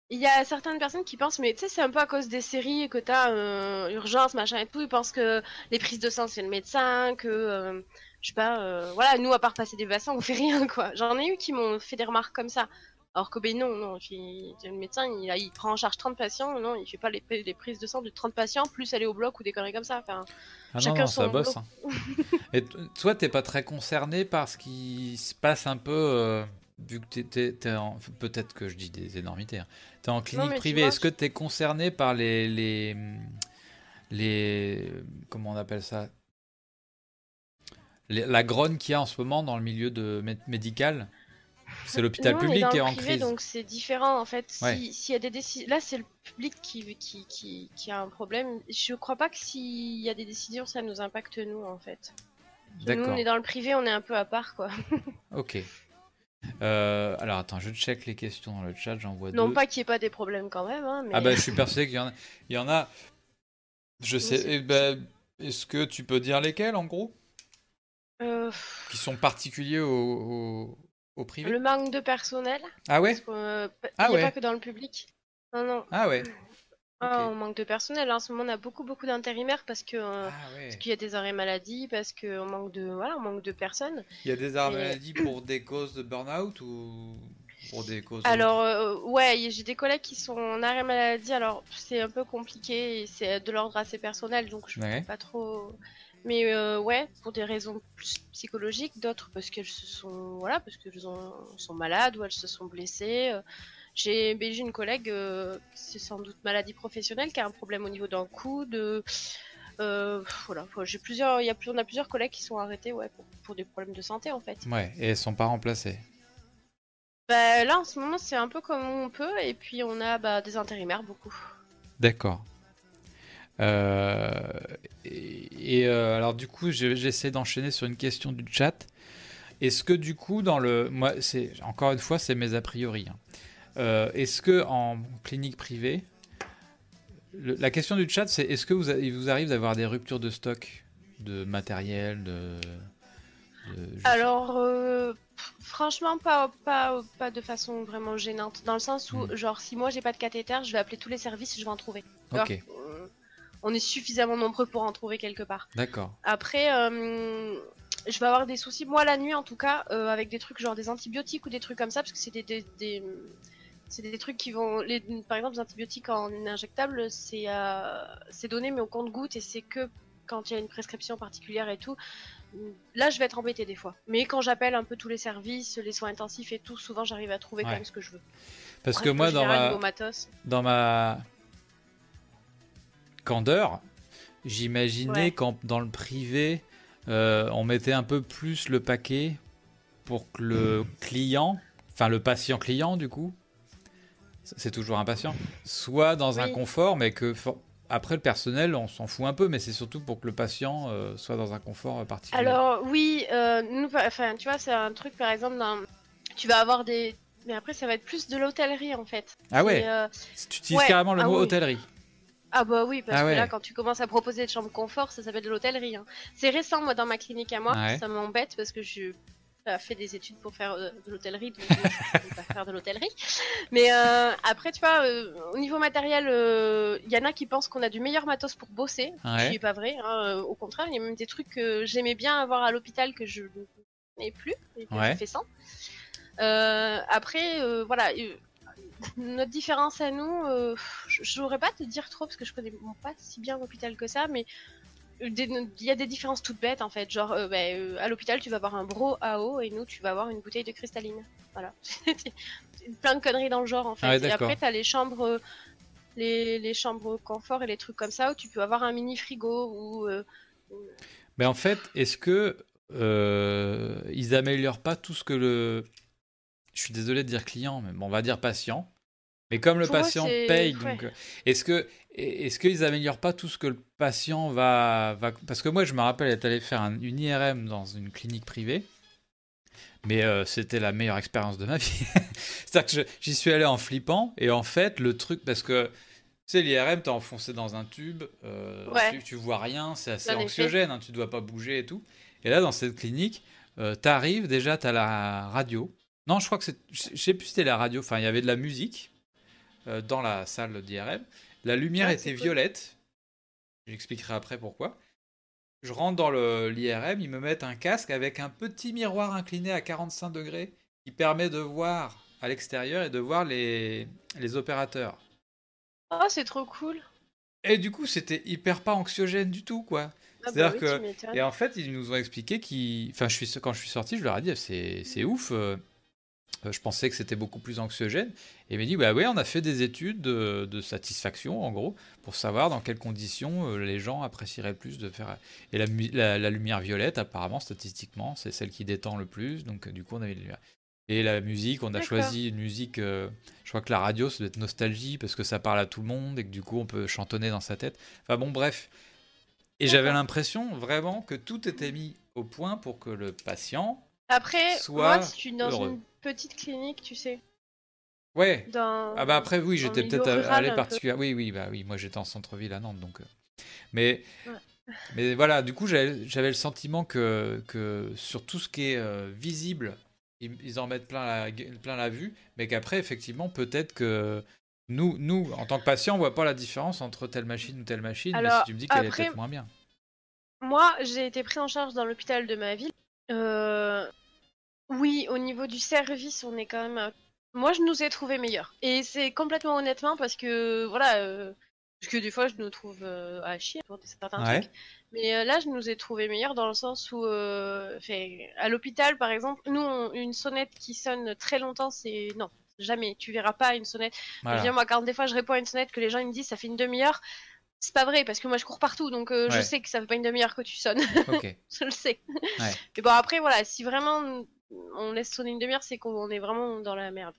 Il y a certaines personnes qui pensent, mais tu sais, c'est un peu à cause des séries que t'as euh, urgence, machin et tout. Ils pensent que les prises de sang c'est le médecin, que euh, je sais pas, euh, voilà, nous à part passer des vaccins, on fait rien quoi. J'en ai eu qui m'ont fait des remarques comme ça. Alors que ben non, non, le médecin il, a- il prend en charge 30 patients, non, il fait pas les, pri- les prises de sang de 30 patients, plus aller au bloc ou des conneries comme ça. Enfin, Ah non, Chacun non, ça son bosse. hein. Et toi, t'es pas très concerné par ce qui se passe un peu, euh, vu que t'es-. Peut-être que je dis des énormités. Hein. T'es en clinique privée. Est-ce que t'es concerné par les, les... les... Comment on appelle ça? Les- La grogne qu'il y a en ce moment dans le milieu de mé- médical? C'est l'hôpital public qui est en privé, crise. Donc c'est différent en fait. Si- Ouais. S'il y a des décisions, là c'est le public qui, qui, qui, qui a un problème. Je crois pas que s'il y a des décisions, ça nous impacte nous en fait. Nous on est dans le privé, on est un peu à part quoi. Ok. Euh, alors attends, je check les questions dans le chat, j'en vois Non deux. pas qu'il y ait pas des problèmes quand même, hein, mais Ah bah je suis persuadé qu'il y en a. Il y en a. Je sais. eh ben, Est-ce que tu peux dire lesquels en gros? Euh, Qui sont particuliers au, au, au privé? Le manque de personnel? Ah ouais? Parce que, euh, il Ah n'y a ouais. pas que dans le public. Non non. Ah ouais. Ah, on manque de personnel. En ce moment, on a beaucoup beaucoup d'intérimaires parce que euh, Ah ouais. parce qu'il y a des arrêts maladie, parce qu'on manque de voilà, on manque de personnes. Il y a des armes Et- maladies pour des causes de burn-out ou pour des causes. Alors, euh, ouais, j'ai des collègues qui sont en arrêt maladie, alors c'est un peu compliqué et c'est de l'ordre assez personnel, donc je Ouais. peux pas trop. Mais euh, ouais, pour des raisons plus psychologiques, d'autres parce qu'elles se sont. Voilà, parce qu'elles ont- sont malades ou elles se sont blessées. euh. J'ai une collègue, euh, c'est sans doute maladie professionnelle, qui a un problème au niveau d'un coude. euh, voilà, j'ai plusieurs, il y a on a plusieurs collègues qui sont arrêtés, ouais, pour, pour des problèmes de santé en fait. Ouais, et elles sont pas remplacées. Bah, là, en ce moment, c'est un peu comme on peut, et puis on a bah, des intérimaires beaucoup. D'accord. Euh, et et, euh, alors du coup, je- j'essaie d'enchaîner sur une question du chat. Est-ce que du coup, dans le, moi, c'est encore une fois, c'est mes a priori. hein. Euh, est-ce que en clinique privée, le- la question du chat, c'est est-ce que vous, il vous arrive d'avoir des ruptures de stock de matériel, de, de- Alors, euh, franchement, pas, pas, pas de façon vraiment gênante, dans le sens où, Hmm. genre, si moi j'ai pas de cathéter, je vais appeler tous les services, je vais en trouver. Euh, on est suffisamment nombreux pour en trouver quelque part. d'accord. Après, euh, je vais avoir des soucis, moi la nuit en tout cas, euh, avec des trucs genre des antibiotiques ou des trucs comme ça, parce que c'est des, des, des- c'est des trucs qui vont, les, par exemple, les antibiotiques en injectable, c'est euh, c'est donné mais au compte-goutte et c'est que quand il y a une prescription particulière et tout. Là, je vais être embêtée des fois. Mais quand j'appelle un peu tous les services, les soins intensifs et tout, souvent j'arrive à trouver Ouais. quand même ce que je veux. Parce Bref, que moi, dans général, ma, niveau matos. dans ma candeur, j'imaginais Ouais. qu'en dans le privé, euh, on mettait un peu plus le paquet pour que le client, enfin le patient client du coup, c'est toujours un patient, soit dans un confort, mais que for- après le personnel, on s'en fout un peu, mais c'est surtout pour que le patient euh, soit dans un confort euh, particulier. Alors oui, euh, nous, enfin, tu vois, c'est un truc par exemple, dans... tu vas avoir des, mais après ça va être plus de l'hôtellerie en fait. ah ouais, euh, tu utilises ouais, carrément le ah mot oui. hôtellerie. Ah bah oui, parce Ah que ouais. là, quand tu commences à proposer des chambres confort, ça s'appelle de l'hôtellerie. hein. C'est récent, moi, dans ma clinique à moi, Ouais. ça m'embête parce que je j'ai fait des études pour faire euh, de l'hôtellerie, donc je peux pas faire de l'hôtellerie. Mais euh, après, tu vois, euh, au niveau matériel, euh, il y en a qui pensent qu'on a du meilleur matos pour bosser, ce Ouais. qui est pas vrai. hein. Au contraire, il y a même des trucs que j'aimais bien avoir à l'hôpital que je n'ai plus et que Ouais. je fais sans. Après, voilà. Notre différence à nous, euh, je n'aurais pas à te dire trop parce que je connais pas si bien l'hôpital que ça, mais euh, il y a des différences toutes bêtes en fait. Genre, euh, bah, euh, à l'hôpital, tu vas avoir un bro à eau et nous, tu vas avoir une bouteille de cristalline. Voilà. Plein de conneries dans le genre en fait. Ah ouais, et après, tu as les chambres. Les, les chambres confort et les trucs comme ça où tu peux avoir un mini frigo ou Mais en fait, est-ce que ils améliorent pas tout ce que le. Je suis désolé de dire client, mais bon, on va dire patient. Mais comme le Pour patient paye, donc euh, est-ce que est-ce qu'ils améliorent pas tout ce que le patient va, va... Parce que moi, je me rappelle être allé faire un- une IRM dans une clinique privée, mais euh, c'était la meilleure expérience de ma vie. C'est-à-dire que j'y suis allé en flippant, et en fait, le truc, parce que tu sais, l'IRM, t'es enfoncé dans un tube, euh, Ouais. tu, tu vois rien, c'est assez anxiogène, hein, tu dois pas bouger et tout. Et là, dans cette clinique, euh, t'arrives, déjà, t'as la radio. Non, je crois que c'est. Je sais plus si c'était la radio, enfin, il y avait de la musique dans la salle d'IRM. La lumière Ah, était cool. violette. J'expliquerai après pourquoi. Je rentre dans le- l'IRM, ils me mettent un casque avec un petit miroir incliné à 45 degrés qui permet de voir à l'extérieur et de voir les, les opérateurs. Oh, c'est trop cool! Et du coup, c'était hyper pas anxiogène du tout, quoi. Ah C'est-à-dire oui, que-. Et en fait, ils nous ont expliqué qu'ils. Enfin, je suis... quand je suis sorti, je leur ai dit c'est c'est ouf. euh, euh, je pensais que c'était beaucoup plus anxiogène. Et ils m'ont dit bah ouais, on a fait des études de, de satisfaction, en gros, pour savoir dans quelles conditions euh, les gens apprécieraient le plus de faire. Et la, mu- la, la lumière violette, apparemment, statistiquement, c'est celle qui détend le plus. Donc, euh, du coup, on avait. Et la musique, on a choisi une musique. euh, je crois que la radio, ça doit être nostalgie parce que ça parle à tout le monde et que du coup, on peut chantonner dans sa tête. Enfin bon, bref. Et j'avais l'impression vraiment que tout était mis au point pour que le patient. Après, Soit moi, je suis dans heureux. une petite clinique, tu sais. Ouais. Dans... Ah bah après oui, j'étais peut-être allé peu. particulièrement. Oui oui bah oui, moi j'étais en centre-ville à Nantes donc. euh, Mais Ouais. mais voilà, du coup j'avais le sentiment que que sur tout ce qui est euh, visible, ils, ils en mettent plein la plein la vue, mais qu'après effectivement peut-être que nous nous en tant que patients on voit pas la différence entre telle machine ou telle machine. mais si tu me dis qu'elle est peut-être moins bien. Moi, j'ai été pris en charge dans l'hôpital de ma ville. Euh, Oui, au niveau du service, on est quand même. euh, Moi, je nous ai trouvé meilleurs. Et c'est complètement honnêtement parce que, voilà, euh, parce que des fois, je nous trouve euh, à chier pour certains Ouais. trucs. Mais euh, là, je nous ai trouvé meilleurs dans le sens où, à l'hôpital, par exemple, nous, on- une sonnette qui sonne très longtemps, c'est non. Jamais, tu verras pas une sonnette. Je veux dire, moi, quand des fois je réponds à une sonnette que les gens ils me disent ça fait une demi-heure, c'est pas vrai parce que moi je cours partout donc euh, je sais que ça fait pas une demi-heure que tu sonnes, Ok. je le sais. Ouais. Mais bon, après, voilà, si vraiment on laisse sonner une demi-heure, c'est qu'on est vraiment dans la merde.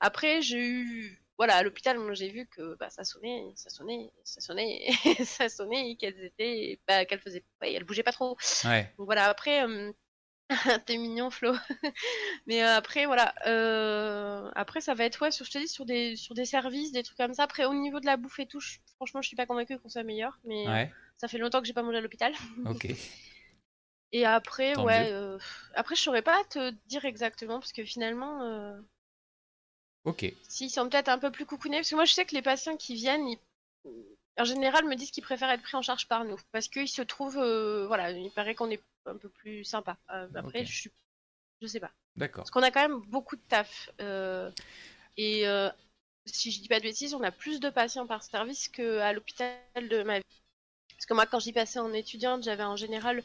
Après, j'ai eu. Voilà, à l'hôpital, j'ai vu que bah, ça sonnait, ça sonnait, ça sonnait, ça sonnait, et qu'elles étaient. Bah, qu'elles faisaient. Ouais, elles bougeaient pas trop. Ouais. Donc voilà, après, euh, t'es mignon, Flo. Mais euh, après, voilà. euh, Après, ça va être, ouais, sur, je te dis, sur des, sur des services, des trucs comme ça. Après, au niveau de la bouffe et tout, je- franchement, je suis pas convaincue qu'on soit meilleur. Mais Ouais. ça fait longtemps que j'ai pas mangé à l'hôpital. Ok. Et après, Tant ouais. euh, Après, je saurais pas te dire exactement, parce que finalement, euh, Ok. s'ils sont peut-être un peu plus coucounés, parce que moi, je sais que les patients qui viennent, ils- en général, me disent qu'ils préfèrent être pris en charge par nous, parce qu'ils se trouvent, euh, voilà, il paraît qu'on est un peu plus sympa. Euh, après, je suis, je sais pas, D'accord. parce qu'on a quand même beaucoup de taf. euh, et euh, si je dis pas de bêtises, on a plus de patients par service qu'à l'hôpital de ma vie. Parce que moi, quand j'y passais en étudiante, j'avais en général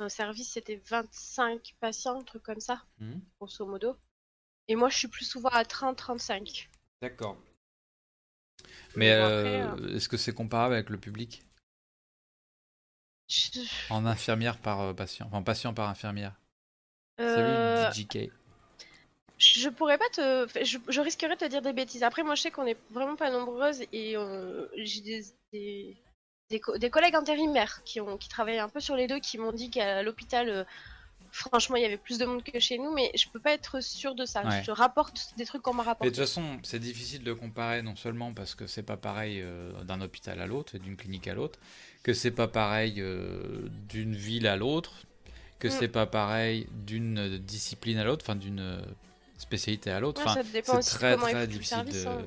un service, c'était 25 patients, un truc comme ça, Mhm. grosso modo. Et moi, je suis plus souvent à 30-35. D'accord. Mais euh, après, est-ce que c'est comparable avec le public? Je- En infirmière par euh, patient Enfin, patient par infirmière Euh, Salut JK. Je pourrais pas te. Je, je risquerais de te dire des bêtises. Après, moi, je sais qu'on est vraiment pas nombreuses et euh, j'ai des, des, des, co- des collègues intérimaires qui, ont, qui travaillent un peu sur les deux qui m'ont dit qu'à l'hôpital, euh, franchement, il y avait plus de monde que chez nous, mais je peux pas être sûre de ça. Ouais. Je te rapporte des trucs qu'on m'a Mais de rapporté. toute façon, c'est difficile de comparer non seulement parce que c'est pas pareil euh, d'un hôpital à l'autre, d'une clinique à l'autre, que c'est pas pareil euh, d'une ville à l'autre, que Mm. c'est pas pareil d'une discipline à l'autre, enfin d'une spécialité à l'autre. Ouais, Enfin, ça dépend c'est aussi de très très difficile service, de. hein.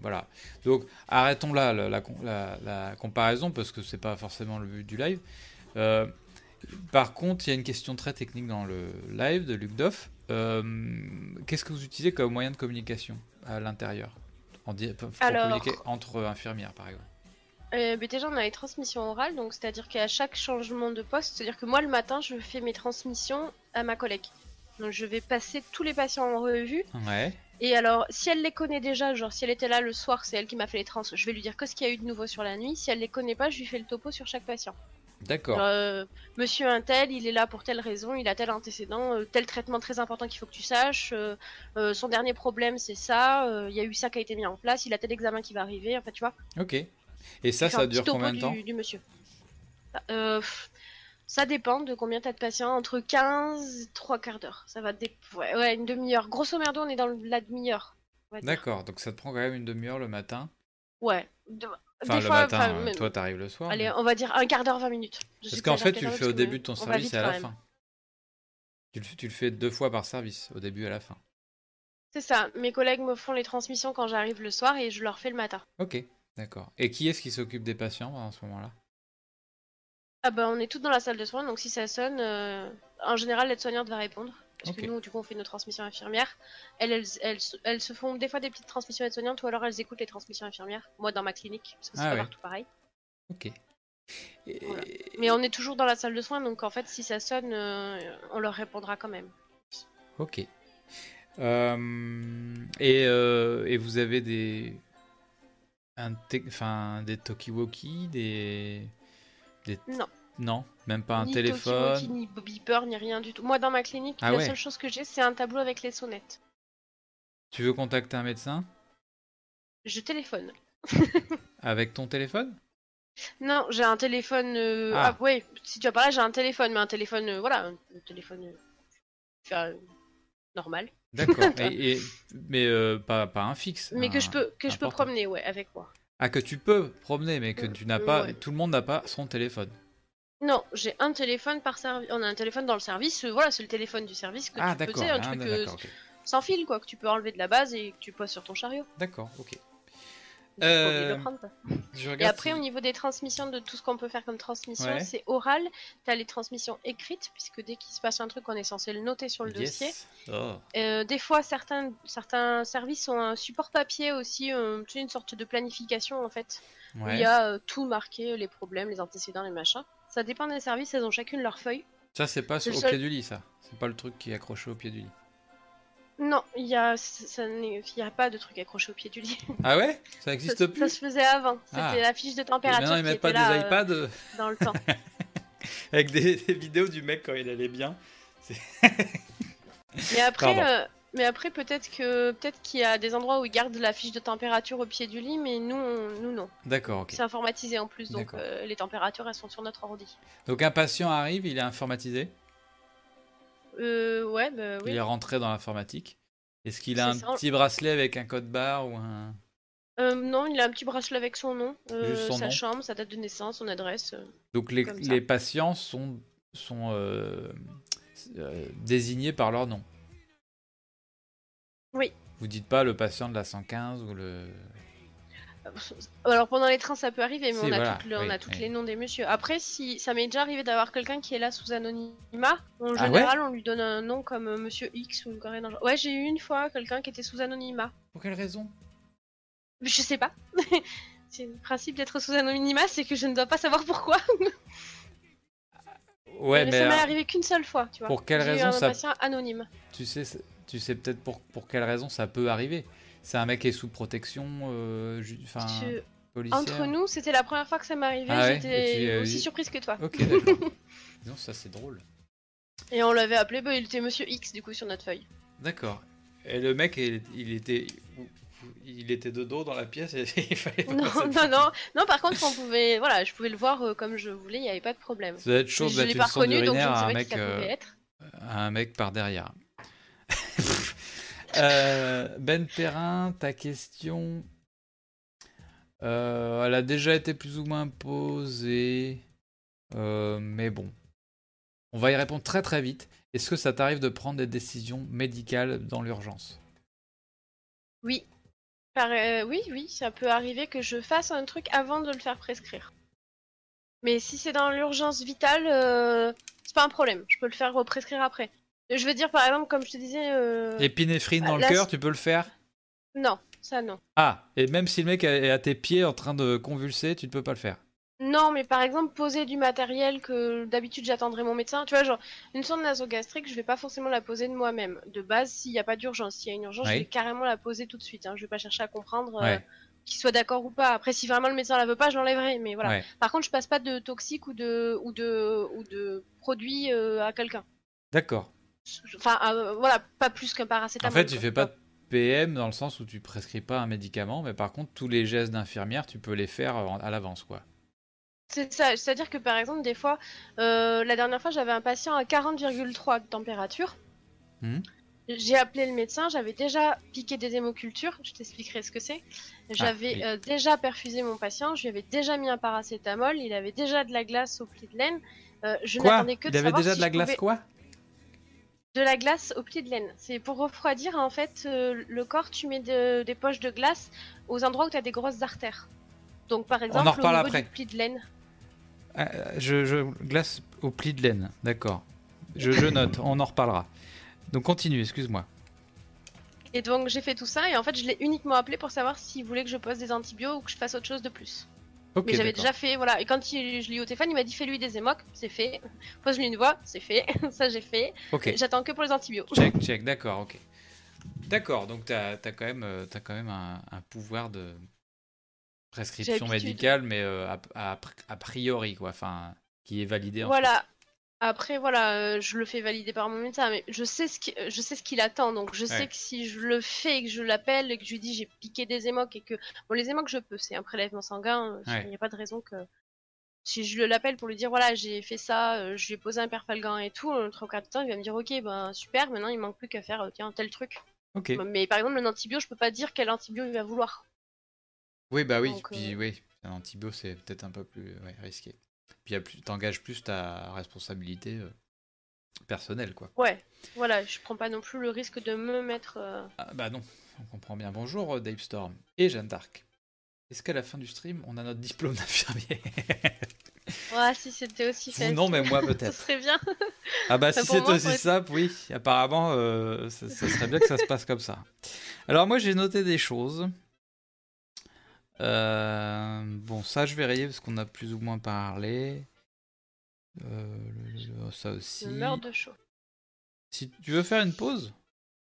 Voilà. Donc arrêtons là la, la, la- la comparaison parce que c'est pas forcément le but du live. Euh, par contre, il y a une question très technique dans le live de Luc Doff. Euh, Qu'est-ce que vous utilisez comme moyen de communication à l'intérieur? En di- pour Alors- communiquer entre infirmières, par exemple. Euh, mais déjà, on a les transmissions orales, donc c'est-à-dire qu'à chaque changement de poste, c'est-à-dire que moi le matin, je fais mes transmissions à ma collègue. Donc je vais passer tous les patients en revue. Ouais. Et alors, si elle les connaît déjà, genre si elle était là le soir, c'est elle qui m'a fait les trans, je vais lui dire que ce qu'il y a eu de nouveau sur la nuit. Si elle les connaît pas, je lui fais le topo sur chaque patient. D'accord. Euh, Monsieur un tel, il est là pour telle raison, il a tel antécédent, euh, tel traitement très important qu'il faut que tu saches. euh, euh, son dernier problème, c'est ça. euh, Il y a eu ça qui a été mis en place. Il a tel examen qui va arriver. En fait, tu vois. Ok. Et ça, ça dure combien de du- temps du monsieur. Euh, pff, Ça dépend de combien t'as de patients. Entre 15 et 3 quarts d'heure. Ça va dé... ouais, ouais, une demi-heure. Grosso merdo, on est dans la demi-heure. D'accord. Donc ça te prend quand même une demi-heure le matin? Ouais. De- Enfin, des le fois, matin, euh, toi, t'arrives le soir. Allez, mais- on va dire un quart d'heure, 20 minutes. Je Parce qu'en fait, tu le fais au début de ton service et à la même. fin. Tu le, tu le fais deux fois par service, au début et à la fin. C'est ça. Mes collègues me font les transmissions quand j'arrive le soir et je leur fais le matin. Ok, d'accord. Et qui est-ce qui s'occupe des patients à ce moment-là? Ah bah on est toutes dans la salle de soins, donc si ça sonne, euh, en général l'aide-soignante va répondre. Parce que nous, du coup, on fait nos transmissions infirmières. Elles, elles, elles, se- elles se font des fois des petites transmissions aides-soignantes ou alors elles écoutent les transmissions infirmières. Moi, dans ma clinique, parce que c'est Ah pas ouais. partout pareil. Ok. Et- Voilà. Mais on est toujours dans la salle de soins, donc en fait, si ça sonne, euh, on leur répondra quand même. Ok. Euh, et, et vous avez des, un te- enfin, des talkie-walkie, des, des... Non. Non, même pas un ni téléphone. ni beeper, ni rien du tout. Moi, dans ma clinique, Ah la ouais. seule chose que j'ai, c'est un tableau avec les sonnettes. Tu veux contacter un médecin? Je téléphone. avec ton téléphone? Non, j'ai un téléphone. euh, Ah. Ah, ouais, si tu as parlé, j'ai un téléphone, mais un téléphone, euh, voilà, un, téléphone euh, enfin, normal, D'accord. et, et- mais pas, pas un fixe. mais que je peux que je peux portable. promener, ouais, avec moi. Ah, que tu peux promener, mais que Mm, tu n'as pas. ouais. Tout le monde n'a pas son téléphone. Non, j'ai un téléphone par service. On a un téléphone dans le service. euh, voilà, c'est le téléphone du service que Ah, tu peux, un ah, truc euh, sans fil, quoi, que tu peux enlever de la base et que tu poses sur ton chariot. D'accord, ok. Euh. Je Et après, si- au niveau des transmissions, de tout ce qu'on peut faire comme transmission, Ouais. c'est oral. T'as les transmissions écrites, puisque dès qu'il se passe un truc, on est censé le noter sur le Yes. dossier. Oh. Euh, des fois, certains, certains services ont un support papier aussi, euh, une sorte de planification en fait, où il y a tout marqué, les problèmes, les antécédents, les machins. Ça dépend des services, elles ont chacune leur feuille. Ça, c'est pas au seul- pied du lit, ça. C'est pas le truc qui est accroché au pied du lit. Non, il y a, pas de truc accroché au pied du lit. Ah ouais? Ça ça, existe ça plus? se faisait avant. C'était Ah. la fiche de Et température Maintenant, ils mettent pas là des euh, iPads euh, dans le temps. avec des, des vidéos du mec quand il allait bien. Mais après, euh, mais après peut-être que peut-être qu'il y a des endroits où ils gardent la fiche de température au pied du lit, mais nous, on- nous non. D'accord, ok. C'est informatisé en plus, donc euh, les températures elles sont sur notre ordi. Donc un patient arrive, il est informatisé, Euh, ouais, bah oui. il est rentré dans l'informatique. Est-ce qu'il a un ça. petit bracelet avec un code barre ou un... Euh, non, il a un petit bracelet avec son nom, euh, son sa nom. chambre, sa date de naissance, son adresse. Donc les, patients sont, sont désignés par leur nom Oui. Vous dites pas le patient de la 115 ou le... Alors pendant les trains ça peut arriver, mais on a, voilà, toutes, le- on oui, a toutes oui. les noms des messieurs. Après, si ça m'est déjà arrivé d'avoir quelqu'un qui est là sous anonymat, en Ah général on lui donne un nom comme euh, Monsieur X ou une. Ouais, j'ai eu une fois quelqu'un qui était sous anonymat. Pour quelle raison? Je sais pas. c'est le principe d'être sous anonymat, c'est que je ne dois pas savoir pourquoi. Ouais, mais, mais, ça m'est euh, arrivé qu'une seule fois, tu vois. pour quelle J'ai eu raison un ça- patient anonyme. tu sais, tu sais peut-être pour, pour quelle raison ça peut arriver. C'est un mec qui est sous protection, euh, enfin, policière. Entre nous, c'était la première fois que ça arrivé. Ah ouais, J'étais euh, aussi surprise que toi. Ok, d'accord. Disons, ça c'est drôle. Et on l'avait appelé, bah, il était Monsieur X du coup sur notre feuille. D'accord. Et le mec, il, il était. Il était de dos dans la pièce et il fallait pas Non, non, non, non. Par contre, on pouvait, voilà, je pouvais le voir euh, comme je voulais, il n'y avait pas de problème. Ça doit être chaud l'ai une reconnu, donc je ne à mec, euh, être. à un mec par derrière. Euh, ben Perrin, ta question, euh, elle a déjà été plus ou moins posée, euh, mais bon, on va y répondre très très vite. Est-ce que ça t'arrive de prendre des décisions médicales dans l'urgence? Oui. Oui, oui, ça peut arriver que je fasse un truc avant de le faire prescrire. Mais si c'est dans l'urgence vitale, c'est pas un problème. Je peux le faire prescrire après. Je veux dire, par exemple, comme je te disais. euh, Épinéphrine dans Ah, le cœur, tu peux le faire? Non, ça non. Ah, et même si le mec est à tes pieds en train de convulser, tu ne peux pas le faire? Non, mais par exemple, poser du matériel que d'habitude j'attendrai mon médecin. Tu vois, genre, une sonde nasogastrique, je vais pas forcément la poser de moi-même. De base, s'il n'y a pas d'urgence, s'il y a une urgence, Oui. je vais carrément la poser tout de suite. Hein. Je vais pas chercher à comprendre euh, Ouais. qu'il soit d'accord ou pas. Après, si vraiment le médecin la veut pas, je l'enlèverai. Mais voilà. Ouais. Par contre, je passe pas de toxique ou de ou de ou de produit euh, à quelqu'un. D'accord. Enfin, euh, voilà, pas plus qu'un En paracétamol. fait, tu fais pas de PM dans le sens où tu prescris pas un médicament, mais par contre, tous les gestes d'infirmière, tu peux les faire en- à l'avance, quoi. C'est ça, c'est-à-dire que par exemple, des fois, euh, la dernière fois, j'avais un patient à 40,3 de température. Mhm. J'ai appelé le médecin, j'avais déjà piqué des hémocultures, je t'expliquerai ce que c'est. J'avais oui. euh, déjà perfusé mon patient, je lui avais déjà mis un paracétamol, il avait déjà de la glace au pli de laine. Euh, je n'attendais que Il de avait savoir déjà si de la glace, pouvais- quoi? De la glace au pli de laine. C'est pour refroidir, en fait, euh, le corps, tu mets de- des poches de glace aux endroits où tu as des grosses artères. Donc par exemple, en reparle au niveau après. du pli de laine. Ah, je, je glace au pli de laine, d'accord. Je, je note, on en reparlera. Donc continue, excuse-moi. Et donc j'ai fait tout ça et en fait je l'ai uniquement appelé pour savoir s'il voulait que je pose des antibiotiques ou que je fasse autre chose de plus. Mais j'avais déjà fait, voilà. Et quand il- je l'ai eu au téléphone, il m'a dit fais-lui des émocs, c'est fait. Pose-lui une voix, c'est fait. ça j'ai fait. Ok, J'attends que pour les antibiotiques. check, check, d'accord, ok. D'accord, donc t'as as quand même, euh, quand même un, un pouvoir de prescription médicale, mais euh, a, a- a priori, quoi, enfin, qui est validé en Voilà. Après voilà, euh, je le fais valider par mon médecin, mais je sais ce qui- je sais ce qu'il attend, donc je sais que si je le fais et que je l'appelle et que je lui dis j'ai piqué des émocs et que bon les émocs je peux, c'est un prélèvement sanguin, il Ouais. n'y a pas de raison que si je l'appelle pour lui dire voilà j'ai fait ça, euh, je lui ai posé un perfalgan et tout, le trois quarts du temps il va me dire ok ben super, maintenant il manque plus qu'à faire euh, tiens tel truc. Ok. Mais par exemple, un antibio, je peux pas dire quel antibio il va vouloir. Oui, bah oui, Donc, puis euh, oui, un antibio c'est peut-être un peu plus ouais, risqué. Puis t'engages plus ta responsabilité euh, personnelle, quoi. Ouais, voilà, je prends pas non plus le risque de me mettre. euh, Ah, bah non, on comprend bien. Bonjour euh, Dave Storm et Jeanne d'Arc. Est-ce qu'à la fin du stream, on a notre diplôme d'infirmier Ouais, si c'était aussi facile. non, mais moi Ça peut-être. serait bien. Ah bah si moi, aussi être- simple, oui. Apparemment, euh, ça, ça serait bien que ça se passe comme ça. Alors moi j'ai noté des choses. Euh, bon, ça je vais rayer parce qu'on a plus ou moins parlé. Euh, le- le- ça aussi. Je meurs de chaud. Si tu veux faire une pause,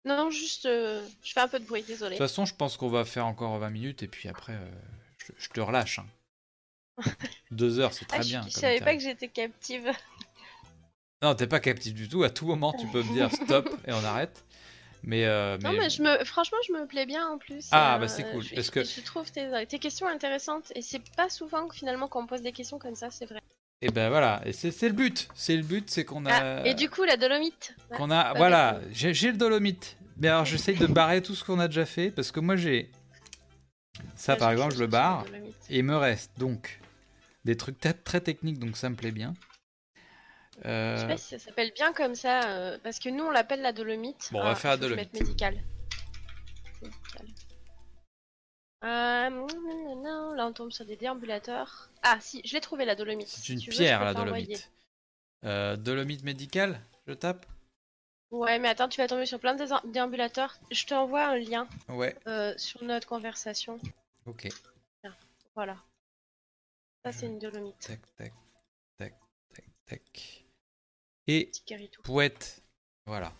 Non, juste, euh, je fais un peu de bruit, de désolé. toute façon je pense qu'on va faire encore 20 minutes et puis après euh, je, je te relâche. hein. Deux heures c'est très Ah, je, bien. je savais pas que j'étais captive. Non, t'es pas captif du tout. À tout moment tu peux me dire stop et on arrête. Mais, euh, Non, mais je me, franchement, je me plais bien en plus. Ah, euh, bah, c'est cool, Je, parce que- je trouve tes, tes questions intéressantes et c'est pas souvent que finalement qu'on me pose des questions comme ça, c'est vrai. Et ben voilà, et c'est le but. C'est le but, c'est qu'on a. Ah, et du coup, la dolomite. Qu'on a. Voilà, j'ai le dolomite. Mais alors j'essaye de barrer tout ce qu'on a déjà fait parce que moi j'ai. Ça Ouais, par j'ai exemple, je le barre. Et il me reste donc des trucs très techniques, donc ça me plaît bien. Je Euh, sais pas si ça s'appelle bien comme ça, euh, parce que nous on l'appelle la dolomite. Bon, on va Ah, faire la je dolomite. médical. Médical. Euh, non, non, là on tombe sur des déambulateurs. Ah si, je l'ai trouvé la dolomite. C'est une je pierre la dolomite. Euh, dolomite médicale, je tape Ouais, mais attends, tu vas tomber sur plein de déambulateurs. Je t'envoie un lien Ouais, sur notre conversation. ok. Voilà. Ça Je- c'est une dolomite. Tac, tac, tac, tac, tac. Et. Pouette. Voilà.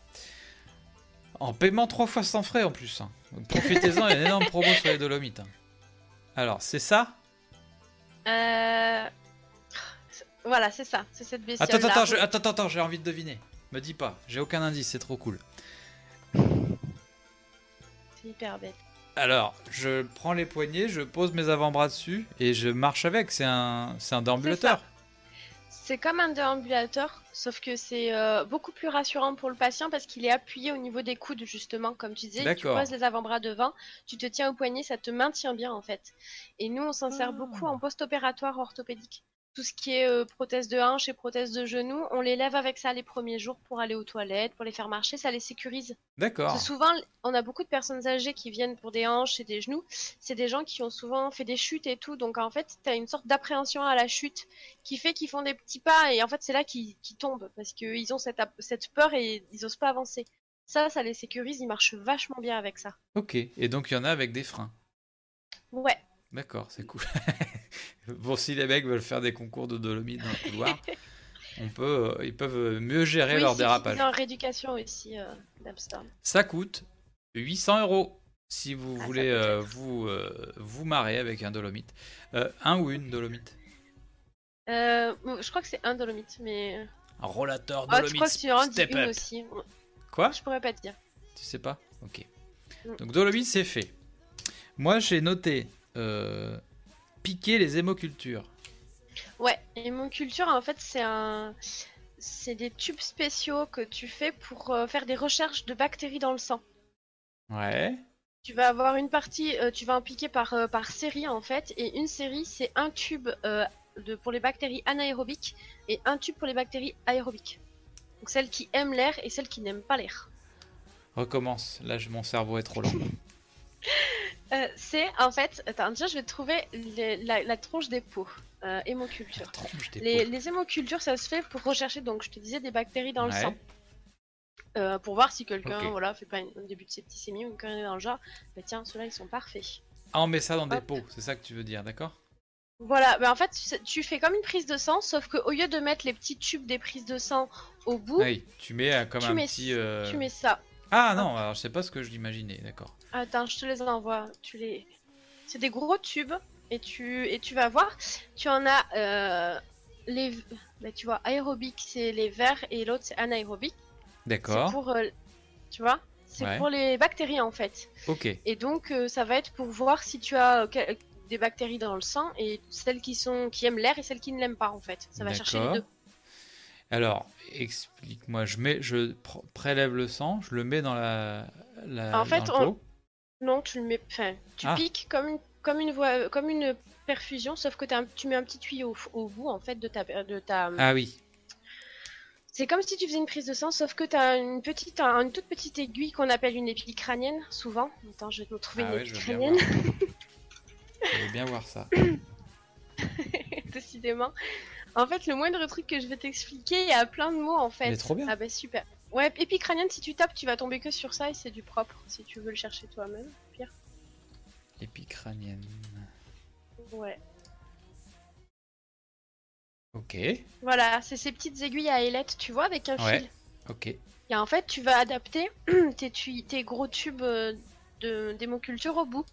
En paiement trois fois sans frais en plus. hein. Profitez-en, il y a une énorme promo sur les Dolomites. hein. Alors, c'est ça? Euh... Voilà, c'est ça. C'est cette bestiole Attends, attends, attends, je- attends, attends, attends, j'ai envie de deviner. Me dis pas, j'ai aucun indice, c'est trop cool. C'est hyper bête. Alors, je prends les poignets, je pose mes avant-bras dessus et je marche avec. C'est un, c'est un déambulateur. C'est comme un déambulateur, sauf que c'est euh, beaucoup plus rassurant pour le patient parce qu'il est appuyé au niveau des coudes, justement, comme tu disais. Tu poses les avant-bras devant, tu te tiens au poignet, ça te maintient bien en fait. Et nous, on s'en Ah. sert beaucoup en post-opératoire orthopédique. Tout ce qui est euh, prothèse de hanche et prothèse de genou, on les lève avec ça les premiers jours pour aller aux toilettes, pour les faire marcher, ça les sécurise. D'accord. Souvent, on a beaucoup de personnes âgées qui viennent pour des hanches et des genoux. C'est des gens qui ont souvent fait des chutes et tout. Donc en fait, tu as une sorte d'appréhension à la chute qui fait qu'ils font des petits pas et en fait, c'est là qu'ils tombent parce qu'ils ont cette, peur et ils osent pas avancer. Ça, ça les sécurise, ils marchent vachement bien avec ça. Ok. Et donc il y en a avec des freins. Ouais, D'accord, c'est cool. bon, si les mecs veulent faire des concours de dolomite dans le couloir, on peut, euh, ils peuvent mieux gérer oui, leur dérapage. en rééducation aussi, euh. Ça coûte 800 euros si vous Ah, voulez euh, vous, euh, vous marrer avec un dolomite. Un ou une dolomite? Je crois que c'est un dolomite, mais. Un rollateur Ah, je dolomite crois que tu en dis step une up. aussi. Quoi? Je pourrais pas te dire. Tu sais pas? Ok. Mm. Donc dolomite c'est fait. Moi j'ai noté euh, piquer les hémocultures. Ouais, et mon culture, en fait, c'est un. C'est des tubes spéciaux que tu fais pour euh, faire des recherches de bactéries dans le sang. Ouais. Tu vas avoir une partie, euh, tu vas en piquer par, euh, par série en fait, et une série c'est un tube euh, de, pour les bactéries anaérobiques et un tube pour les bactéries aérobiques. Donc celles qui aiment l'air et celles qui n'aiment pas l'air. Recommence. Là je- mon cerveau est trop lent. Euh, c'est en fait, attends, déjà je vais trouver les- la, la tronche des peaux, euh, hémoculture. Les, les hémocultures, ça se fait pour rechercher, donc je te disais, des bactéries dans le sang. Euh, pour voir si quelqu'un Ok. voilà, fait pas un début de septicémie ou une connerie dans le genre. Bah tiens, ceux-là ils sont parfaits. Ah on met ça dans des pots, c'est ça que tu veux dire, d'accord? Voilà, bah en fait, tu- fais comme une prise de sang, sauf qu'au lieu de mettre les petits tubes des prises de sang au bout, Oui, tu mets euh, comme tu un mets- petit. tu mets ça. Ah non, alors je sais pas ce que je l'imaginais, d'accord. Attends, je te les envoie. Tu les... C'est des gros tubes, et tu, et tu vas voir, tu en as euh, les... Bah, tu vois, aérobique, c'est les verts, et l'autre, c'est anaérobique. C'est D'accord. pour... euh, tu vois C'est Ouais. pour les bactéries, en fait. Ok. Et donc, euh, ça va être pour voir si tu as des bactéries dans le sang, et celles qui, sont... qui aiment l'air et celles qui ne l'aiment pas, en fait. Ça va chercher les deux. Alors, explique-moi, je mets, je pr- prélève le sang, je le mets dans la, la En fait, on-. Non, tu le mets. Enfin, tu Ah. piques comme une, comme une voie, comme une perfusion, sauf que tu mets un petit tuyau au, au bout en fait de ta, de ta. Ah oui, C'est comme si tu faisais une prise de sang, sauf que t'as une petite, un- une toute petite aiguille qu'on appelle une épi crânienne, souvent. Attends, je vais te trouver ah une ouais, crânienne, voir. je veux bien voir ça. décidément. En fait, le moindre truc que je vais t'expliquer, il y a plein de mots en fait. Mais trop bien. Ah bah super. Ouais, épi crânienne, si tu tapes, tu vas tomber que sur ça et c'est du propre. Si tu veux le chercher toi-même, pire. Épicrânienne. Ouais. Ok, Voilà, c'est ces petites aiguilles à ailettes, tu vois, avec un Ouais. fil. ok. Et en fait, tu vas adapter tes, tes gros tubes euh, de d'hémoculture au bout.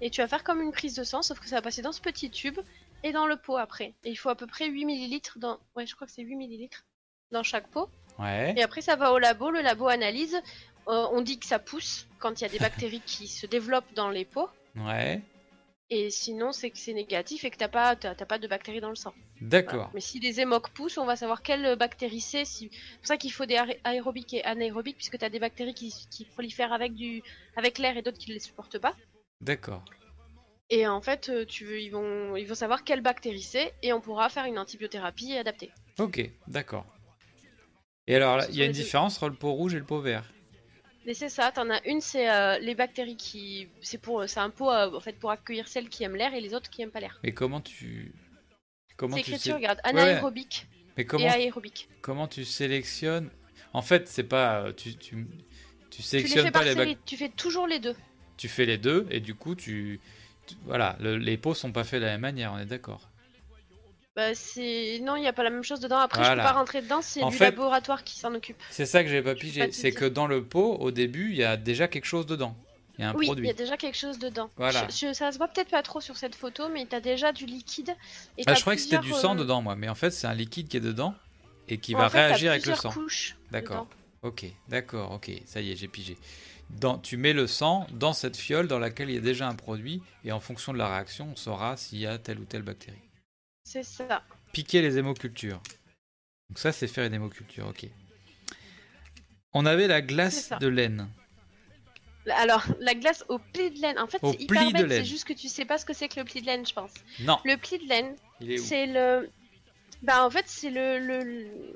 Et tu vas faire comme une prise de sang, sauf que ça va passer dans ce petit tube et dans le pot après. Et il faut à peu près 8 millilitres dans. Ouais, je crois que c'est 8 millilitres dans chaque pot. Ouais. Et après, ça va au labo. Le labo analyse. Euh, on dit que ça pousse quand il y a des bactéries qui se développent dans les pots. Ouais. Et sinon, c'est que c'est négatif et que t'as pas, t'as, t'as pas de bactéries dans le sang. Voilà. D'accord. Mais si les hémocs poussent, on va savoir quelle bactérie c'est. Si... C'est pour ça qu'il faut des aé- aérobiques et anaérobiques, puisque tu as des bactéries qui, qui prolifèrent avec, du... avec l'air et d'autres qui ne les supportent pas. D'accord. Et en fait, euh, tu veux, ils, vont... ils vont savoir quelle bactérie c'est, et on pourra faire une antibiothérapie adaptée. Ok, d'accord. Et alors, il y a une les différence entre le pot rouge et le pot vert? Mais c'est ça, t'en as une, c'est euh, les bactéries qui. C'est pour, c'est un pot euh, en fait, pour accueillir celles qui aiment l'air et les autres qui aiment pas l'air. Mais comment tu. Comment C'est tu écrit sais... dessus, regarde, ouais. anaérobique Mais et comment, aérobique. comment tu sélectionnes? En fait, c'est pas. Tu, tu, tu Tu les sélectionnes fais pas les bac- série, tu fais toujours les deux. Tu fais les deux et du coup, tu. Tu- Voilà, le- les pots sont pas faits de la même manière, on est d'accord. Bah, c'est. Non, il n'y a pas la même chose dedans. Après, je Voilà. peux pas rentrer dedans, c'est du fait- laboratoire qui s'en occupe. C'est ça que j'ai pas pigé. C'est que dans le pot, au début, il y a déjà quelque chose dedans. Il y a un oui, il y a déjà quelque chose dedans. Voilà. Je- je- ça se voit peut-être pas trop sur cette photo, mais t'as déjà du liquide. Et Ah, je croyais que c'était du sang euh, dedans, moi. Mais en fait, c'est un liquide qui est dedans. et qui En va fait, réagir avec le sang. D'accord. Ok, d'accord, ok, ça y est, j'ai pigé. Dans, tu mets le sang dans cette fiole dans laquelle il y a déjà un produit, et en fonction de la réaction, on saura s'il y a telle ou telle bactérie. C'est ça. Piquer les hémocultures. Donc ça, c'est faire une hémoculture, ok. On avait la glace de laine. Alors, la glace au pli de laine. En fait, c'est hyper pli de bête, laine. c'est juste que tu sais pas ce que c'est que le pli de laine, je pense. Non, Le pli de laine, c'est le. Bah, en fait, c'est le. le...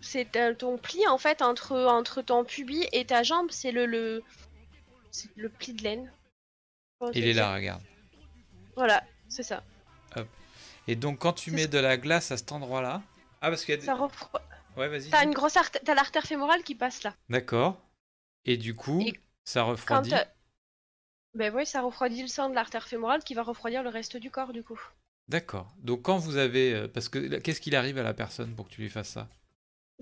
C'est ton pli, en fait, entre, entre ton pubis et ta jambe. C'est le. le... Le pli de laine. Il est là, regarde. Voilà, c'est ça. Et donc, quand tu mets ça. de la glace à cet endroit-là... Ah, parce qu'il y a... des- Ça refro- Ouais, vas-y. T'as une grosse arte- t'as l'artère fémorale qui passe là. D'accord. Et du coup, Et ça Quand refroidit. t'as- Ben oui, ça refroidit le sang de l'artère fémorale qui va refroidir le reste du corps du coup. D'accord. Donc quand vous avez... euh, Parce que qu'est-ce qu'il arrive à la personne pour que tu lui fasses ça?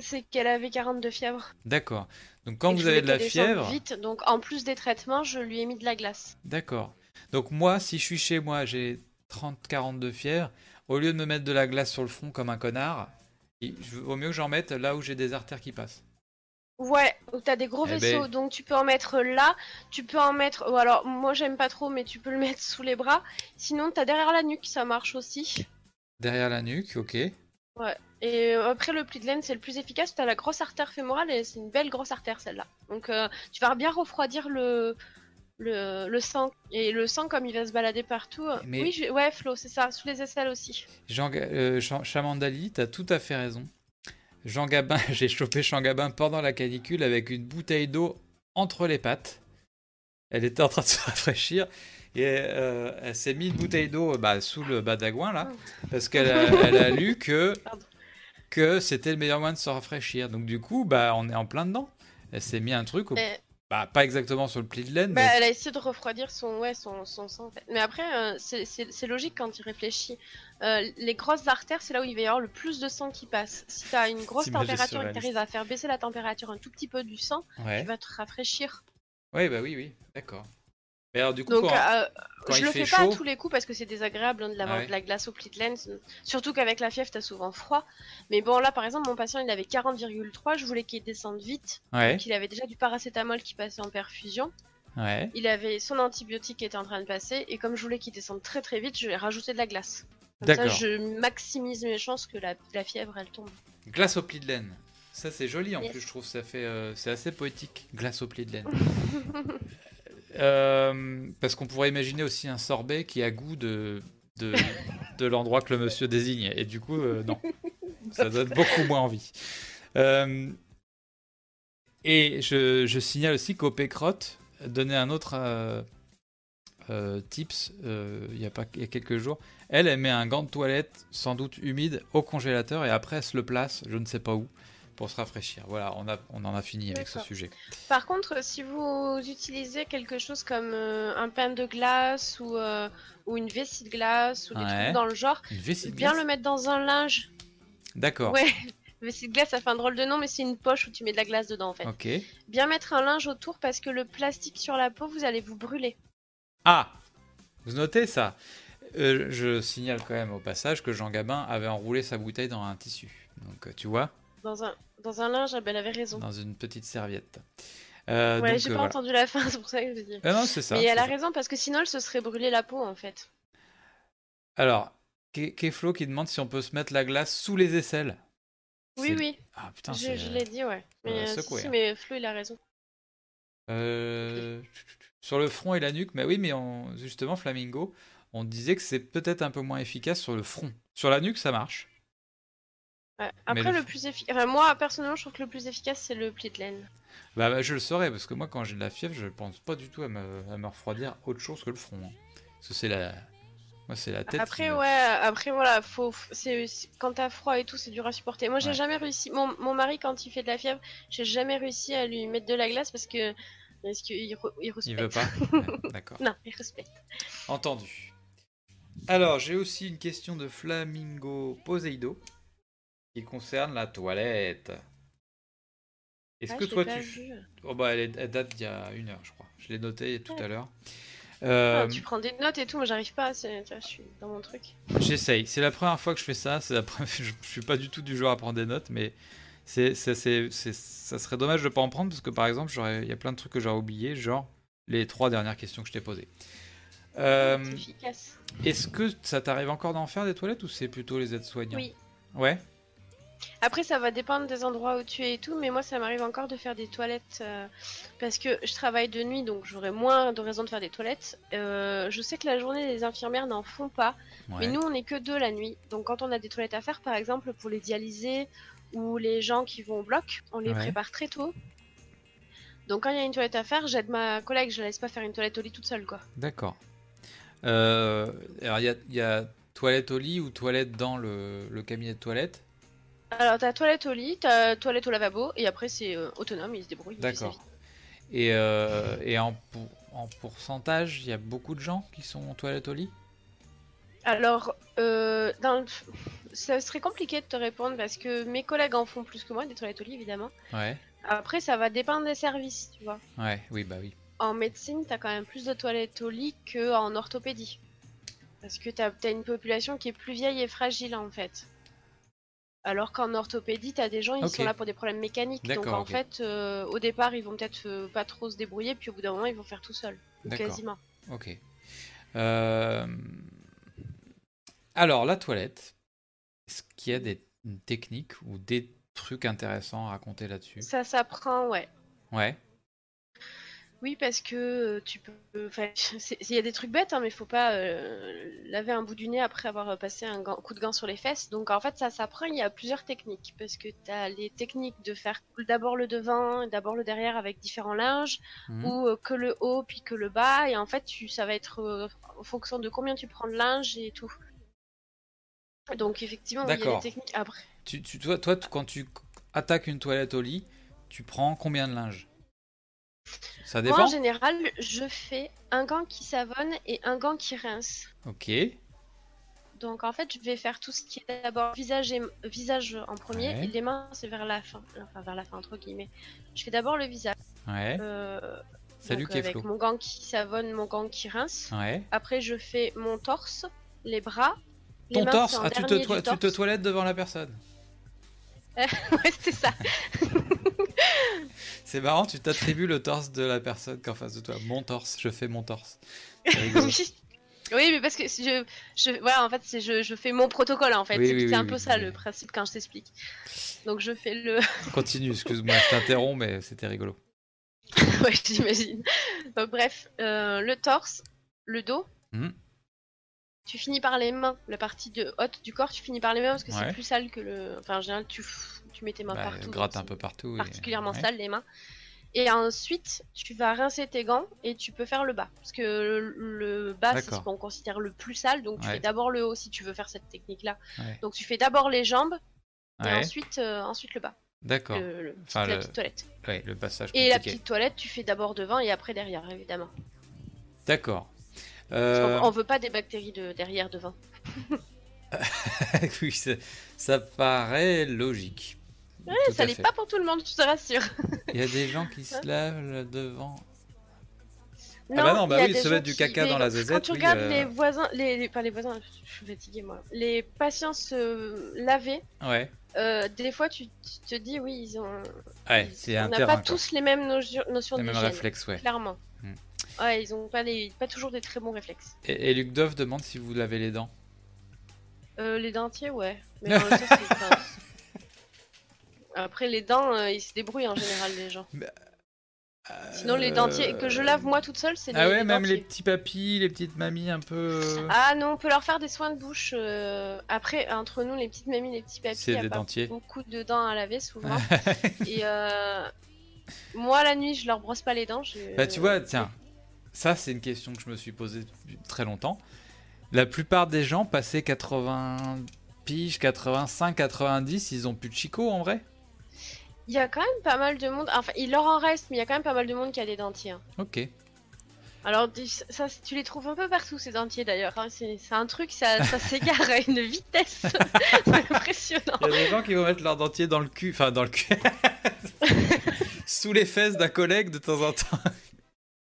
C'est qu'elle avait 42 fièvre. D'accord. Donc quand et vous avez de la fièvre... Vite, donc en plus des traitements, je lui ai mis de la glace. D'accord. Donc moi, si je suis chez moi, j'ai 30-40 de fièvre, au lieu de me mettre de la glace sur le front comme un connard, il vaut mieux que j'en mette là où j'ai des artères qui passent. Ouais, ou t'as des gros Eh ben. vaisseaux, donc tu peux en mettre là, tu peux en mettre. Ou alors, moi j'aime pas trop, mais tu peux le mettre sous les bras. Sinon, t'as derrière la nuque, ça marche aussi. Derrière la nuque, ok. Et euh, après, le pli de laine, c'est le plus efficace. T'as la grosse artère fémorale et c'est une belle grosse artère celle-là. Donc, euh, tu vas bien refroidir le, le, le sang. Et le sang, comme il va se balader partout. euh, Mais- Oui, je- ouais, Flo, c'est ça, sous les aisselles aussi. Jean, euh, Jean- Chamandali, t'as tout à fait raison. Jean Gabin, j'ai chopé Jean Gabin pendant la canicule avec une bouteille d'eau entre les pattes. Elle était en train de se rafraîchir et euh, elle s'est mis une bouteille d'eau bah, sous le badagouin là parce qu'elle a, elle a lu que que c'était le meilleur moyen de se rafraîchir. Donc du coup, bah on est en plein dedans. Elle s'est mis un truc, au- Et- bah pas exactement sur le pli de laine, Bah, mais elle a essayé de refroidir son, ouais, son, son sang. en fait. Mais après, euh, c'est- logique quand il réfléchit. Euh, les grosses artères, c'est là où il va y avoir le plus de sang qui passe. Si tu as une grosse température et que tu arrives à faire baisser la température un tout petit peu du sang, ouais, tu vas te rafraîchir. ouais, bah oui, oui, d'accord. Mais alors du coup, Donc, quand- euh, quand je il le fait fais pas à tous les coups parce que c'est désagréable hein, de l'avoir Ah ouais. de la glace au pli de laine. Surtout qu'avec la fièvre, t'as souvent froid. Mais bon, là, par exemple, mon patient, il avait 40,3. Je voulais qu'il descende vite. ouais, Donc, il avait déjà du paracétamol qui passait en perfusion. ouais, Il avait son antibiotique qui était en train de passer. Et comme je voulais qu'il descende très très vite, je lui ai rajouté de la glace. Comme ça, D'accord. je maximise mes chances que la, la fièvre, elle tombe. Glace au pli de laine. Ça c'est joli en Yes. plus, je trouve. Ça fait, euh, c'est assez poétique. Glace au pli de laine. Euh, parce qu'on pourrait imaginer aussi un sorbet qui a goût de de, de l'endroit que le monsieur désigne. Et du coup, euh, non, ça donne beaucoup moins envie. Euh, et je, je signale aussi qu'OP Crotte donnait un autre tips il y a pas y a quelques jours. Elle, elle met un gant de toilette, sans doute humide, au congélateur et après elle se le place, je ne sais pas où, pour se rafraîchir. Voilà, on, a, on en a fini avec ce sujet. Par contre, si vous utilisez quelque chose comme euh, un pain de glace ou, euh, ou une vessie de glace ou des trucs dans le genre, de bien le mettre dans un linge. D'accord. Ouais, vessie de glace, ça fait un drôle de nom, mais c'est une poche où tu mets de la glace dedans en fait. Ok. Bien mettre un linge autour parce que le plastique sur la peau, vous allez vous brûler. Ah Vous notez ça? Euh, Je signale quand même au passage que Jean Gabin avait enroulé sa bouteille dans un tissu. Donc tu vois, Dans un, dans un linge, ah ben, elle avait raison. dans une petite serviette. Euh, ouais, j'ai euh, pas voilà. entendu la fin, c'est pour ça que je dis. Ah non, c'est ça. mais elle a ça. raison parce que sinon elle se serait brûlé la peau en fait. Alors, Ke- Keflo qui demande si on peut se mettre la glace sous les aisselles. Oui, oui, Ah putain, je, l'ai dit, ouais. Mais, euh, si, hein. mais Flo il a raison. Euh, Sur le front et la nuque, mais oui, mais on- justement, Flamingo, on disait que c'est peut-être un peu moins efficace sur le front. Sur la nuque, ça marche. Ouais. Après, le le, plus efficace. Enfin, moi, personnellement, je trouve que le plus efficace, c'est le pli de laine. Bah, bah, je le saurais, parce que moi, quand j'ai de la fièvre, je pense pas du tout à me, à me refroidir autre chose que le front. hein. Parce que c'est la... Moi, c'est la tête Après, me- ouais, après, voilà, faut. c'est Quand t'as froid et tout, c'est dur à supporter. Moi, j'ai Ouais. jamais réussi. Mon, mon mari, quand il fait de la fièvre, j'ai jamais réussi à lui mettre de la glace parce que. Parce qu'il re- il Il respecte. veut pas Ouais, D'accord. Non, il respecte. Entendu. Alors, j'ai aussi une question de Flamingo Poseido qui concerne la toilette. Est-ce Ah, que toi tu... vu. Oh bah elle, est- elle date d'il y a une heure, je crois. Je l'ai noté tout à l'heure. Euh, Ah, tu prends des notes et tout, moi j'arrive pas, je suis dans mon truc. J'essaye. C'est la première fois que je fais ça. C'est la première... Je suis pas du tout du genre à prendre des notes, mais c'est, ça serait dommage de pas en prendre parce que par exemple, il y a plein de trucs que j'aurais oubliés, genre les trois dernières questions que je t'ai posées. Euh, est-ce que ça t'arrive encore d'en faire des toilettes ou c'est plutôt les aides-soignants? Oui. Ouais? Après, ça va dépendre des endroits où tu es et tout, mais moi, ça m'arrive encore de faire des toilettes euh, parce que je travaille de nuit, donc j'aurai moins de raisons de faire des toilettes. Euh, je sais que la journée, les infirmières n'en font pas, ouais. mais nous, on est que deux la nuit. Donc, quand on a des toilettes à faire, par exemple, pour les dialysés ou les gens qui vont au bloc, on les Ouais. prépare très tôt. Donc, quand il y a une toilette à faire, j'aide ma collègue, je la laisse pas faire une toilette au lit toute seule, quoi. D'accord. Euh, alors il y a, il y a toilette au lit ou toilette dans le, le cabinet de toilette? Alors, t'as toilette au lit, t'as toilette au lavabo, et après, c'est euh, autonome, il se débrouille. D'accord. Et, euh, et en, pour- en pourcentage, il y a beaucoup de gens qui sont en toilette au lit? Alors, euh, dans le- ça serait compliqué de te répondre parce que mes collègues en font plus que moi, des toilettes au lit évidemment. Ouais. Après, ça va dépendre des services, tu vois. Ouais, oui, bah oui. En médecine, t'as quand même plus de toilettes au lit qu'en orthopédie. Parce que t'as as une population qui est plus vieille et fragile en fait. Alors qu'en orthopédie, t'as des gens, ils sont là pour des problèmes mécaniques. Donc en fait, euh, au départ, ils vont peut-être euh, pas trop se débrouiller, puis au bout d'un moment, ils vont faire tout seuls. Quasiment. Ok. Euh, Alors, la toilette, est-ce qu'il y a des techniques ou des trucs intéressants à raconter là-dessus? Ça s'apprend, ouais. Ouais. Oui, parce que euh, tu peux. Il y a des trucs bêtes, hein, mais faut pas euh, laver un bout du nez après avoir passé un gant- coup de gant sur les fesses. Donc en fait, ça s'apprend. Il y a plusieurs techniques. Parce que tu as les techniques de faire d'abord le devant, et d'abord le derrière avec différents linges, Mhm. ou euh, que le haut puis que le bas. Et en fait, tu, ça va être euh, en fonction de combien tu prends de linge et tout. Donc effectivement, il y a des techniques après. Tu, tu- toi, toi, tu- quand tu attaques une toilette au lit, tu prends combien de linge? Ça Moi, en général, je fais un gant qui savonne et un gant qui rince. Ok. Donc en fait, je vais faire tout ce qui est d'abord visage et visage en premier Ouais. et les mains c'est vers la fin, enfin vers la fin entre guillemets. Je fais d'abord le visage. Ouais. euh, Salut donc, avec mon gant qui savonne, mon gant qui rince. Ouais. Après, je fais mon torse, les bras. les Ton mains, torse, ah, tu, te du tu te torse. toilettes devant la personne. ouais, c'est ça. C'est marrant, tu t'attribues le torse de la personne qui est en face de toi. Mon torse, je fais mon torse. Oui. Oui, mais parce que si je, je, voilà, en fait, c'est je, je fais mon protocole en fait. Oui, c'est oui, un peu ça le principe quand je t'explique. Donc je fais le, Continue, excuse-moi, je t'interromps, mais c'était rigolo. ouais, j'imagine. Donc, bref, euh, le torse, le dos. Mhm. Tu finis par les mains, la partie de haute du corps, tu finis par les mains parce que Ouais. c'est plus sale que le. Enfin, en général, tu, tu mets tes mains Bah, partout. gratte un peu partout. et- Particulièrement ouais. sale, les mains. Et ensuite, tu vas rincer tes gants et tu peux faire le bas. Parce que le, le bas, c'est ce qu'on considère le plus sale. Donc, tu Ouais. fais d'abord le haut si tu veux faire cette technique-là. Donc, tu fais d'abord les jambes et ensuite, euh, ensuite le bas. D'accord. Le, le- Enfin, la petite toilette. Ouais, le passage Et la petite toilette, tu fais d'abord devant et après derrière, évidemment. D'accord. Euh, On veut pas des bactéries de derrière devant. oui, ça, ça paraît logique. Tout ça fait. pas pour tout le monde, je te rassure. Il y a des gens qui se lavent devant. Ah Non, bah non, bah oui, va gens être du caca dans la Quand zézette. tu oui, regardes euh, les voisins, les, les- pas les voisins, je suis fatiguée moi. Les patients se laver, Ouais, euh, des fois tu, tu te dis oui, ils ont. ouais ils- c'est on n'a pas tous les mêmes notions notions Les mêmes d'hygiène, réflexes, ouais. clairement. Ouais, ils ont pas les, pas toujours des très bons réflexes. Et, et Luc Dove demande si vous lavez les dents. Euh, les dentiers, ouais. Mais en même temps, c'est- enfin, Après les dents, euh, ils se débrouillent en général les gens. Sinon les dentiers que je lave moi toute seule, c'est Ah les, ouais, les même les petits papis, les petites mamies un peu. Ah non, on peut leur faire des soins de bouche. euh, Après, entre nous, les petites mamies, les petits papis, C'est des pas dentiers. beaucoup de dents à laver souvent. Et euh, moi, la nuit, je leur brosse pas les dents. je- Bah tu vois, tiens, ça c'est une question que je me suis posée depuis très longtemps. La plupart des gens passés 80 piges, 85, 90, ils ont plus de chicot en vrai? Il y a quand même pas mal de monde. Enfin, il leur en reste, mais il y a quand même pas mal de monde qui a des dentiers. hein. Ok. Alors, ça, tu les trouves un peu partout, ces dentiers d'ailleurs. hein. C'est c'est un truc, ça, ça s'égare à une vitesse. C'est impressionnant. Il y a des gens qui vont mettre leur dentier dans le cul, enfin dans le cul, sous les fesses d'un collègue de temps en temps.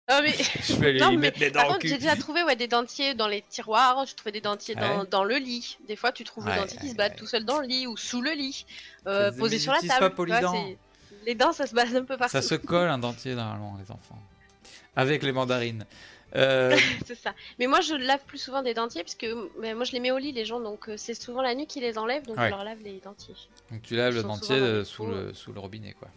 Non, mais... Je vais lui Non, mais mettre les dents Par au contre, cul. j'ai déjà trouvé ouais, des dentiers dans les tiroirs, j'ai trouvé des dentiers dans, Ouais. dans le lit. Des fois, tu trouves Ouais, le dentier qui ouais, se bat ouais. tout seul dans le lit ou sous le lit, euh, posé sur la table. pas tu vois, Polydent. c'est- les dents, ça se base un peu partout. Ça se colle un dentier normalement, les enfants. Avec les mandarines. Euh, c'est ça. Mais moi, je lave plus souvent des dentiers parce que moi, je les mets au lit, les gens, donc euh, c'est souvent la nuit qu'ils les enlèvent, donc Ouais. je leur lave les dentiers. donc tu laves Ils le sont dentier souvent dans euh, le, sous le robinet, quoi.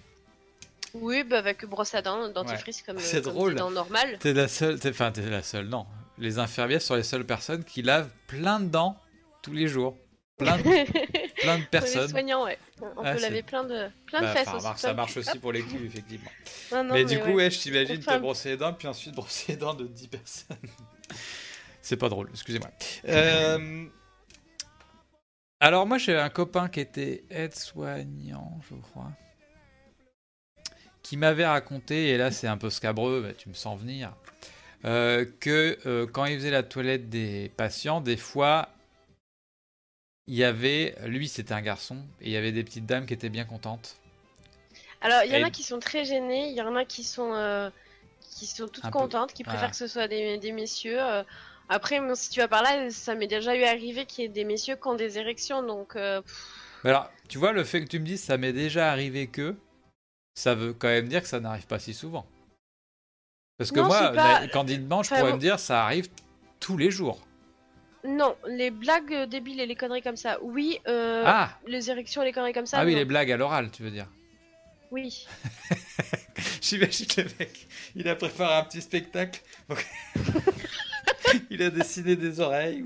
Oui, bah, avec brosse à dents, dentifrice comme, C'est euh, comme drôle. des dents normales. T'es la seule, t'es- enfin t'es la seule, non. Les infirmières sont les seules personnes qui lavent plein de dents tous les jours. Plein de, plein de Les personnes. soignants, ouais. On Ah, peut c'est- laver plein de, plein de Bah, fesses enfin, aussi. ça de marche aussi pour les culs, effectivement. Non, non, mais du coup, ouais. ouais, je t'imagine te brosser les dents, puis ensuite brosser les dents de 10 personnes. C'est pas drôle, excusez-moi. Euh, Alors, moi, j'ai un copain qui était aide-soignant, je crois, qui m'avait raconté, et là, c'est un peu scabreux, mais tu me sens venir, euh, que euh, quand il faisait la toilette des patients, des fois, il y avait, lui, c'était un garçon, et il y avait des petites dames qui étaient bien contentes. Alors, il y en a qui sont très gênés, il y en a qui sont, euh, qui sont toutes Un peu. contentes, qui préfèrent que ce soit des, des messieurs. Après, si tu vas par là, ça m'est déjà eu arrivé qu'il y ait des messieurs qui ont des érections, donc alors, tu vois, le fait que tu me dises ça m'est déjà arrivé que, ça veut quand même dire que ça n'arrive pas si souvent. Parce que Non, moi, pas- candidement, je Enfin, pourrais bon. me dire ça arrive tous les jours. non, les blagues débiles et les conneries comme ça, oui. euh, ah Les érections et les conneries comme ça, Ah oui, les blagues à l'oral, tu veux dire. Oui. J'imagine le mec, il a préparé un petit spectacle. il a dessiné des oreilles.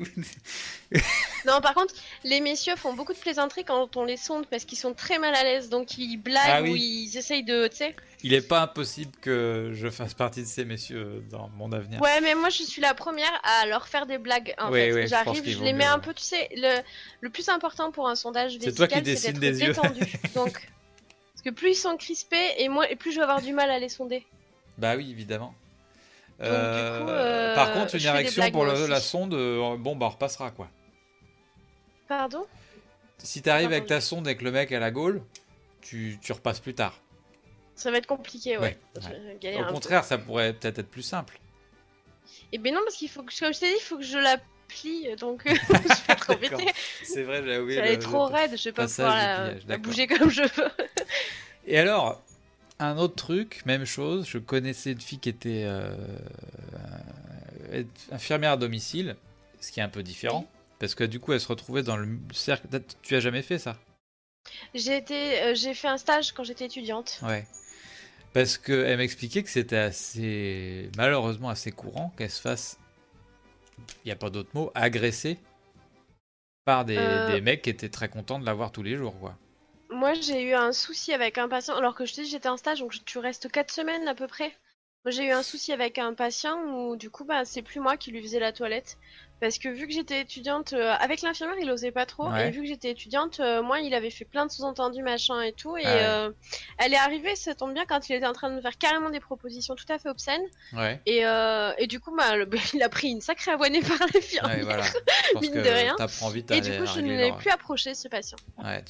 Non, par contre, les messieurs font beaucoup de plaisanteries quand on les sonde parce qu'ils sont très mal à l'aise, donc ils blaguent Ah oui. ou ils essayent de, tu sais. Il est pas impossible que je fasse partie de ces messieurs dans mon avenir. Ouais, mais moi je suis la première à leur faire des blagues. En Ouais, fait, ouais, j'arrive, je les mets un peu, tu sais, le, le plus important pour un sondage C'est toi qui vésical, dessines d'être des yeux. détendu. Donc, parce que plus ils sont crispés et moins, et plus je vais avoir du mal à les sonder. Bah oui, évidemment. Donc, du Euh, coup, euh, par contre, une fais des érection pour aussi. la sonde, euh, bon, bah on repassera quoi. Pardon? Si t'arrives avec ta sonde avec le mec à la gaule, tu, tu repasses plus tard. Ça va être compliqué, ouais. Galère Au peu. contraire, ça pourrait peut-être être plus simple. Et ben non, parce qu'il faut que, comme je t'ai dit, il faut que je la plie, donc je vais être embêtée. C'est vrai, j'avais oublié. Elle est trop raide, je vais pas pouvoir la, bouger comme je veux. Et alors, un autre truc, même chose, je connaissais une fille qui était euh, euh, infirmière à domicile, ce qui est un peu différent. Parce que du coup, elle se retrouvait dans le cercle. Tu as jamais fait ça? J'ai été, euh, j'ai fait un stage quand j'étais étudiante. Ouais. Parce qu'elle m'expliquait que c'était assez, malheureusement assez courant qu'elle se fasse, il n'y a pas d'autre mot, agresser par des, Euh. des mecs qui étaient très contents de la voir tous les jours, quoi. Moi, j'ai eu un souci avec un patient, alors que je te dis, j'étais en stage, donc tu restes 4 semaines à peu près. Moi, j'ai eu un souci avec un patient où, du coup, bah, c'est plus moi qui lui faisais la toilette. Parce que vu que j'étais étudiante, euh, avec l'infirmière, il osait pas trop. Ouais. Et vu que j'étais étudiante, euh, moi, il avait fait plein de sous-entendus, machin et tout. Et Ah ouais. euh, elle est arrivée, ça tombe bien, quand il était en train de me faire carrément des propositions tout à fait obscènes. Ouais, Et, et du coup, bah, le- il a pris une sacrée abonnée par l'infirmière. voilà. Mine de rien. vite à Et du coup, je ne l'ai leur- plus approché, ce patient.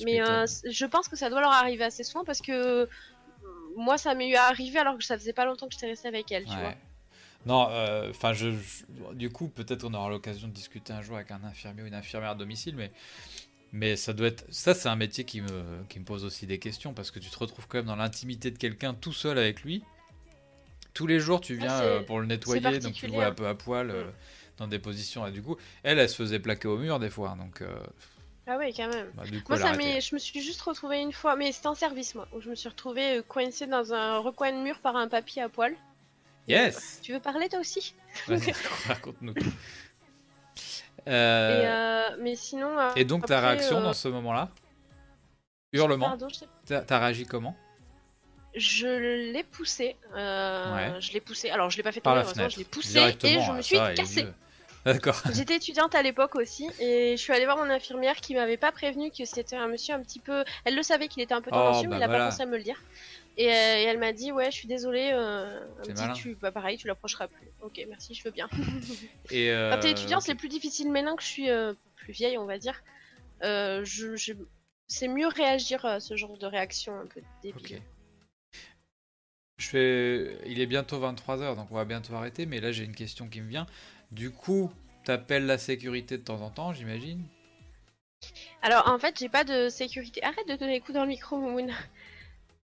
Mais je pense que ça doit leur arriver assez souvent parce que moi, ça m'est arrivé alors que ça faisait pas longtemps que j'étais restée avec elle, tu vois. Non, euh, enfin, je, je- du coup, peut-être on aura l'occasion de discuter un jour avec un infirmier ou une infirmière à domicile, mais, mais ça doit être, ça, c'est un métier qui me, qui me pose aussi des questions parce que tu te retrouves quand même dans l'intimité de quelqu'un tout seul avec lui. Tous les jours, tu viens Ah, c'est- euh, pour le nettoyer, donc tu le vois un hein. peu à poil euh, dans des positions. Et du coup, elle, elle se faisait plaquer au mur des fois, donc euh, Ah ouais, quand même. bah, du coup, Moi, ça je me suis juste retrouvée une fois, mais c'était en service, moi, où je me suis retrouvée coincée dans un recoin de mur par un papy à poil. Yes. Tu veux parler toi aussi? Raconte-nous. tout. et, Euh, euh, Mais sinon. euh, et donc ta réaction euh, dans ce moment-là? Hurlement. Pardon, T'as t'as réagi comment? Je l'ai poussé. euh, Ouais. Je l'ai poussé. Alors, je l'ai pas fait Par tomber, la heureusement, fenêtre. je l'ai poussé et je me ça suis est cassée. D'accord. J'étais étudiante à l'époque aussi et je suis allée voir mon infirmière qui m'avait pas prévenu que c'était un monsieur un petit peu. Elle le savait qu'il était un peu Oh, tendancieux, bah mais il a voilà. pas pensé à me le dire. Et, euh, et elle m'a dit ouais, je suis désolée. Euh, elle me dit, malin. tu, bah pareil, tu l'approcheras plus. Ok, merci, je veux bien. Et euh, Quand t'es étudiant, c'est plus difficile. Maintenant que je suis euh, plus vieille, on va dire, euh, je, je- c'est mieux réagir à ce genre de réaction un peu débile. Ok. je fais... Il est bientôt 23h, donc on va bientôt arrêter, mais là j'ai une question qui me vient. Du coup, t'appelles la sécurité de temps en temps, j'imagine? Alors en fait, j'ai pas de sécurité. Arrête de donner des coups dans le micro, Moon.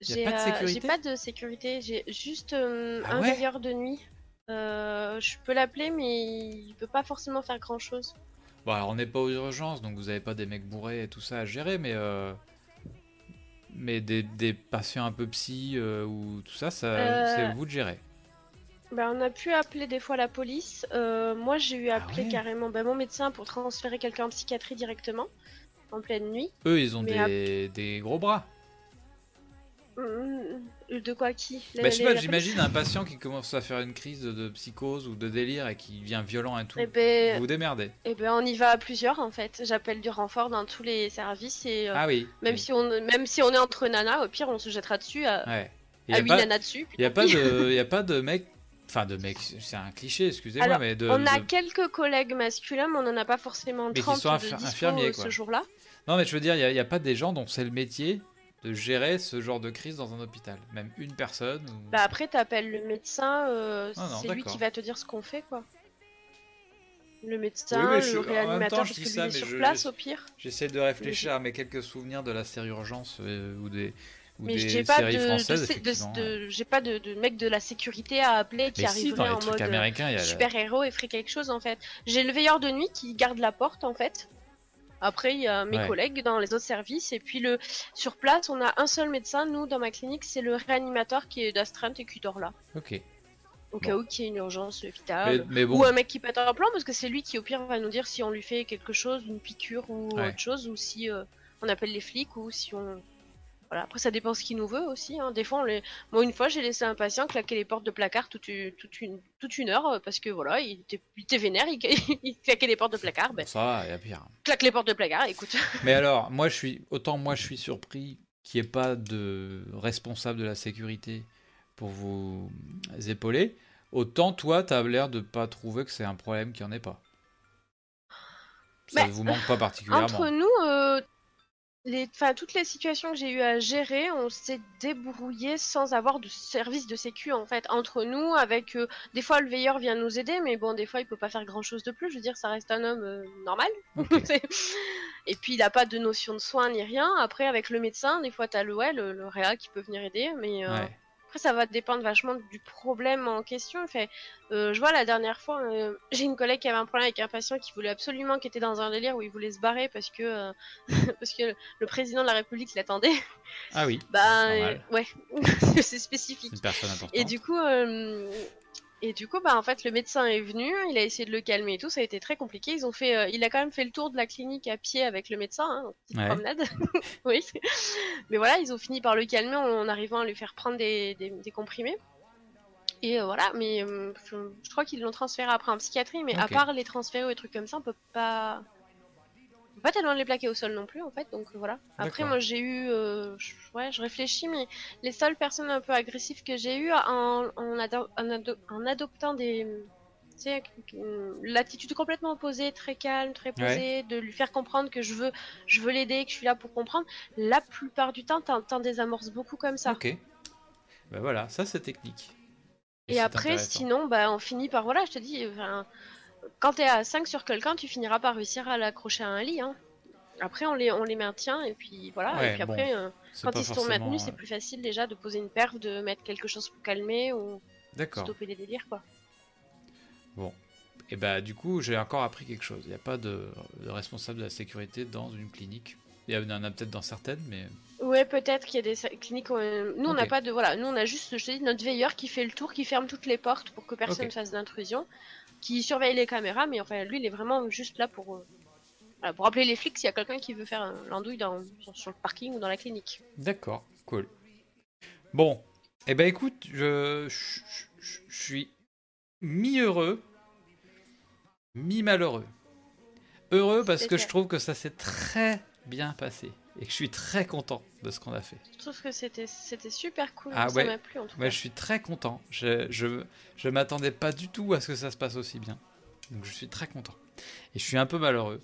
J'ai pas de euh, sécurité j'ai pas de sécurité, j'ai juste euh, Ah un ouais veilleur de nuit. Euh, je peux l'appeler, mais il peut pas forcément faire grand chose. Bon, alors on n'est pas aux urgences, donc vous avez pas des mecs bourrés et tout ça à gérer, mais mais des, des patients un peu psy euh, ou tout ça, ça Euh, c'est vous de gérer. Bah, on a pu appeler des fois la police. Euh, moi, j'ai eu Ah appelé ouais carrément bah, mon médecin pour transférer quelqu'un en psychiatrie directement, en pleine nuit. Eux, ils ont des gros bras. Hum, De quoi qui? Bah, je sais pas, j'imagine un patient qui commence à faire une crise de, de psychose ou de délire et qui devient violent et tout. Eh ben, Vous vous démerdez. eh ben, on y va à plusieurs en fait. J'appelle du renfort dans tous les services et euh, Ah oui. même, oui. si on, même si on est entre nanas, au pire on se jettera dessus à, Ouais. Il à y a 8 pas, nanas dessus. puis y a pas de, y a pas de mec, enfin de mec, c'est un cliché, excusez-moi, mais de, On a de- quelques collègues masculins, mais on en a pas forcément qui 30 sont de infirmiers, euh, quoi. ce jour-là. Non, mais je veux dire, il n'y a, pas des gens dont c'est le métier de gérer ce genre de crise dans un hôpital. Même une personne. ou- Bah après, t'appelles le médecin, euh, Ah c'est lui qui va te dire ce qu'on fait, quoi. Le médecin, Oui, mais je- le même temps, réanimateur, je dis ça, mais sur je- place au pire. J'essaie de réfléchir à mes quelques souvenirs de la série Urgence euh, ou des, ou Mais des pas de, séries françaises. j'ai pas de, de mec de la sécurité à appeler qui mais si, dans arriverait les en mode euh, américains, il y a. super héros et ferait quelque chose en fait. J'ai le veilleur de nuit qui garde la porte en fait. Après, il y a mes Ouais. collègues dans les autres services. Et puis, le... sur place, on a un seul médecin. Nous, dans ma clinique, c'est le réanimateur qui est d'astreinte et qui dort là. Ok. Au Bon. cas où qu'il y ait une urgence Mais, mais bon. Ou un mec qui pète un plan, parce que c'est lui qui, au pire, va nous dire si on lui fait quelque chose, une piqûre ou Ouais. autre chose, ou si euh, on appelle les flics, ou si on. Voilà, après, ça dépend ce qu'il nous veut aussi. hein. Des fois, on les... Moi, une fois, j'ai laissé un patient claquer les portes de placard toute une, toute une, toute une heure, euh, parce que voilà, il était, il était vénère, il... il claquait les portes de placard. Ben, Ça va, il y a pire. claque les portes de placard, écoute. Mais alors, moi, je suis autant moi, je suis surpris qu'il n'y ait pas de responsable de la sécurité pour vous épauler. Autant toi, tu as l'air de pas trouver que c'est un problème qu'il n'y en ait pas. Ça Bah, ne vous manque pas particulièrement. Entre nous, euh, les, toutes les situations que j'ai eu à gérer, on s'est débrouillé sans avoir de service de sécu en fait. Entre nous, avec euh, des fois le veilleur vient nous aider, mais bon, des fois il peut pas faire grand chose de plus. Je veux dire, ça reste un homme euh, normal. Et puis il a pas de notion de soin ni rien. Après, avec le médecin, des fois t'as le ouais, le, le réa qui peut venir aider, mais euh, Ouais. Après, ça va dépendre vachement du problème en question. Fait, euh, je vois la dernière fois, euh, j'ai une collègue qui avait un problème avec un patient qui voulait absolument, qui était dans un délire où il voulait se barrer parce que euh, parce que le président de la République l'attendait. Ah oui, Bah ouais, c'est spécifique. une personne importante. Et du coup, et du coup, bah en fait, le médecin est venu, il a essayé de le calmer et tout, ça a été très compliqué. Ils ont fait, euh, il a quand même fait le tour de la clinique à pied avec le médecin, hein, petite Ouais. promenade. oui. Mais voilà, ils ont fini par le calmer en arrivant à lui faire prendre des, des, des comprimés. Et euh, voilà, mais euh, je, je crois qu'ils l'ont transféré après en psychiatrie, mais à part les transférer ou des trucs comme ça, on peut pas. Peut Pas tellement les plaquer au sol non plus en fait, donc voilà. Après, moi j'ai eu. euh, je- ouais, je réfléchis, mais les seules personnes un peu agressives que j'ai eues en, en, ado- en ado- en adoptant des. Tu sais, l'attitude complètement opposée, très calme, très posée, de lui faire comprendre que je veux, je veux l'aider, que je suis là pour comprendre. La plupart du temps, t'en désamorces beaucoup comme ça. Ok. Ben voilà, ça c'est technique. Et, après, sinon, bah, on finit par, voilà, je te dis, enfin, quand t'es à 5 sur quelqu'un, tu finiras par réussir à l'accrocher à un lit. Hein. Après, on les, on les maintient, et puis voilà. Ouais, et puis bon, après, euh, quand ils sont maintenus, euh, c'est plus facile déjà de poser une perf, de mettre quelque chose pour calmer ou stopper les délires, quoi. Bon. Et bah du coup, j'ai encore appris quelque chose. Il n'y a pas de, de responsable de la sécurité dans une clinique. Il y en a peut-être dans certaines, mais Ouais, peut-être qu'il y a des cliniques. où, euh, Nous, on n'a pas de. Voilà, nous, on a juste, je te dis, notre veilleur qui fait le tour, qui ferme toutes les portes pour que personne Ok. fasse d'intrusion, qui surveille les caméras, mais enfin, lui, il est vraiment juste là pour. euh, pour appeler les flics s'il y a quelqu'un qui veut faire l'andouille dans, sur, sur le parking ou dans la clinique. D'accord, cool. Bon, eh ben écoute, je, je, je- je suis mi-heureux, mi-malheureux. Heureux parce que je trouve que ça s'est très bien passé et que je suis très content de ce qu'on a fait. Je trouve que c'était super cool. Ah ça ouais. m'a plu en tout Ouais, cas. je suis très content. Je, je, je m'attendais pas du tout à ce que ça se passe aussi bien. Donc je suis très content. Et je suis un peu malheureux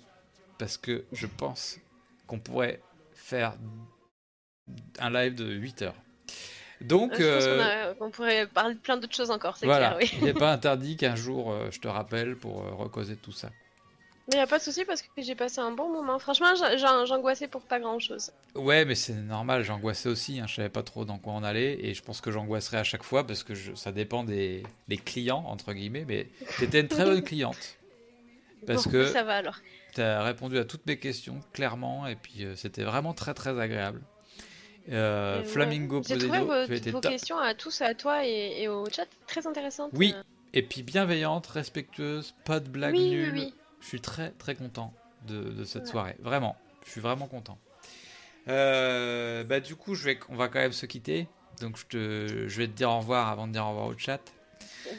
parce que je pense qu'on pourrait faire un live de 8 heures. Donc, Je pense qu'on euh, a- qu'on pourrait parler de plein d'autres choses encore, c'est voilà, clair, oui. il n'est pas interdit qu'un jour euh, je te rappelle pour euh, recauser tout ça. Mais y a pas de souci parce que j'ai passé un bon moment. Franchement, j'an- j'an- j'angoissais pour pas grand chose. Ouais, mais c'est normal, j'angoissais aussi, hein, je savais pas trop dans quoi on allait, et je pense que j'angoisserai à chaque fois parce que je- ça dépend des, des clients, entre guillemets, mais t'étais une très bonne cliente. Parce Bon, que ça va alors. t'as répondu à toutes mes questions clairement, et puis euh, c'était vraiment très très agréable. Euh. Flamingo J'ai trouvé vos, tu vos questions à tous, à toi et, et au chat, très intéressantes. Oui, et puis bienveillante, respectueuse, pas de blagues oui, oui, oui. Je suis très très content de, de cette Ouais. soirée, vraiment. Je suis vraiment content. Euh, bah du coup, je vais, on va quand même se quitter. Donc je, te, je vais te dire au revoir avant de dire au revoir au chat.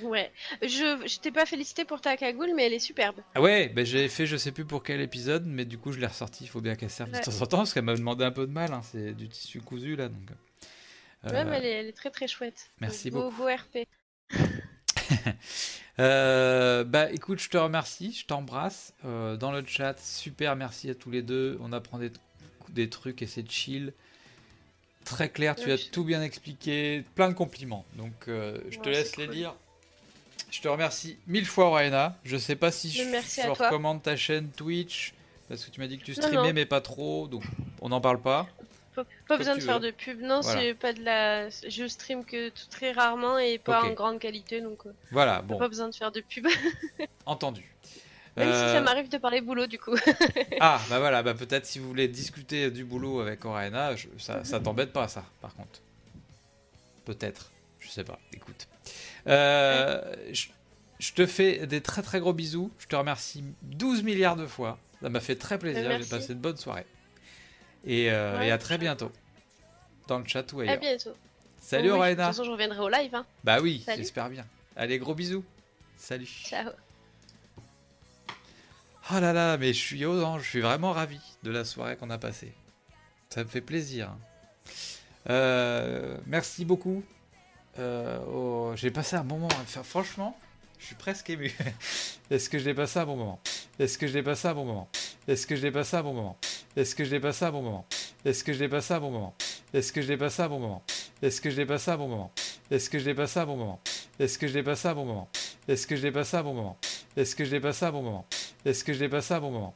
Ouais. Je, je t'ai pas félicité pour ta cagoule, mais elle est superbe. Ah ouais, bah j'ai fait je sais plus pour quel épisode, mais du coup je l'ai ressorti. Il faut bien qu'elle serve de temps en temps parce qu'elle m'a demandé un peu de mal. hein. C'est du tissu cousu là, donc. euh, Ouais, mais elle est, elle est très très chouette. merci beau, beaucoup. Beau RP. Euh, bah écoute, je te remercie, je t'embrasse. Euh, dans le chat, super merci à tous les deux. On apprend des, des trucs et c'est chill. Très clair, tu as tout bien expliqué, plein de compliments. Donc euh, je te Ouais, laisse les cool. lire. Je te remercie mille fois, Raina. Je sais pas si je, recommande ta chaîne Twitch parce que tu m'as dit que tu Non, streamais non. mais pas trop, donc on n'en parle pas. Pas, besoin de faire de pub. Non, Voilà. c'est pas de la. Je stream que tout très rarement et pas en grande qualité, donc euh, Voilà, bon, pas besoin de faire de pub. entendu. Même si Euh, ça m'arrive de parler boulot, du coup. Ah, bah voilà, bah peut-être si vous voulez discuter du boulot avec Oraina, je- ça, ça t'embête pas, ça, par contre. Peut-être, je sais pas, écoute. Euh, je, je te fais des très très gros bisous, je te remercie 12 milliards de fois, ça m'a fait très plaisir, j'ai passé une bonne soirée. Et, euh, Ouais, et à très bientôt, dans le chat ou à ailleurs. bientôt. Salut Oui, De toute façon, je reviendrai au live. Hein. Bah oui, j'espère bien. Allez, gros bisous Salut Ciao. Oh là là, mais je suis aux anges, je suis vraiment ravi de la soirée qu'on a passée. Ça me fait plaisir. Euh, merci beaucoup. Euh, au- J'ai passé un bon moment. Enfin, franchement, je suis presque ému. Est-ce que je l'ai passé à un bon moment Est-ce que je l'ai passé à bon moment Est-ce que je l'ai passé à bon moment Est-ce que je l'ai passé à bon moment Est-ce que je l'ai passé à bon moment Est-ce que je l'ai passé à bon moment Est-ce que je l'ai passé à bon moment Est-ce que je l'ai passé à bon moment Est-ce que je l'ai passé à bon moment Est-ce que je l'ai passé à bon moment Est-ce que je l'ai bon moment Est-ce que je à bon moment